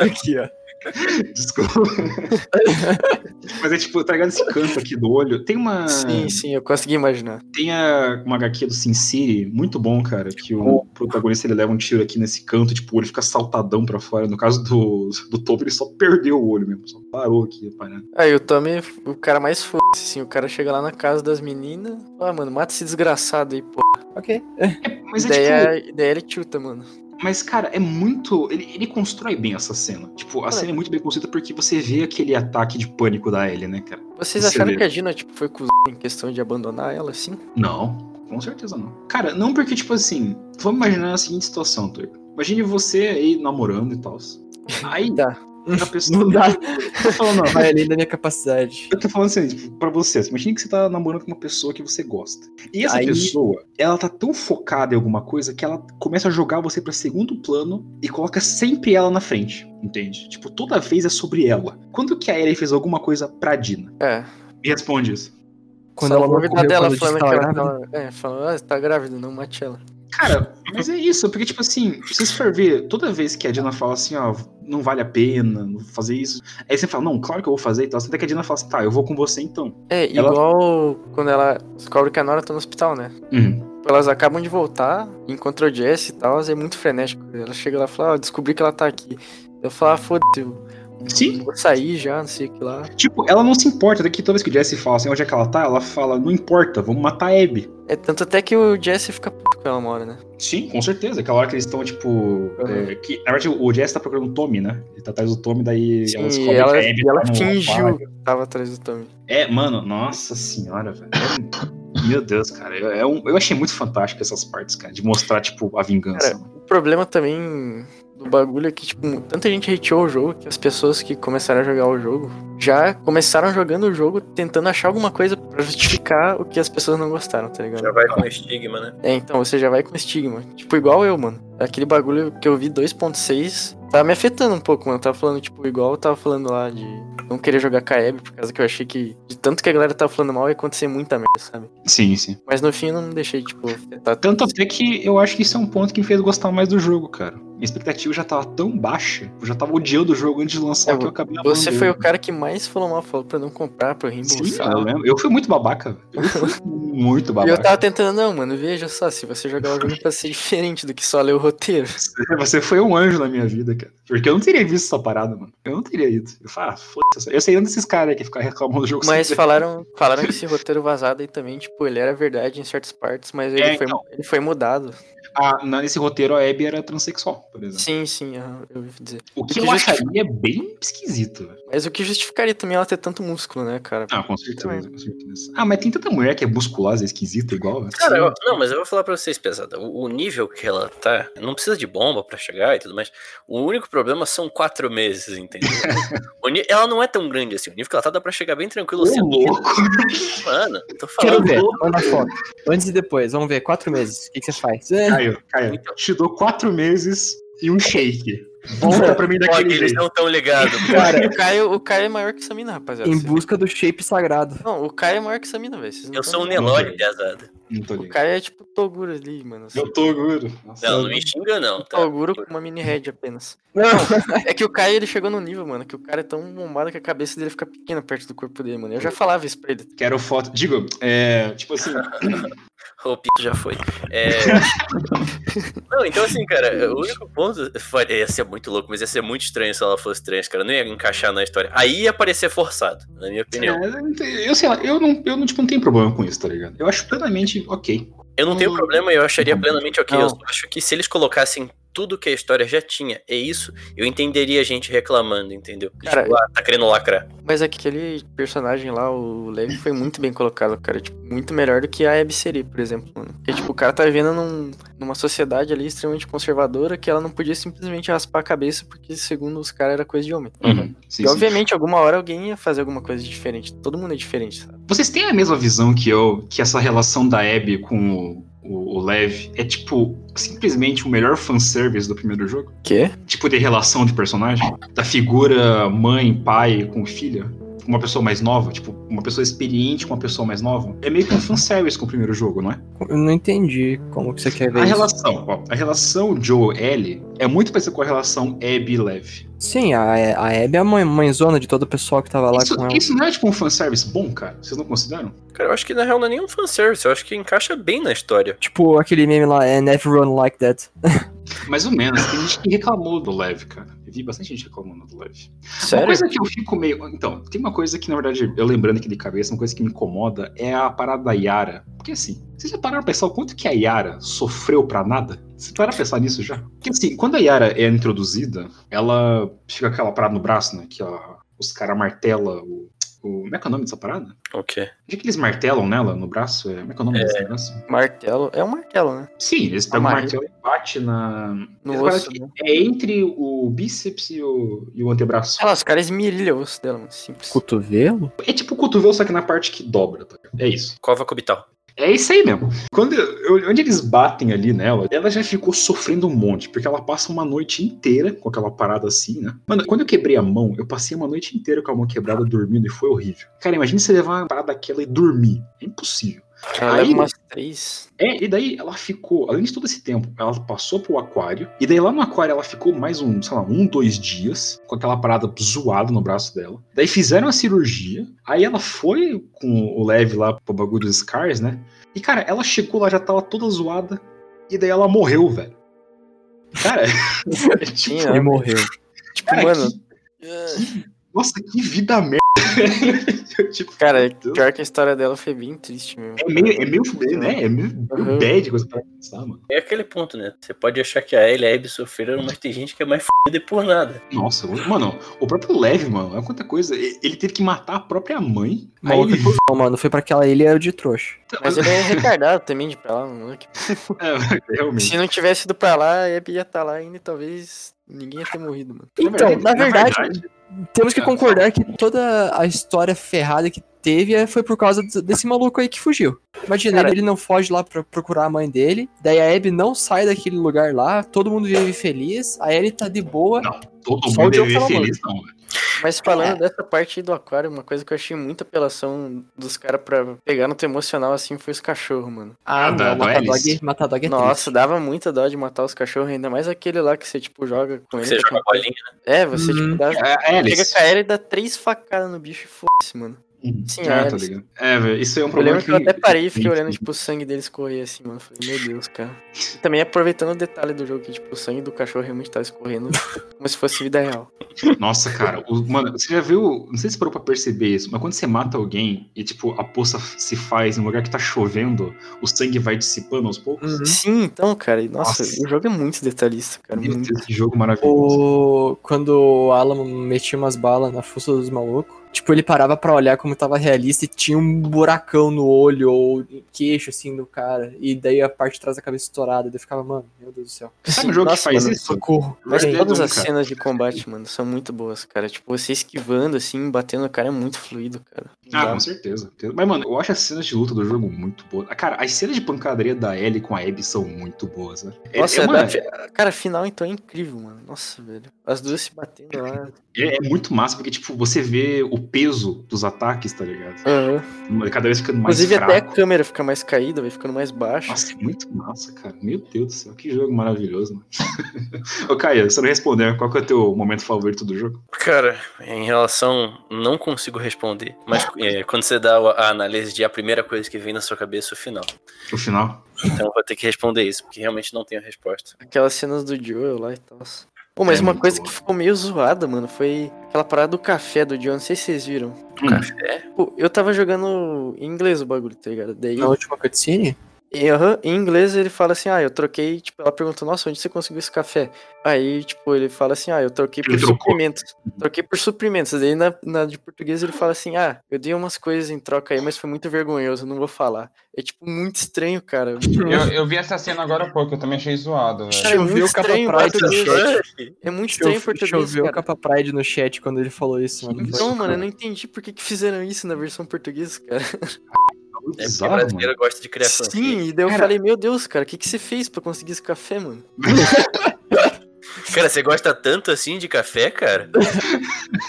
Aqui, ó. Desculpa. Mas é tipo, tá ligado esse canto aqui do olho? Tem uma. Sim, sim, eu consegui imaginar. Tem a, uma HQ do Sin City, muito bom, cara. Que o protagonista ele leva um tiro aqui nesse canto, tipo, o olho fica saltadão pra fora. No caso do, do Topo, ele só perdeu o olho mesmo, só parou aqui, parando. Aí o Tommy, o cara mais foda, assim, o cara chega lá na casa das meninas. Ah, mano, mata esse desgraçado aí, pô. Ok. Mas é daí, tipo. é, daí ele chuta, mano. Mas, cara, é muito. Ele, ele constrói bem essa cena. Tipo, a cena é muito bem construída porque você vê aquele ataque de pânico da Ellie, né, cara? Vocês Você acharam vê. que a Dina, tipo, foi cuzão em questão de abandonar ela, assim? Não, com certeza não. Cara, não porque, tipo assim, vamos imaginar a seguinte situação, Turco. Imagine você aí namorando e tal. Aí, Tá. a pessoa. Não dá. Tô falando, não, Vai além da minha capacidade. Eu tô falando assim, tipo, pra você, imagine que você tá namorando com uma pessoa que você gosta. E essa Aí- pessoa, ela tá tão focada em alguma coisa que ela começa a jogar você pra segundo plano e coloca sempre ela na frente, entende? Tipo, toda vez é sobre ela. Quando que a Ellie fez alguma coisa pra Dina? É. Me responde isso. Quando Só ela morreu, dela falando que ela. É, falando, ah, você tá grávida, não mate ela. Cara, mas é isso, porque, tipo assim, se você for ver, toda vez que a Dina fala assim, ó, não vale a pena fazer isso, aí você fala, não, claro que eu vou fazer e tal, até que a Dina fala assim, tá, eu vou com você então. É, Ela- igual quando ela descobre que a Nora tá no hospital, né? Uhum. Elas acabam de voltar, encontram o Jess e tal, é muito frenético. Ela chega lá e fala, ah, eu descobri que ela tá aqui. Eu falo, ah, foda-se, Sim. vou sair já, não sei o que lá. Tipo, ela não se importa, daqui toda vez que o Jesse fala assim, onde é que ela tá, ela fala, não importa, vamos matar a Abby. É tanto até que o Jesse fica puto com ela uma hora, né? Sim, com certeza. Aquela hora que eles estão, tipo. é, que, na verdade, o Jesse tá procurando o Tommy, né? Ele tá atrás do Tommy, daí Sim, ela descobre ela, que a Abby e ela tá fingiu que tava atrás do Tommy. É, mano, nossa senhora, velho. É- Meu Deus, cara. É um, eu achei muito fantástico essas partes, cara, de mostrar, tipo, a vingança. Cara, o problema também do bagulho é que, tipo, tanta gente hateou o jogo que as pessoas que começaram a jogar o jogo já começaram jogando o jogo tentando achar alguma coisa pra justificar o que as pessoas não gostaram, tá ligado? Já vai com estigma, né? É, então você já vai com estigma. Tipo, igual eu, mano. Aquele bagulho que eu vi 2.6 tava me afetando um pouco, mano. Eu tava falando, tipo, igual eu tava falando lá de não querer jogar Abby, por causa que eu achei que, de tanto que a galera tava falando mal, ia acontecer muita merda, sabe? Sim, sim. Mas no fim eu não deixei, tipo, afetar Tanto até que eu acho que isso é um ponto que me fez gostar mais do jogo, cara. Minha expectativa já tava tão baixa, eu já tava odiando o jogo antes de lançar É, que eu acabei Você foi o cara que mais falou mal, falou pra não comprar, pra Sim, reembolsar. eu lembro. Eu fui muito babaca. Eu fui muito E babaca. eu tava tentando, não, mano, veja só, se você jogar o jogo pra ser diferente do que só ler o roteiro. Você foi um anjo na minha vida, cara. Porque eu não teria visto essa parada, mano. Eu não teria ido. Eu falei, ah, foda-se. Eu sei um desses caras que ficam reclamando do jogo Mas falaram, falaram que esse roteiro vazado aí também, tipo, ele era verdade em certas partes, mas ele, É, foi, então. ele foi mudado. a- na- nesse roteiro a Abby era transexual, por exemplo. Sim, sim, eu ouvi dizer. O que que eu justifica- acharia bem esquisito. velho. Mas o que justificaria também ela ter tanto músculo, né, cara? Ah, com certeza, com certeza. Ah, mas tem tanta mulher que é musculosa, esquisita igual. velho. Cara, eu- não, mas eu vou falar pra vocês, pesada. O, o nível que ela tá, não precisa de bomba pra chegar e tudo mais. O único problema são quatro meses, entendeu? Ela não é tão grande assim. O nível que ela tá dá pra chegar bem tranquilo assim. Mano, tô Quero falando. ver, manda foto. Antes e depois, vamos ver, quatro meses. O que, que você faz? Caio, Caio, te dou quatro meses e um shake. Volta pra mim Pô, daquele eles não tão ligados. cara, O Caio, o Caio é maior que essa mina, rapaziada. em busca do shape sagrado. Não, o Caio é maior que essa mina, velho. Eu sou um. Nelore, tô O. Caio é tipo Toguro ali, mano. assim. Eu. Nossa, Não, não me xinga, não. Tá? Toguro com uma mini head apenas. Não, É que o Caio, ele chegou no nível, mano, que o cara é tão bombado que a cabeça dele fica pequena perto do corpo dele, mano. Eu já falava isso pra ele. Quero foto. Digo, é. Tipo assim. O pito já foi. É... não, então assim, cara, o único ponto. Ia ser muito louco, mas ia ser muito estranho se ela fosse trans, cara. Não ia encaixar na história. Aí ia parecer forçado, na minha opinião. é, eu sei lá, eu não, eu não, tipo, não tenho problema com isso, tá ligado? Eu acho plenamente ok. Eu não tenho problema e eu acharia plenamente ok. Não. Eu acho que se eles colocassem tudo que a história já tinha, é isso, eu entenderia a gente reclamando, entendeu? Cara, tipo, ah, tá querendo lacrar. Mas aquele personagem lá, o Levi, foi muito bem colocado, cara. Tipo, muito melhor do que a Abby seria, por exemplo, mano. Porque, tipo, o cara tá vivendo num- numa sociedade ali extremamente conservadora que ela não podia simplesmente raspar a cabeça porque, segundo os caras, era coisa de homem. Uhum. Sim, E, sim. obviamente, alguma hora alguém ia fazer alguma coisa diferente. Todo mundo é diferente, sabe? Vocês têm a mesma visão que eu, que essa relação da Abby com o, o, o Lev é, tipo, simplesmente o melhor fanservice do primeiro jogo? Quê? Tipo de relação de personagem? Da figura mãe, pai com filha? Uma pessoa mais nova? Tipo, uma pessoa experiente com uma pessoa mais nova? É meio que um fanservice com o primeiro jogo, não é? eu não entendi como que você quer ver A isso. relação, ó, a relação Joe-Ellie é muito parecida com a relação Abby-Lev. Sim, a, a Abby é a mãe, mãezona de todo o pessoal que tava lá Isso, com ela. isso não é tipo um fanservice bom, cara? Vocês não consideram? Cara, eu acho que na real não é nenhum fanservice, eu acho que encaixa bem na história. Tipo aquele meme lá, and everyone like that. Mais ou menos. Tem gente que reclamou do Lev, cara. Eu vi bastante gente reclamando do. Uma Sério? coisa que eu fico meio. Então, tem uma coisa que, na verdade, eu lembrando aqui de cabeça, uma coisa que me incomoda é a parada da Yara. Porque assim, vocês já pararam pra pensar o quanto que a Yara sofreu pra nada? Vocês pararam pra pensar nisso já? Porque assim, quando a Yara é introduzida, ela fica aquela parada no braço, né? Que ó, os caras martelam o. o- Como é que é o nome dessa parada? O quê? Onde é que eles martelam nela no braço? É, como é que é o nome desse negócio? Martelo. É um martelo, né? Sim, eles pegam o Amarra. martelo e batem na. No osso, que né? É entre o bíceps e o, e o antebraço. Lá, os caras esmirilham o osso dela, mano. Simples. Cotovelo? É tipo o cotovelo, só que na parte que dobra, tá? É isso. Cova cubital. É isso aí mesmo. Quando eu- onde eles batem ali nela, ela já ficou sofrendo um monte, porque ela passa uma noite inteira com aquela parada assim, né? Mano, quando eu quebrei a mão, eu passei uma noite inteira com a mão quebrada dormindo e foi horrível. Cara, imagina você levar uma parada daquela e dormir. É impossível. Ela Aí- leva umas três. É, e daí ela ficou, além de todo esse tempo, ela passou pro aquário, e daí lá no aquário ela ficou mais um, sei lá, um, dois dias, com aquela parada zoada no braço dela. Daí fizeram a cirurgia, aí ela foi com o Lev lá pro bagulho dos Scars, né? E cara, ela chegou lá, já tava toda zoada, e daí ela morreu, velho. Cara, tipo, Sim, né? morreu. Tipo, cara, mano. nossa, que vida merda. tipo, Cara, pior que a história dela foi bem triste mesmo. é meio, é meio, né? É meio, meio Uhum. bad coisa pra pensar, mano. É aquele ponto, né? Você pode achar que a Ellie e a Abby sofreram, mas tem gente que é mais fodida e por nada. Nossa, mano, o próprio Lev, mano, olha quanta coisa. Ele teve que matar a própria mãe. Aí ele... visão, mano. Foi pra aquela ilha de trouxa. Mas ele é retardado também de pra lá, mano. É, realmente. Se não tivesse ido pra lá, a Abby ia estar lá ainda e talvez ninguém ia ter morrido, mano. Então, na verdade, temos que concordar que toda a história ferrada que teve é- foi por causa desse maluco aí que fugiu. Imagina, Cara- ele não foge lá pra procurar a mãe dele, daí a Abby não sai daquele lugar lá, todo mundo vive feliz, a Ellie tá de boa. Não, todo Só mundo fala, feliz, não. velho. Mas falando dessa parte aí do aquário, uma coisa que eu achei muita apelação dos caras pra pegar no teu emocional assim foi os cachorros, mano. Ah, Ah, não, da matar Alice. dog, matar dog é Nossa, triste. dava muita dó de matar os cachorros, ainda mais aquele lá que você, tipo, joga com ele. Você tá joga com- bolinha. É, você, Uhum. tipo, dá... É, é, Chega com a Ellie e dá três facadas no bicho e foda-se, mano. Sim, ah, é, tá ligado. É, velho, isso aí é um Eu problema lembro que eu até parei e fiquei olhando, tipo, o sangue dele escorrer assim, mano. Falei, meu Deus, cara. E também aproveitando o detalhe do jogo, que, tipo, o sangue do cachorro realmente tá escorrendo como se fosse vida real. Nossa, cara, o- mano, você já viu. Não sei se parou pra perceber isso, mas quando você mata alguém e, tipo, a poça se faz em um lugar que tá chovendo, o sangue vai dissipando aos poucos. Uhum. Sim, então, cara, e, nossa, Nossa. o jogo é muito detalhista, cara. Meu Muito. Deus, que jogo maravilhoso. O... Quando o Alan metia umas balas na fuça dos malucos, tipo, ele parava pra olhar como tava realista e tinha um buracão no olho ou queixo, assim, do cara. E daí a parte de trás da cabeça estourada. Daí eu ficava, mano, meu Deus do céu. Sabe um jogo Nossa, que faz mano, isso? Socorro. Mas todas 1, as cara. cenas de combate, mano, são muito boas, cara. Tipo, você esquivando, assim, batendo no cara é muito fluido, cara. Ah, Dá- com certeza. Mas, mano, eu acho as cenas de luta do jogo muito boas. Ah, Cara, as cenas de pancadaria da Ellie com a Abby são muito boas, né? É- Nossa, é, dá- mano, cara, a final então é incrível, mano. Nossa, velho. As duas se batendo lá. é, é muito massa, porque, tipo, você vê o peso dos ataques, tá ligado? Cada vez ficando mais Inclusive, até a fraco. câmera fica mais caída, vai ficando mais baixa. Nossa, é muito massa, cara. Meu Deus do céu, que jogo maravilhoso, mano. Ô, Caia, você não respondeu, qual que é o teu momento favorito do jogo? Cara, em relação. Não consigo responder. Mas é, quando você dá a análise de a primeira coisa que vem na sua cabeça, é o final. O final? Então eu vou ter que responder isso, porque realmente não tenho resposta. Aquelas cenas do Joel lá e tal. Pô, mas É uma coisa bom. que ficou meio zoada, mano, foi aquela parada do café do Joel. Não sei se vocês viram. Hum. Café? Pô, eu tava jogando em inglês o bagulho, tá ligado? Daí, Na última cutscene? E, aham, em inglês ele fala assim, ah, eu troquei, tipo, ela perguntou, nossa, onde você conseguiu esse café? Aí, tipo, ele fala assim, ah, eu troquei por Ele trocou. suprimentos. Troquei por suprimentos. Daí na, na de português ele fala assim, ah, eu dei umas coisas em troca aí, mas foi muito vergonhoso, não vou falar. É, tipo, muito estranho, cara. Eu, eu vi essa cena agora há pouco, eu também achei zoado, velho. Cara, é muito estranho pride no português. chat. É muito estranho em Chove- português, Choveu cara. capa pride no chat quando ele falou isso, mano. Então, mano, eu não entendi por que, que fizeram isso na versão portuguesa, cara. É É bizarro, brasileiro mano. gosta de criar. Sim, e daí eu Cara- falei, meu Deus, cara, o que, que você fez pra conseguir esse café, mano? Cara, você gosta tanto assim de café, cara?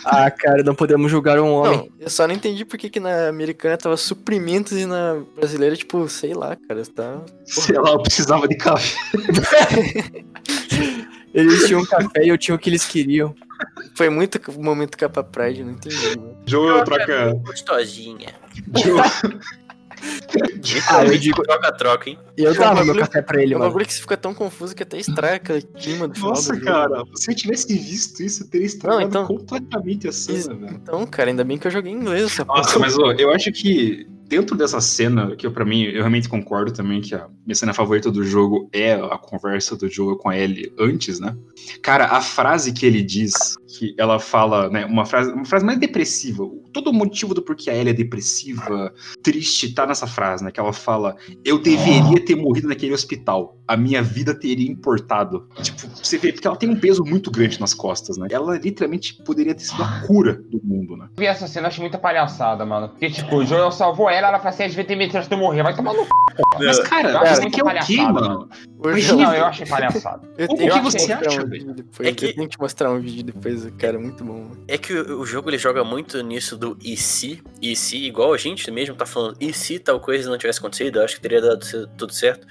Ah, cara, não podemos julgar um homem. Não, eu só não entendi por que, que na americana tava suprimentos e na brasileira, tipo, sei lá, cara, tá. Sei lá, eu precisava de café. Eles tinham café e eu tinha o que eles queriam. Foi muito momento capa pride, não entendi, mano. Joe troca. Gostosinha. Joe, Ah, eu digo- Troca-troca, hein? Eu um dava meu café pra ele, É mano. bagulho que você fica tão confuso que até estraga aquele clima do final Nossa, do jogo. cara, se eu tivesse visto isso, eu teria estragado então- completamente a cena, velho. Então, cara, ainda bem que eu joguei em inglês essa Nossa, mas ó, eu acho que dentro dessa cena, que eu, pra mim, eu realmente concordo também que a minha cena favorita do jogo é a conversa do Joel com a Ellie antes, né? Cara, a frase que ele diz, que ela fala, né, uma frase, uma frase mais depressiva. Todo o motivo do porquê a Ellie é depressiva, triste, tá nessa frase, né? Que ela fala, eu deveria ter morrido naquele hospital. A minha vida teria importado. Tipo, você vê, porque ela tem um peso muito grande nas costas, né? Ela literalmente poderia ter sido a cura do mundo, né? Eu vi essa cena, achei muita palhaçada, mano. Porque, tipo, o Joel salvou ela, ela fala assim, devia ter medo antes de eu morrer. Vai tomar no c... Mas, cara, Eu acho você quer o quê, palhaçada, mano? Hoje Não, eu achei palhaçada. O que você acha. É que- Eu tenho que te mostrar um vídeo depois, cara, é muito bom. É que o, o jogo ele joga muito nisso do e se, e se, igual a gente mesmo tá falando, e se tal coisa não tivesse acontecido, eu acho que teria dado tudo certo.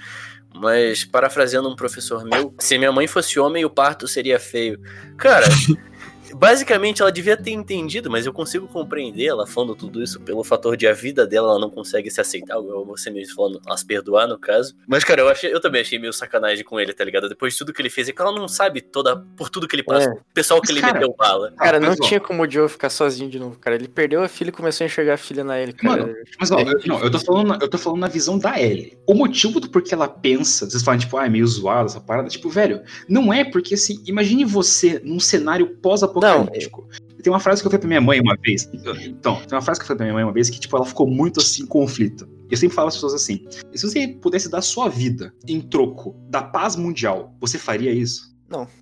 Mas, parafraseando um professor meu, se minha mãe fosse homem, o parto seria feio. Cara, basicamente ela devia ter entendido, mas eu consigo compreender ela falando tudo isso pelo fator de a vida dela, ela não consegue se aceitar, igual você mesmo falando, as perdoar no caso. Mas, cara, eu, achei, eu também achei meio sacanagem com ele, tá ligado? Depois de tudo que ele fez, é que ela não sabe toda, por tudo que ele passou, o pessoal que Mas, ele cara, meteu bala. Cara, mas, não ó, tinha como o Joe ficar sozinho de novo, cara. Ele perdeu a filha e começou a enxergar a filha na ele, cara. Mano, Mas ó, eu, não, eu tô falando, eu tô falando na visão da Ellie. O motivo do porquê ela pensa, vocês falam, tipo, ah, é meio zoado essa parada, tipo, velho, não é porque assim, imagine você num cenário pós-apocalíptico. Tem uma frase que eu falei pra minha mãe uma vez. Então, tem uma frase que eu falei pra minha mãe uma vez que, tipo, ela ficou muito assim, conflita. Eu sempre falo às pessoas assim: se você pudesse dar sua vida em troco da paz mundial, você faria isso?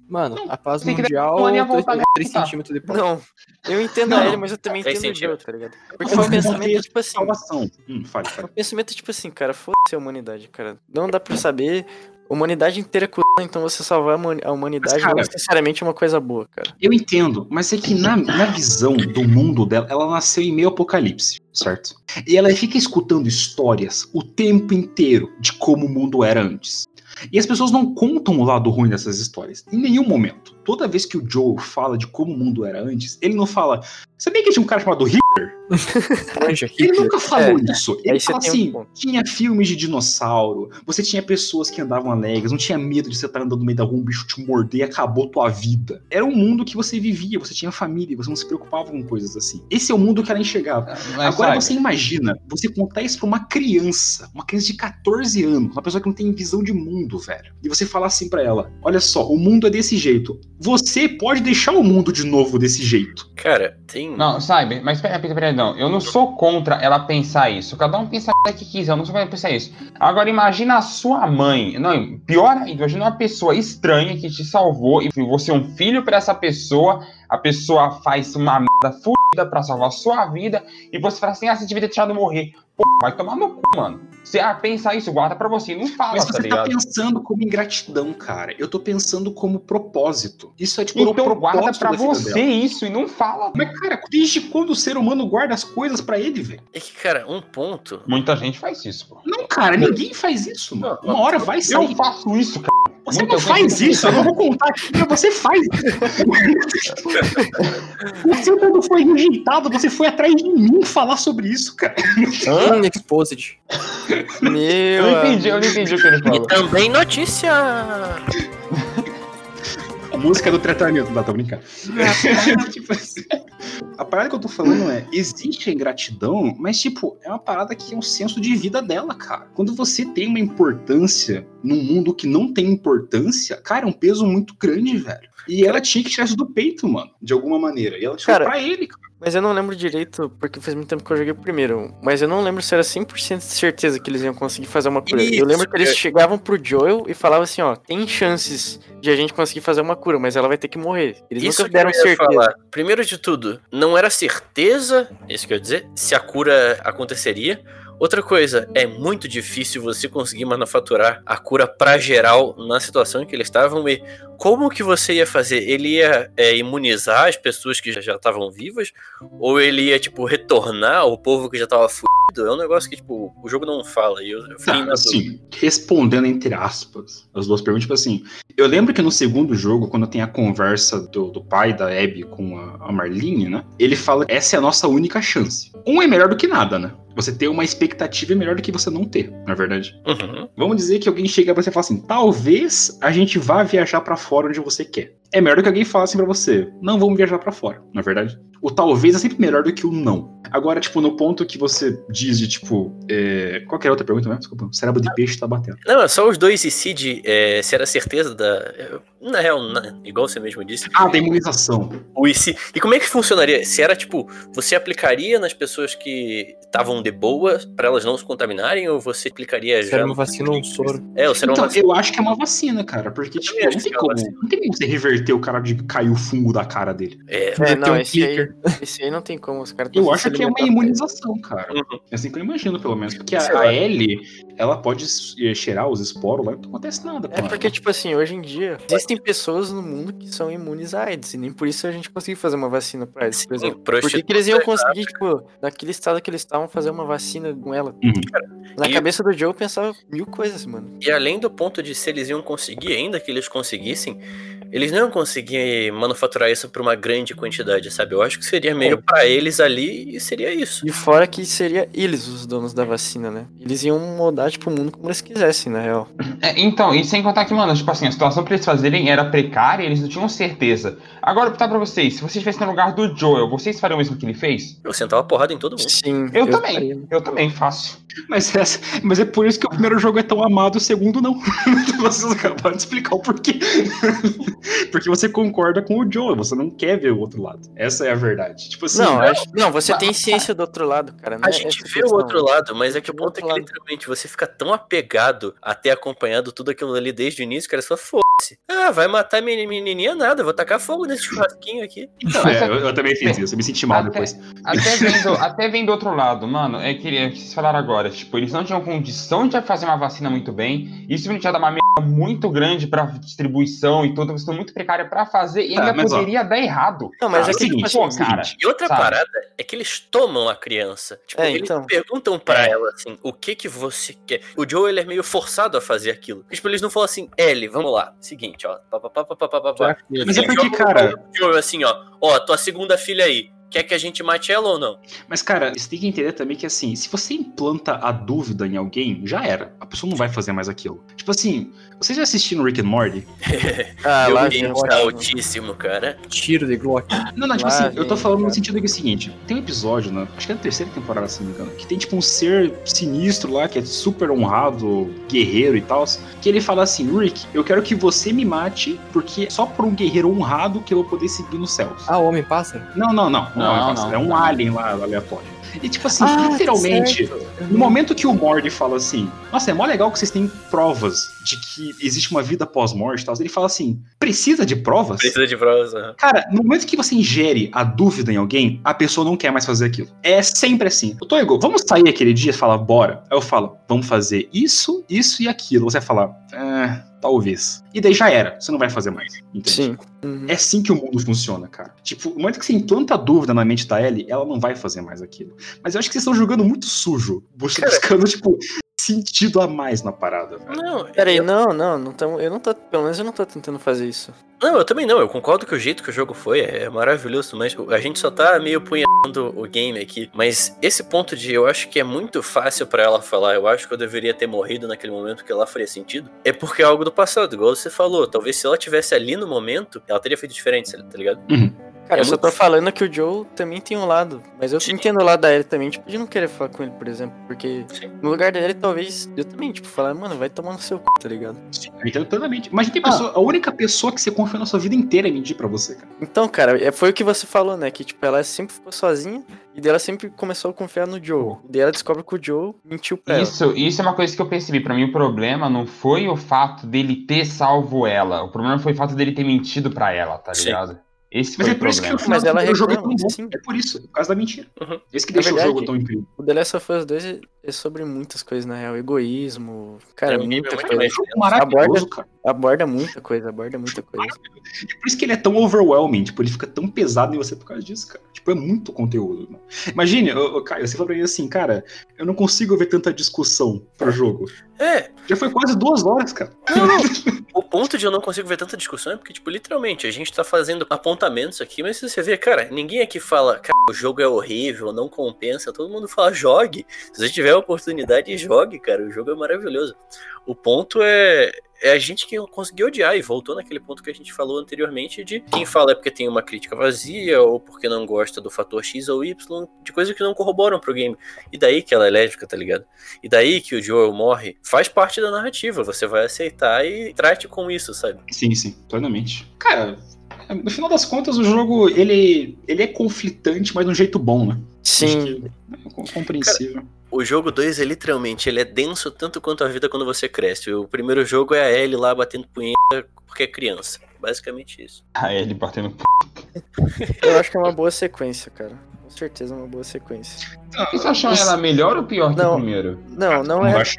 Mano, Não, a paz tem que mundial, não a 3 gastar. centímetros de pau. Não, eu entendo Não, a ele, mas eu também entendo o. Joe, tá ligado? Porque foi um não pensamento, tem tipo assim. Salvação. Hum, fale, fale. O pensamento, tipo assim, cara, foda-se a humanidade, cara. Não dá pra saber. A humanidade inteira é c... então você salvar a humani- a humanidade Mas, cara- não necessariamente é uma coisa boa, cara. Eu entendo, mas é que na, na visão do mundo dela, ela nasceu em meio apocalipse, certo? E ela fica escutando histórias o tempo inteiro de como o mundo era antes. E as pessoas não contam o lado ruim dessas histórias, em nenhum momento. toda vez que o Joe fala de como o mundo era antes, ele não fala. Sabia que tinha um cara chamado Hitler? Ele nunca falou É, isso. Ele um assim: ponto. tinha filmes de dinossauro, você tinha pessoas que andavam alegres, não tinha medo de você estar andando no meio da rua, um bicho te morder e acabou tua vida. Era um mundo que você vivia, você tinha família, você não se preocupava com coisas assim. Esse é o mundo que ela enxergava. Mas, Agora sabe, você imagina, você contar isso pra uma criança, uma criança de 14 anos, uma pessoa que não tem visão de mundo, velho. E você falar assim pra ela: olha só, o mundo é desse jeito. Você pode deixar o mundo de novo desse jeito. Cara, tem. Não, sabe, mas pera, pera, pera, não. Eu não sou contra ela pensar isso. Cada um pensa o que quiser, eu não sou contra pensar isso. Agora, imagina a sua mãe. Não, pior ainda, imagina uma pessoa estranha que te salvou e você é um filho pra essa pessoa. A pessoa faz uma merda fudida pra salvar a sua vida. E você fala assim: ah, você devia ter deixado morrer. Pô, vai tomar no cu, mano. Você ah, pensa isso, guarda pra você. Não fala, Mas tá você tá ligado? pensando como ingratidão, cara. Eu tô pensando como propósito. Isso é tipo Então guarda propósito pra da vida você dela. isso e não fala. Mas, cara, desde quando o ser humano guarda as coisas pra ele, velho? É que, cara, um ponto. Muita gente faz isso, pô. Não, cara, ninguém faz isso, mano. Uma hora vai sair. Eu faço isso, cara. Você Muita não faz isso, eu não vou contar aqui, mas você faz. você, quando foi rejeitado, você foi atrás de mim falar sobre isso, cara. Hum, exposed. Meu. Eu não entendi, eu não entendi o que ele E falou. também notícia. Música do tratamento, não, tô brincando. Tipo assim, a parada que eu tô falando é, existe a ingratidão, mas, tipo, é uma parada que é um senso de vida dela, cara. Quando você tem uma importância num mundo que não tem importância, cara, é um peso muito grande, velho. E ela tinha que tirar isso do peito, mano, de alguma maneira. E ela tirou Cara, pra ele, cara. Mas eu não lembro direito, porque faz muito tempo que eu joguei o primeiro. Mas eu não lembro se era 100% de certeza que eles iam conseguir fazer uma cura. Isso, eu lembro que eles é. chegavam pro Joel e falavam assim, ó, tem chances de a gente conseguir fazer uma cura, mas ela vai ter que morrer. Eles Isso nunca deram certeza. falar. Primeiro de tudo, não era certeza, isso que eu ia dizer, se a cura aconteceria. Outra coisa, é muito difícil você conseguir manufaturar a cura pra geral na situação em que eles estavam e como que você ia fazer? Ele ia é, imunizar as pessoas que já- estavam vivas? Ou ele ia, tipo, retornar o povo que já tava fudido? É um negócio que, tipo, o jogo não fala e eu, eu fiquei Tá, assim, respondendo entre aspas as duas perguntas, tipo assim, eu lembro que no segundo jogo, quando tem a conversa do, do pai da Abby com a, a Marlene, né? Ele fala que essa é a nossa única chance. Um é melhor do que nada, né? Você ter uma expectativa é melhor do que você não ter, na verdade. Uhum. Vamos dizer que alguém chega pra você e fala assim: talvez a gente vá viajar pra fora onde você quer. É melhor do que alguém fale assim pra você: não vamos viajar pra fora, na verdade. O talvez é sempre melhor do que o não. Agora, tipo, no ponto que você diz de tipo. É... Qual que era a outra pergunta mesmo? Desculpa. O cérebro de peixe tá batendo. Não, é só os dois e Cid, é, se era certeza da. Na real, na- igual você mesmo disse, Ah, da imunização. o e se. E como é que funcionaria? Se era tipo, você aplicaria nas pessoas que estavam de boa pra elas não se contaminarem, ou você aplicaria Se já. era uma vacina ou um soro. É, ou será Então, uma vacina? eu acho que é uma vacina, cara. Porque, tipo, não tem é como. Não tem como você reverter o cara de cair o fungo da cara dele. É, É, não, um esse aí, esse aí não tem como, os caras Eu acho que é uma imunização, cara. Uhum. É assim que eu imagino, pelo menos. Porque a, a Ellie, ela pode eh, cheirar os esporos lá e não acontece nada. É porque, ela. tipo assim, hoje em dia, existem pessoas no mundo que são imunes a AIDS, e nem por isso a gente conseguiu fazer uma vacina pra AIDS, por exemplo. Por que, que eles iam conseguir, tipo, naquele estado que eles estavam, fazer uma vacina com ela? Uhum. Na E- cabeça do Joe, eu pensava mil coisas, mano. E além do ponto de se eles iam conseguir, ainda que eles conseguissem, eles não iam conseguir manufaturar isso pra uma grande quantidade, sabe? Eu acho que seria meio pra eles ali e seria isso. E fora que seria eles os donos da vacina, né? Eles iam mudar, tipo, o mundo como eles quisessem, na real. É, então, e sem contar que, mano, tipo assim, a situação pra eles fazerem era precária e eles não tinham certeza. Agora, eu vou pra vocês, se vocês estivessem no lugar do Joel, vocês fariam o mesmo que ele fez? Eu sentava porrada em todo mundo. Sim. Eu, também, faria. eu também faço. Mas, essa- mas é por isso que o primeiro jogo é tão amado, o segundo não. Vocês acabaram de explicar o porquê. Porque você concorda com o Joe, você não quer ver o outro lado. Essa é a verdade. Tipo assim, Não, acho- não, você Mas- tem ciência do outro lado, cara. não A é gente essa vê o outro lado, mas é que o Do ponto é que lado. literalmente você fica tão apegado a ter acompanhado tudo aquilo ali desde o início, cara, só foda-se. Ah, vai matar minha menininha nada, vou tacar fogo nesse churrasquinho aqui. Então, é, eu, eu também fiz isso, eu me senti mal Até- depois. Até vendo, até vendo outro lado, mano, é que é que vocês falaram agora, tipo, eles não tinham condição de fazer uma vacina muito bem, isso não tinha dar uma merda muito grande pra distribuição e toda uma questão muito precária pra fazer e Tá, ainda mas, ó. poderia dar errado. Não, mas Cara, é que, seguinte, tipo pô, assim, cara, E outra sabe? parada é que eles tomam a criança. Tipo, É, eles então. perguntam pra É. ela assim, o que que você quer? O Joe, ele é meio forçado a fazer aquilo. Tipo, eles não falam assim, Ellie, vamos lá. Seguinte, ó. Pá, pá, pá, pá, pá, pá, pá, pá. Mas é porque, cara, Joe assim, ó. Ó, tua segunda filha aí. Quer que a gente mate ela ou não? Mas, cara, você tem que entender também que, assim, se você implanta a dúvida em alguém, já era. A pessoa não vai fazer mais aquilo. Tipo assim, vocês já assistiram Rick and Morty? Ah, Meu lá game vem o tá cara. altíssimo, cara. Tiro de Glock. Não, não, tipo Lá assim, eu tô vem, falando no cara. sentido que é o seguinte: tem um episódio, né? Acho que é na terceira temporada, se não me engano, que tem tipo um ser sinistro lá, que é super honrado, guerreiro e tal, que ele fala assim: Rick, eu quero que você me mate, porque é só por um guerreiro honrado que eu vou poder seguir nos céus. Ah, o Homem-Pássaro? Não, não, não. Não, Não, é, não. é um alien lá aleatório. E tipo assim, Ah, literalmente, certo. no momento que o Morty fala assim, nossa, é mó legal que vocês têm provas de que existe uma vida pós-morte e tal, ele fala assim, precisa de provas? Precisa de provas. aham. Cara, no momento que você ingere a dúvida em alguém, a pessoa não quer mais fazer aquilo. É sempre assim. Eu tô igual, vamos sair aquele dia e falar, bora. Aí eu falo, vamos fazer isso, isso e aquilo. Você vai falar, é, talvez. E daí já era, você não vai fazer mais. Entende? Sim. Uhum. É assim que o mundo funciona, cara. Tipo, no momento que você implanta dúvida na mente da Ellie, ela não vai fazer mais aquilo. Mas eu acho que vocês estão jogando muito sujo, bus- buscando, tipo, sentido a mais na parada, velho. Não, Pera aí, eu- não, não, não tamo, eu não tô, pelo menos eu não tô tentando fazer isso. Não, eu também não. Eu concordo que o jeito que o jogo foi é maravilhoso, mas a gente só tá meio punhando o game aqui. Mas esse ponto de eu acho que é muito fácil pra ela falar, eu acho que eu deveria ter morrido naquele momento que ela faria sentido, é porque é algo do passado, igual você falou. Talvez se ela tivesse ali no momento, ela teria feito diferente, tá ligado? Cara, É eu só muito- tô falando que o Joe também tem um lado. Mas eu Sim. entendo o lado da Ellie também, tipo, de não querer falar com ele, por exemplo. Porque Sim. no lugar da Ellie, talvez eu também, tipo, falar, mano, vai tomar no seu c, tá ligado? Eu entendo plenamente. Mas tem pessoa, a única pessoa que você confia na sua vida inteira é mentir pra você, cara. Então, cara, é- foi o que você falou, né? Que, tipo, ela sempre ficou sozinha e daí ela sempre começou a confiar no Joe. E daí ela descobre que o Joe mentiu pra ela. Isso, isso é uma coisa que eu percebi. Pra mim, o problema não foi o fato dele ter salvo ela. O problema foi o fato dele ter mentido pra ela, tá Sim. Esse Mas foi é o por isso que problema. o final Mas ela do jogo é tão bom. sim. É por isso, por causa da mentira. Uhum. Esse que deixa o verdade, jogo tão incrível. O The Last of Us 2 é- é sobre muitas coisas, na real. Egoísmo. Cara, É muita muito coisa. É um jogo maravilhoso, cara. Aborda muita coisa, aborda muita coisa. E por isso que ele é tão overwhelming, tipo, ele fica tão pesado em você por causa disso, cara. Tipo, é muito conteúdo. Né? Imagine, ô, Caio, você falou pra mim assim, cara, eu não consigo ver tanta discussão pro jogo. É, Já foi quase duas horas, cara. o ponto de eu não consigo ver tanta discussão é porque, tipo, literalmente, a gente tá fazendo apontamentos aqui, mas se você vê, cara, ninguém aqui fala, cara, o jogo é horrível, não compensa, todo mundo fala, jogue. Se você tiver a oportunidade, jogue, cara, o jogo é maravilhoso. O ponto é, é a gente que conseguiu odiar e voltou naquele ponto que a gente falou anteriormente de quem fala é porque tem uma crítica vazia ou porque não gosta do fator X ou Y, de coisas que não corroboram pro game. E daí que ela é lésbica, tá ligado? E daí que o Joel morre, faz parte da narrativa, você vai aceitar e trate com isso, sabe? Sim, sim, plenamente. Cara, no final das contas, o jogo, ele, ele é conflitante, mas de um jeito bom, né? Sim, é compreensível. O jogo 2 é literalmente, ele é denso tanto quanto a vida quando você cresce. O primeiro jogo é a Ellie lá batendo punheta porque é criança. Basicamente isso. A ele batendo. eu acho que é uma boa sequência, cara. Com certeza é uma boa sequência. Vocês acham ela melhor ou pior que Não. o primeiro? Não, não Não era, acho-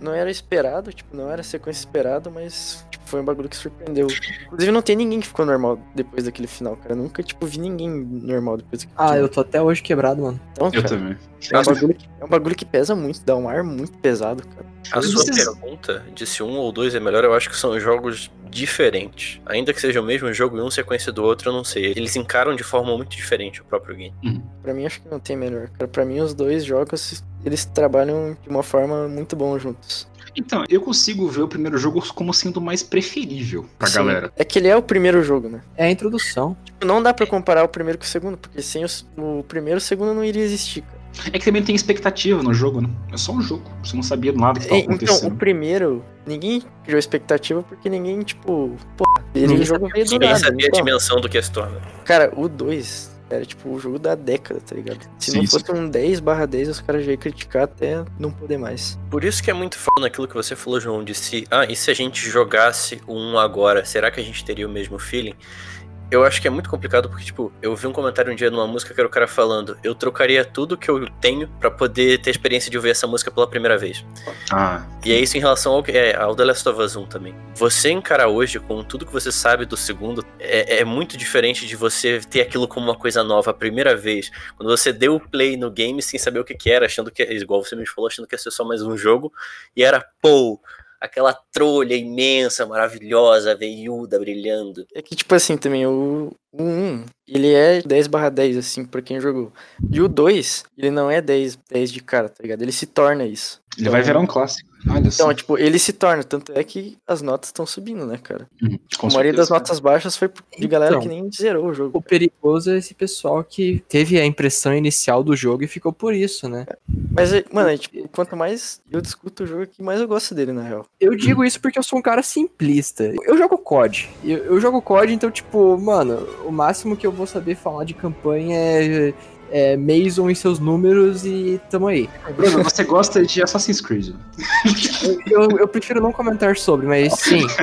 não era esperado, tipo, não era sequência esperada, mas tipo, foi um bagulho que surpreendeu. Inclusive não tem ninguém que ficou normal depois daquele final, cara. Eu nunca, tipo, vi ninguém normal depois daquele Ah, final. eu tô até hoje quebrado, mano. Então, Eu cara, também. é, um bagulho que, é um bagulho que pesa muito, dá um ar muito pesado, cara. A sua vocês- pergunta de se um ou dois é melhor, eu acho que são jogos diferentes. Ainda que seja o mesmo jogo e um sequência do outro, eu não sei. Eles encaram de forma muito diferente o próprio game. Pra mim acho que não tem melhor, cara. Pra mim os dois jogos, eles trabalham de uma forma muito bom juntos. Então, eu consigo ver o primeiro jogo como sendo mais preferível pra Sim. galera. É que ele é o primeiro jogo, né? É a introdução. Tipo, não dá pra comparar o primeiro com o segundo, porque sem os- o primeiro, o segundo não iria existir, cara. É que também tem expectativa no jogo, né? É só um jogo. Você não sabia nada que tava É, Então, o acontecendo. primeiro, ninguém criou expectativa porque ninguém, tipo, pô, ele Ninguém jogo veio do Ninguém nada. sabia a então. dimensão do que se torna. Cara, o 2 era tipo o jogo da década, tá ligado? Se Sim, não sim. fosse um 10 barra 10, os caras já iam criticar até não poder mais. Por isso que é muito foda naquilo que você falou, João, de se. Ah, e se a gente jogasse o 1 agora, será que a gente teria o mesmo feeling? Eu acho que é muito complicado porque, tipo, eu vi um comentário um dia numa música que era o cara falando: eu trocaria tudo que eu tenho pra poder ter a experiência de ouvir essa música pela primeira vez. Ah, E é isso em relação ao, é, ao The Last of Us 1 também. Você encarar hoje com tudo que você sabe do segundo é, é muito diferente de você ter aquilo como uma coisa nova a primeira vez. Quando você deu o play no game sem saber o que, que era, achando que, igual você me falou, achando que ia ser só mais um jogo, e era, pô, aquela trolha imensa, maravilhosa, veiuda, brilhando. É que, tipo assim, também, o, o 1, ele é 10 barra 10, assim, pra quem jogou. E o 2, ele não é 10, 10 de cara, tá ligado? Ele se torna isso. ele vai virar um clássico. Olha. Então, tipo, ele se torna, tanto é que as notas estão subindo, né, cara? Uhum, a maioria das notas baixas foi de galera Então. que nem zerou o jogo. O perigoso é esse pessoal que teve a impressão inicial do jogo e ficou por isso, né? Mas, é- mano, é, tipo, quanto mais eu discuto o jogo aqui, mais eu gosto dele, na real. Eu digo isso porque eu sou um cara simplista. Eu jogo COD. Eu, eu jogo COD, então, tipo, mano, o máximo que eu vou saber falar de campanha é, é Mason e seus números e tamo aí. Bruno, você gosta de Assassin's Creed? né? Eu, eu- eu prefiro não comentar sobre, mas sim.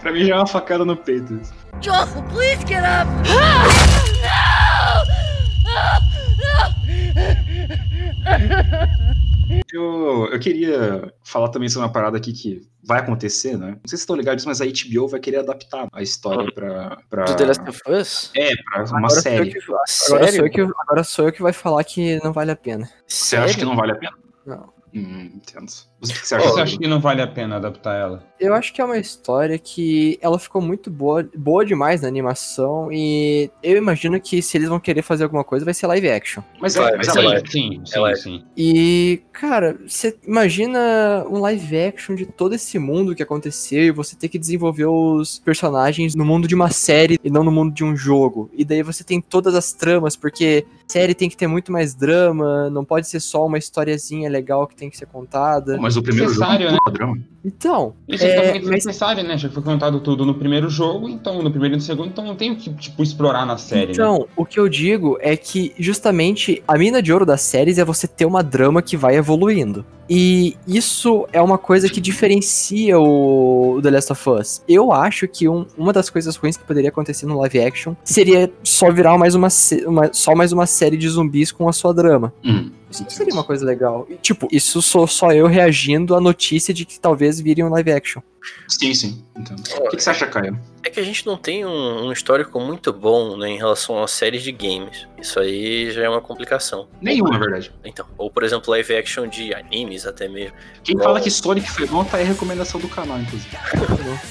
Pra mim já é uma facada no peito. Joel, please get up! Eu, eu queria falar também sobre uma parada aqui que vai acontecer, né? Não sei se vocês estão ligados, mas a HBO vai querer adaptar a história pra. pra... Do The Last of Us? É, pra uma Agora série. que, agora, Sério? sou eu que, agora sou eu que vai falar que não vale a pena. Você acha que não vale a pena? Não. Hum, entendo. Você, que você acha? que você acha que não vale a pena adaptar ela? Eu acho que é uma história que ela ficou muito boa, boa demais na animação e eu imagino que se eles vão querer fazer alguma coisa vai ser live action. Mas, Vai, é, mas vai ela é. live. Sim, sim, Ela é. sim. E, cara, você imagina um live action de todo esse mundo que aconteceu e você ter que desenvolver os personagens no mundo de uma série e não no mundo de um jogo. E daí você tem todas as tramas, porque série tem que ter muito mais drama, não pode ser só uma historiazinha legal que tem que ser contada. Mas o primeiro jogo é né? padrão. Então, Isso É, é, mas- necessário, né? Já foi contado tudo no primeiro jogo, então no primeiro e no segundo, então não tem o que, tipo, explorar na série, né? Então, o que eu digo é que justamente a mina de ouro das séries é você ter uma drama que vai evoluindo. E isso é uma coisa que diferencia o The Last of Us. Eu acho que um- uma das coisas ruins que poderia acontecer no live action seria só virar mais uma, uma- só mais uma série de zumbis com a sua drama. Hum. Isso não seria uma coisa legal. E, tipo, isso sou só eu reagindo à notícia de que talvez virem um live action. Sim, sim. Entendo. O que, que você acha, Caio? É que a gente não tem um, um histórico muito bom né, em relação às séries de games. Isso aí já é uma complicação. Nenhum, na verdade. Então, ou por exemplo, live action de animes até mesmo. Quem fala que Sonic foi bom tá aí a recomendação do canal, inclusive.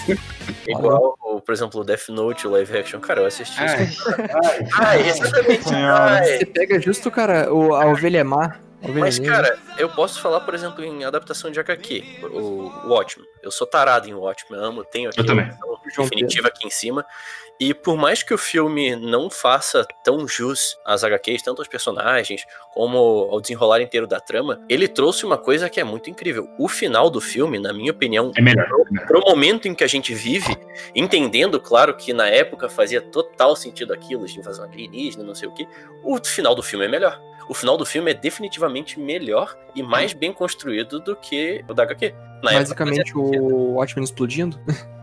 Igual, ou, por exemplo, Death Note, o live action. Cara, eu assisti Ai. isso. Ai, exatamente. Senhora. Ai. Você pega justo, cara, o, a ovelha má. Mas, cara, eu posso falar, por exemplo, em adaptação de HQ, o Watchmen. Eu sou tarado em Watchmen, amo, tenho aqui a definitiva aqui em cima. E por mais que o filme não faça tão jus às HQs, tanto aos personagens, como ao desenrolar inteiro da trama, ele trouxe uma coisa que é muito incrível. O final do filme, na minha opinião, É melhor. pro momento em que a gente vive, entendendo, claro, que na época fazia total sentido aquilo, de invasão alienígena, não sei o que, o final do filme é melhor. O final do filme é definitivamente melhor e mais bem construído do que o da HQ. Na época Basicamente sentido. o Watchmen explodindo.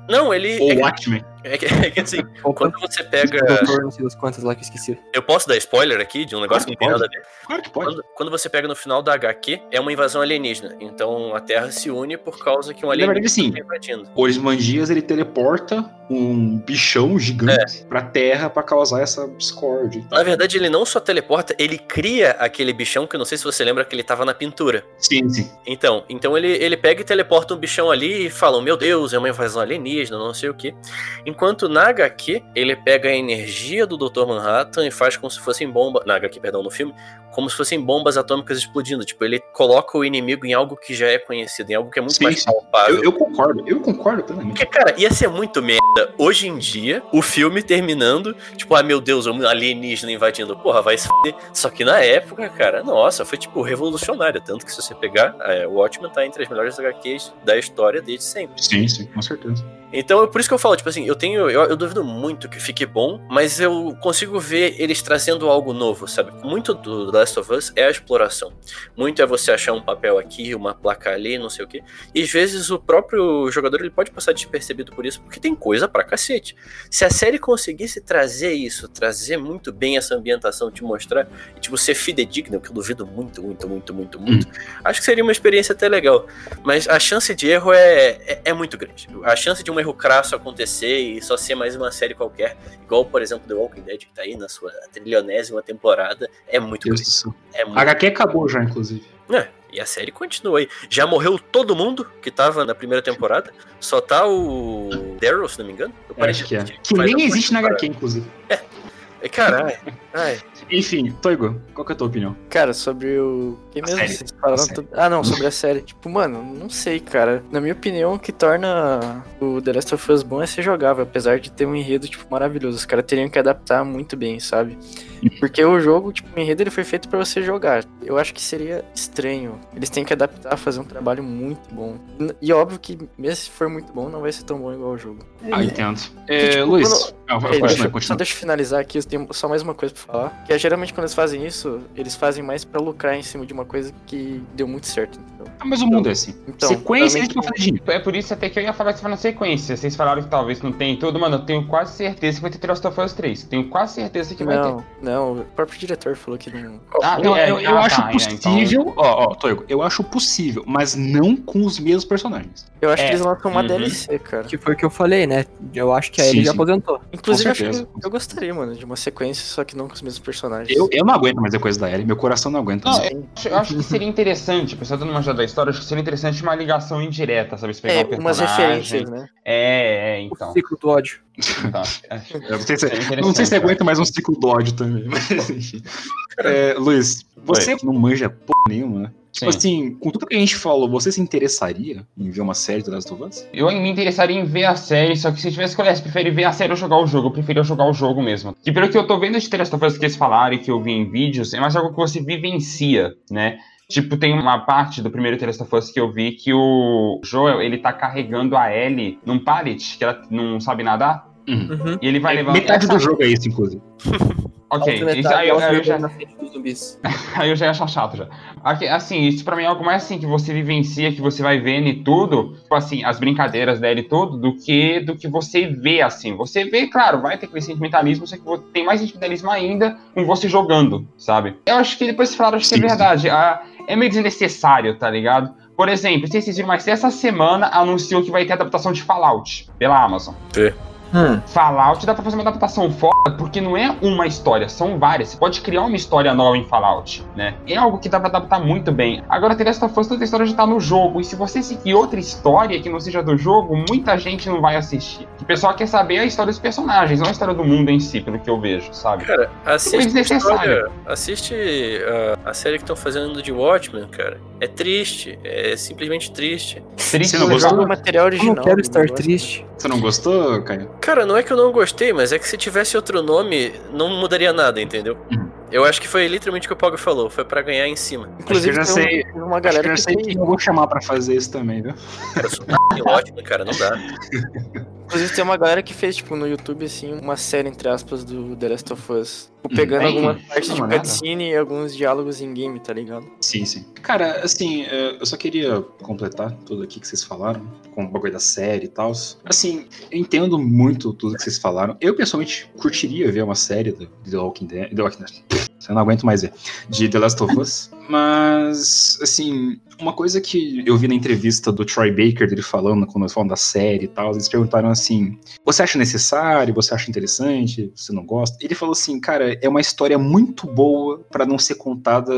Não, ele. Ou É, que- Watchmen. É que, é que assim, Opa, quando você pega. doutor, não sei das quantas lá que eu esqueci. Eu posso dar spoiler aqui de um negócio que não tem nada a ver? Claro que pode. Quando, quando você pega no final da HQ, é uma invasão alienígena. Então a Terra se une por causa que um Na verdade, alienígena sim. tá invadindo. O Ozymandias, ele teleporta um bichão gigante pra Terra pra causar essa discórdia. Na verdade, ele não só teleporta, ele cria aquele bichão que eu não sei se você lembra que ele tava na pintura. Sim, sim. Então, então ele, ele pega e teleporta um bichão ali e fala: Meu Deus, é uma invasão alienígena, não sei o que. Enquanto na HQ, ele pega a energia do Dr. Manhattan e faz como se fossem bombas. Na HQ, perdão, no filme, como se fossem bombas atômicas explodindo. Tipo, ele coloca o inimigo em algo que já é conhecido, em algo que é muito Sim, mais palpável. Eu, eu concordo, eu concordo plenamente. Porque, cara, ia ser muito merda hoje em dia o filme terminando, tipo, ah, meu Deus, um alienígena invadindo. Porra, vai se fuder. Só que na época, cara, nossa, foi tipo revolucionário. Tanto que se você pegar, é, o Watchmen tá entre as melhores HQs da história desde sempre. Sim, sim, com certeza. Então, é por isso que eu falo, tipo assim, eu tenho. Eu, eu duvido muito que fique bom, mas eu consigo ver eles trazendo algo novo, sabe? Muito do The Last of Us é a exploração. Muito é você achar um papel aqui, uma placa ali, não sei o quê. E às vezes o próprio jogador ele pode passar despercebido por isso, porque tem coisa pra cacete. Se a série conseguisse trazer isso, trazer muito bem essa ambientação, te mostrar, e tipo, ser fidedigna, que eu duvido muito, muito, muito, muito, muito, acho que seria uma experiência até legal. Mas a chance de erro é, é, é muito grande. A chance de um erro crasso acontecer e só ser mais uma série qualquer, igual, por exemplo, The Walking Dead, que tá aí na sua trilionésima temporada, é muito grande. Céu. É muito A HQ acabou já, inclusive. é, e a série continua aí. Já morreu todo mundo que tava na primeira temporada. Só tá o Daryl, se não me engano. Acho que é. Que nem existe na. HQ, inclusive. É, Caralho. Ai, Enfim, Toigo, qual que é a tua opinião? Cara, sobre o. Que A mesmo série. vocês falaram A série. tudo- Ah, não, sobre a série. Tipo, mano, não sei, cara. Na minha opinião, o que torna o The Last of Us bom é ser jogável, apesar de ter um enredo, tipo, maravilhoso. Os caras teriam que adaptar muito bem, sabe? Porque o jogo, tipo, o enredo ele foi feito pra você jogar. Eu acho que seria estranho. Eles têm que adaptar, fazer um trabalho muito bom. E óbvio que, mesmo se for muito bom, não vai ser tão bom igual o jogo. Ah, entendo. É, tipo, Luiz, quando- ah, vai- Ei, continua, deixa- Só continua. deixa eu finalizar aqui, eu tenho só mais uma coisa pra falar. Que é geralmente quando eles fazem isso, eles fazem mais pra lucrar em cima de uma coisa que deu muito certo, entendeu? Ah, mas o mundo é assim. Então, Sequência fazer dinheiro. É por isso até que eu ia falar que você na sequência. Vocês falaram que talvez não tem tudo, mano. Eu tenho quase certeza que vai ter The Last of Us 3. Tenho quase certeza que vai ter. Não, não, o próprio diretor falou que não. Ah, Não, é, eu, eu ah, acho tá, é, então- possível. Ó, ó, Toigo, eu acho possível, mas não com os mesmos personagens. Eu acho É, que eles lançam uma uhum. DLC, cara. Que foi o que eu falei, né? Eu acho que a Sim, Ellie já aposentou. Inclusive, eu acho que eu gostaria, mano, de uma sequência, só que não com os mesmos personagens. Eu, eu não aguento mais a coisa da Ellie, meu coração não aguenta. Não, mais. eu acho, eu acho que seria interessante, pessoal dando uma da história, acho que seria interessante uma ligação indireta, sabe? Você pegar É, um umas referências, né? É, é, então. O ciclo do ódio. é. Eu não sei se, eu não sei se aguenta mais um ciclo do ódio também, mas enfim. É, Luiz, você não manja porra nenhuma, né? Tipo Sim. assim, com tudo que a gente falou, você se interessaria em ver uma série do Last of Us? Eu me interessaria em ver a série, só que se eu tivesse que olhar, se prefere ver a série ou jogar o jogo, eu preferia jogar o jogo mesmo. Que pelo que eu tô vendo de The Last of Us que eles falaram e que eu vi em vídeos, é mais algo que você vivencia, né? Tipo, tem uma parte do primeiro The Last of Us que eu vi que o Joel, ele tá carregando a Ellie num pallet, que ela não sabe nadar, Uhum. e ele vai É, levando... metade essa- do jogo é isso, inclusive. Ok, isso, aí, eu- eu já... Aí eu já ia achar chato já. Aqui, assim, isso pra mim é algo mais assim que você vivencia, que você vai vendo e tudo, tipo assim, as brincadeiras dela e tudo, do que do que você vê assim. Você vê, claro, vai ter aquele sentimentalismo, só que tem mais sentimentalismo ainda com você jogando, sabe? Eu acho que depois falaram, acho que é Sim, sim. verdade. ah, é meio desnecessário, tá ligado? Por exemplo, se vocês viram, mas essa semana anunciou que vai ter adaptação de Fallout pela Amazon. Hum. Fallout dá pra fazer uma adaptação foda, porque não é uma história, são várias. Você pode criar uma história nova em Fallout, né? É algo que dá pra adaptar muito bem. Agora, The Last of Us, toda a história já tá no jogo, e se você seguir outra história que não seja do jogo, muita gente não vai assistir. O pessoal quer saber a história dos personagens, não a história do mundo em si, pelo que eu vejo, sabe? cara, assiste, a, desnecessário. história, assiste ah, a série que estão fazendo de Watchmen, cara. É triste, é simplesmente triste. Triste Você não gostou Todo o material Eu original. não quero do estar triste. Você não gostou, Caio? Cara, não é que eu não gostei, mas é que se tivesse outro nome, não mudaria nada, entendeu? Uhum. Eu acho que foi literalmente o que o Pogo falou, foi pra ganhar em cima. Inclusive, que eu já sei- uma, uma Acho que galera eu que, já sei tem. quem eu vou chamar pra fazer isso também, viu? Cara, eu sou um ótimo, cara, não dá. Inclusive, tem uma galera que fez, tipo, no YouTube, assim, uma série, entre aspas, do The Last of Us. Tipo, pegando Tem? algumas partes Dá de cutscene e alguns diálogos em game, tá ligado? Sim, sim. Cara, assim, é, eu só queria completar tudo aqui que vocês falaram, com o bagulho da série e tal. Assim, eu entendo muito tudo que vocês falaram. Eu, pessoalmente, curtiria ver uma série do The Walking Dead. The Walking Dead. Eu não aguento mais ver. De The Last of Us. Mas, assim, uma coisa que eu vi na entrevista do Troy Baker, dele falando, quando nós falamos da série e tal, eles perguntaram assim: você acha necessário? Você acha interessante? Você não gosta? Ele falou assim, cara, é uma história muito boa pra não ser contada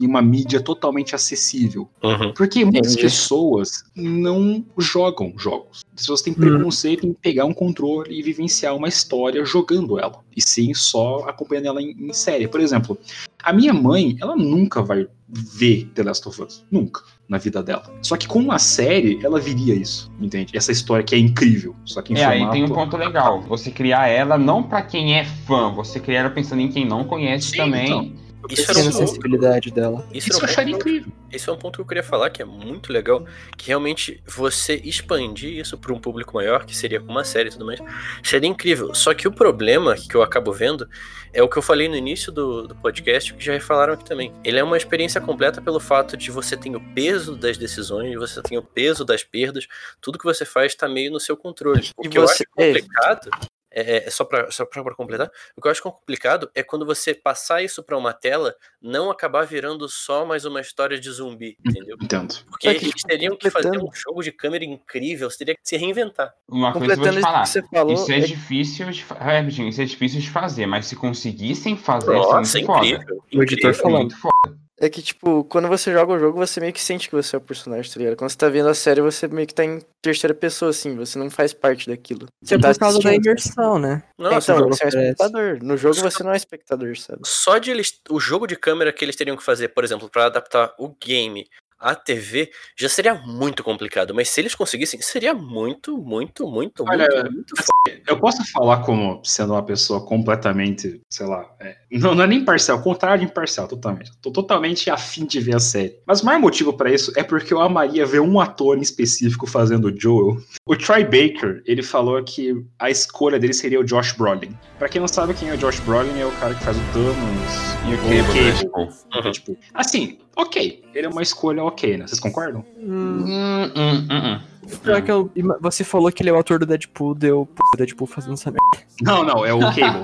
em uma mídia totalmente acessível. Uhum. Porque muitas Entendi. pessoas não jogam jogos. As pessoas têm preconceito em pegar um controle e vivenciar uma história jogando ela. E sim só acompanhando ela em, em série. Por exemplo, a minha mãe, ela nunca vai ver The Last of Us. Nunca. Na vida dela. Só que com uma série, ela viria isso. Entende? Essa história que é incrível. Só que em É, aí formato- tem um ponto legal. Você criar ela não pra quem é fã, você criar ela pensando em quem não conhece Sim, também. então. Isso era um ponto. sensibilidade dela. Isso, Isso eu um acharia ponto- incrível. Esse é um ponto que eu queria falar que é muito legal, que realmente você expandir isso para um público maior, que seria com uma série e tudo mais, seria incrível. Só que o problema que eu acabo vendo é o que eu falei no início do, do podcast, que já falaram aqui também. Ele é uma experiência completa pelo fato de você ter o peso das decisões, você tem o peso das perdas, tudo que você faz está meio no seu controle. O E que você- eu acho complicado. É, é, só para completar, o que eu acho complicado é quando você passar isso para uma tela, não acabar virando só mais uma história de zumbi, entendeu? Entendo. Porque Só que, eles teriam que fazer um jogo de câmera incrível, você teria que se reinventar. Uma coisa eu vou Completando te isso falar. que você falou, Isso é, é- difícil de é, isso é difícil de fazer, mas se conseguissem fazer, Nossa, isso é muito foda. incrível. O editor. É falando. muito foda. É que, tipo, quando você joga o jogo, você meio que sente que você é o personagem, tá ligado? Quando você tá vendo a série, você meio que tá em terceira pessoa, assim, você não faz parte daquilo. Isso é tá por causa da imersão, né? Nossa, então, você é um espectador. No jogo você não é espectador, sabe? só de eles. O jogo de câmera que eles teriam que fazer, por exemplo, para adaptar o game à TV, já seria muito complicado. Mas se eles conseguissem, seria muito, muito, muito, Olha, muito, muito foda. Eu posso falar como sendo uma pessoa completamente, sei lá, é, não, não é nem imparcial, contrário de imparcial, totalmente. Tô totalmente afim de ver a série. Mas o maior motivo pra isso é porque eu amaria ver um ator em específico fazendo o Joel. O Troy Baker, ele falou que a escolha dele seria o Josh Brolin. Pra quem não sabe quem é o Josh Brolin, é o cara que faz o Thanos E o Cable, né, tipo, Então, tipo, assim, ok. Ele é uma escolha ok, né? Vocês concordam? Hum, hum, hum, hum, hum. pior que eu- você falou que ele é o autor do Deadpool, deu pô, Deadpool fazendo essa merda. Não, não, é o Cable.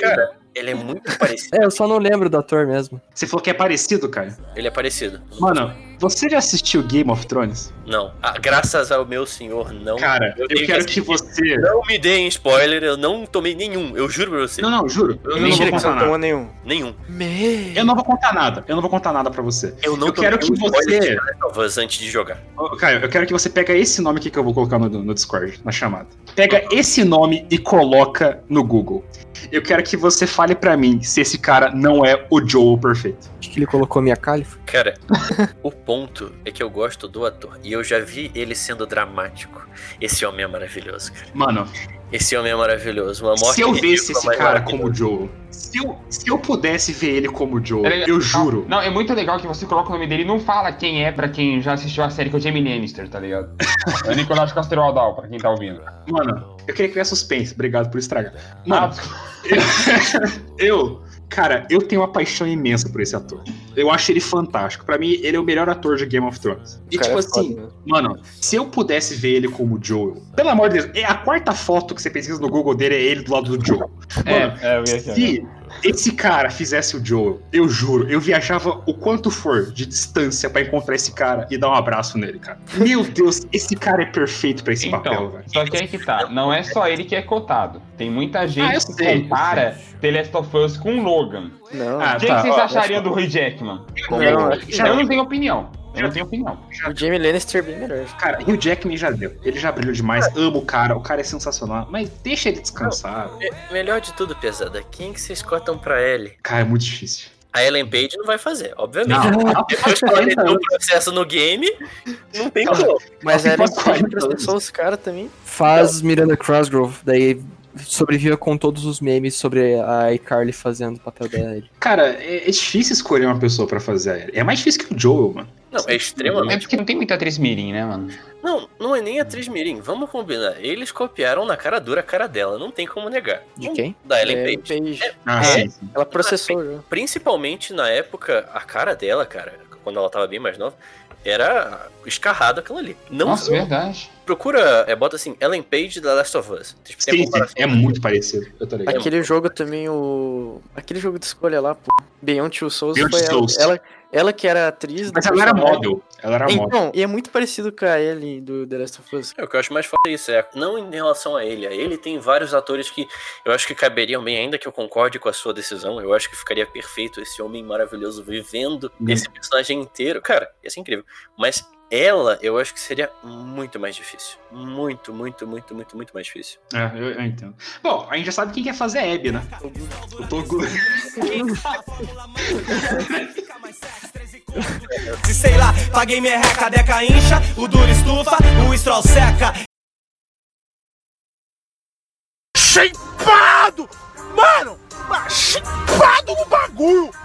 Cara, ele é muito parecido. É, eu só não lembro do ator mesmo. Você falou que é parecido, cara. Ele é parecido. Mano, você já assistiu Game of Thrones? Não. Ah, graças ao meu senhor, não. Cara, eu, tenho quero que assistir. você. Não me deem spoiler, eu não tomei nenhum. Eu juro pra você. Não, não, juro. Eu não vou que contar não nada. nenhum. Nenhum. Me... Eu não vou contar nada. Eu não vou contar nada pra você. Eu não Eu tomei quero que você- de antes de jogar. Caio, eu quero que você pega esse nome aqui que eu vou colocar no, no Discord, na chamada. Pega esse nome e coloca no Google. Eu quero que você fale pra mim se esse cara não é o Joel perfeito. Acho que ele colocou minha califa. Cara, o ponto é que eu gosto do ator. E eu já vi ele sendo dramático. Esse homem é maravilhoso, cara. Mano, Esse homem é maravilhoso. Uma morte se eu visse esse cara como Joel, se eu, se eu pudesse ver ele como Joel, É eu juro. Não, é muito legal que você coloca o nome dele e não fala quem é pra quem já assistiu a série que é o Jamie Lannister, tá ligado? É o Nicolás Castroaldal, pra quem tá ouvindo. Mano, eu queria criar suspense. Obrigado por estragar. Ah, Mano, eu, cara, eu tenho uma paixão imensa por esse ator. Eu acho ele fantástico. Pra mim, ele é o melhor ator de Game of Thrones. E cara tipo é assim, foda, né? mano, se eu pudesse ver ele como Joel, pelo amor de Deus, é a quarta foto que você pesquisa no Google dele é ele do lado do Joel. Mano, é, eu vi aqui. se esse cara fizesse o Joel, eu juro, eu viajava o quanto for de distância pra encontrar esse cara e dar um abraço nele, cara. Meu Deus, esse cara é perfeito pra esse papel, Então, velho. só que aí que tá. Não é só ele que é cotado. Tem muita Ah, gente que sei, eu compara The Last of Us com Logan. Não, Ah, O que, tá, que vocês ó, achariam do Hugh Jackman? Que eu não tenho opinião. Eu não tenho opinião. o Jamie Lannister é bem melhor. Cara, e o Jackman já deu. Ele já brilhou demais. Amo o cara. O cara é sensacional. Mas deixa ele descansar. Me- Melhor de tudo, pesada. Quem que vocês cotam pra ele? Cara, é muito difícil. A Ellen Page não vai fazer, obviamente. Não. Depois que ela meteu o processo no game, não tem como. Mas 40 anos. processou os caras também. Faz Miranda Crossgrove, daí sobreviva com todos os memes sobre a iCarly fazendo o papel dela. Cara, é, é difícil escolher uma pessoa pra fazer ele. É mais difícil que o Joel, mano. Não, é É extremamente. porque não tem muita atriz mirim, né, mano? Não, não é nem atriz Mirim. Vamos combinar. Eles copiaram na cara dura a cara dela, não tem como negar. De quem? Da Ellen É, Page. Page. Ah, É. sim, sim. Ela processou já. Principalmente na época, a cara dela, cara, quando ela tava bem mais nova, era escarrado aquilo ali. Não Nossa, verdade. procura, é, bota assim, Ellen Page da Last of Us. Tipo, tem Sim, sim. É muito parecido. Eu tô ligado. Aquele jogo também, o. Aquele jogo de escolha lá, pô. Beyond Two Souls Beyond foi Two ela, Souls. ela. Ela que era atriz Mas ela era model. Ela era model. Então, e é muito parecido com a Ellie do The Last of Us. É, o que eu acho mais foda é isso, é não em relação a ele. A ele tem vários atores que eu acho que caberiam bem, ainda que eu concorde com a sua decisão. Eu acho que ficaria perfeito esse homem maravilhoso vivendo Hum. esse personagem inteiro. Cara, ia ser incrível. Mas ela, eu acho que seria muito mais difícil. Muito, muito, muito, muito, muito mais difícil. É, eu, eu entendo. Bom, a gente já sabe quem quer fazer a Abby, né? O Togu. Se sei lá, paguei merreca, a deca incha, o duro estufa, o estrol seca. Shapeado! Mano, shapeado no bagulho!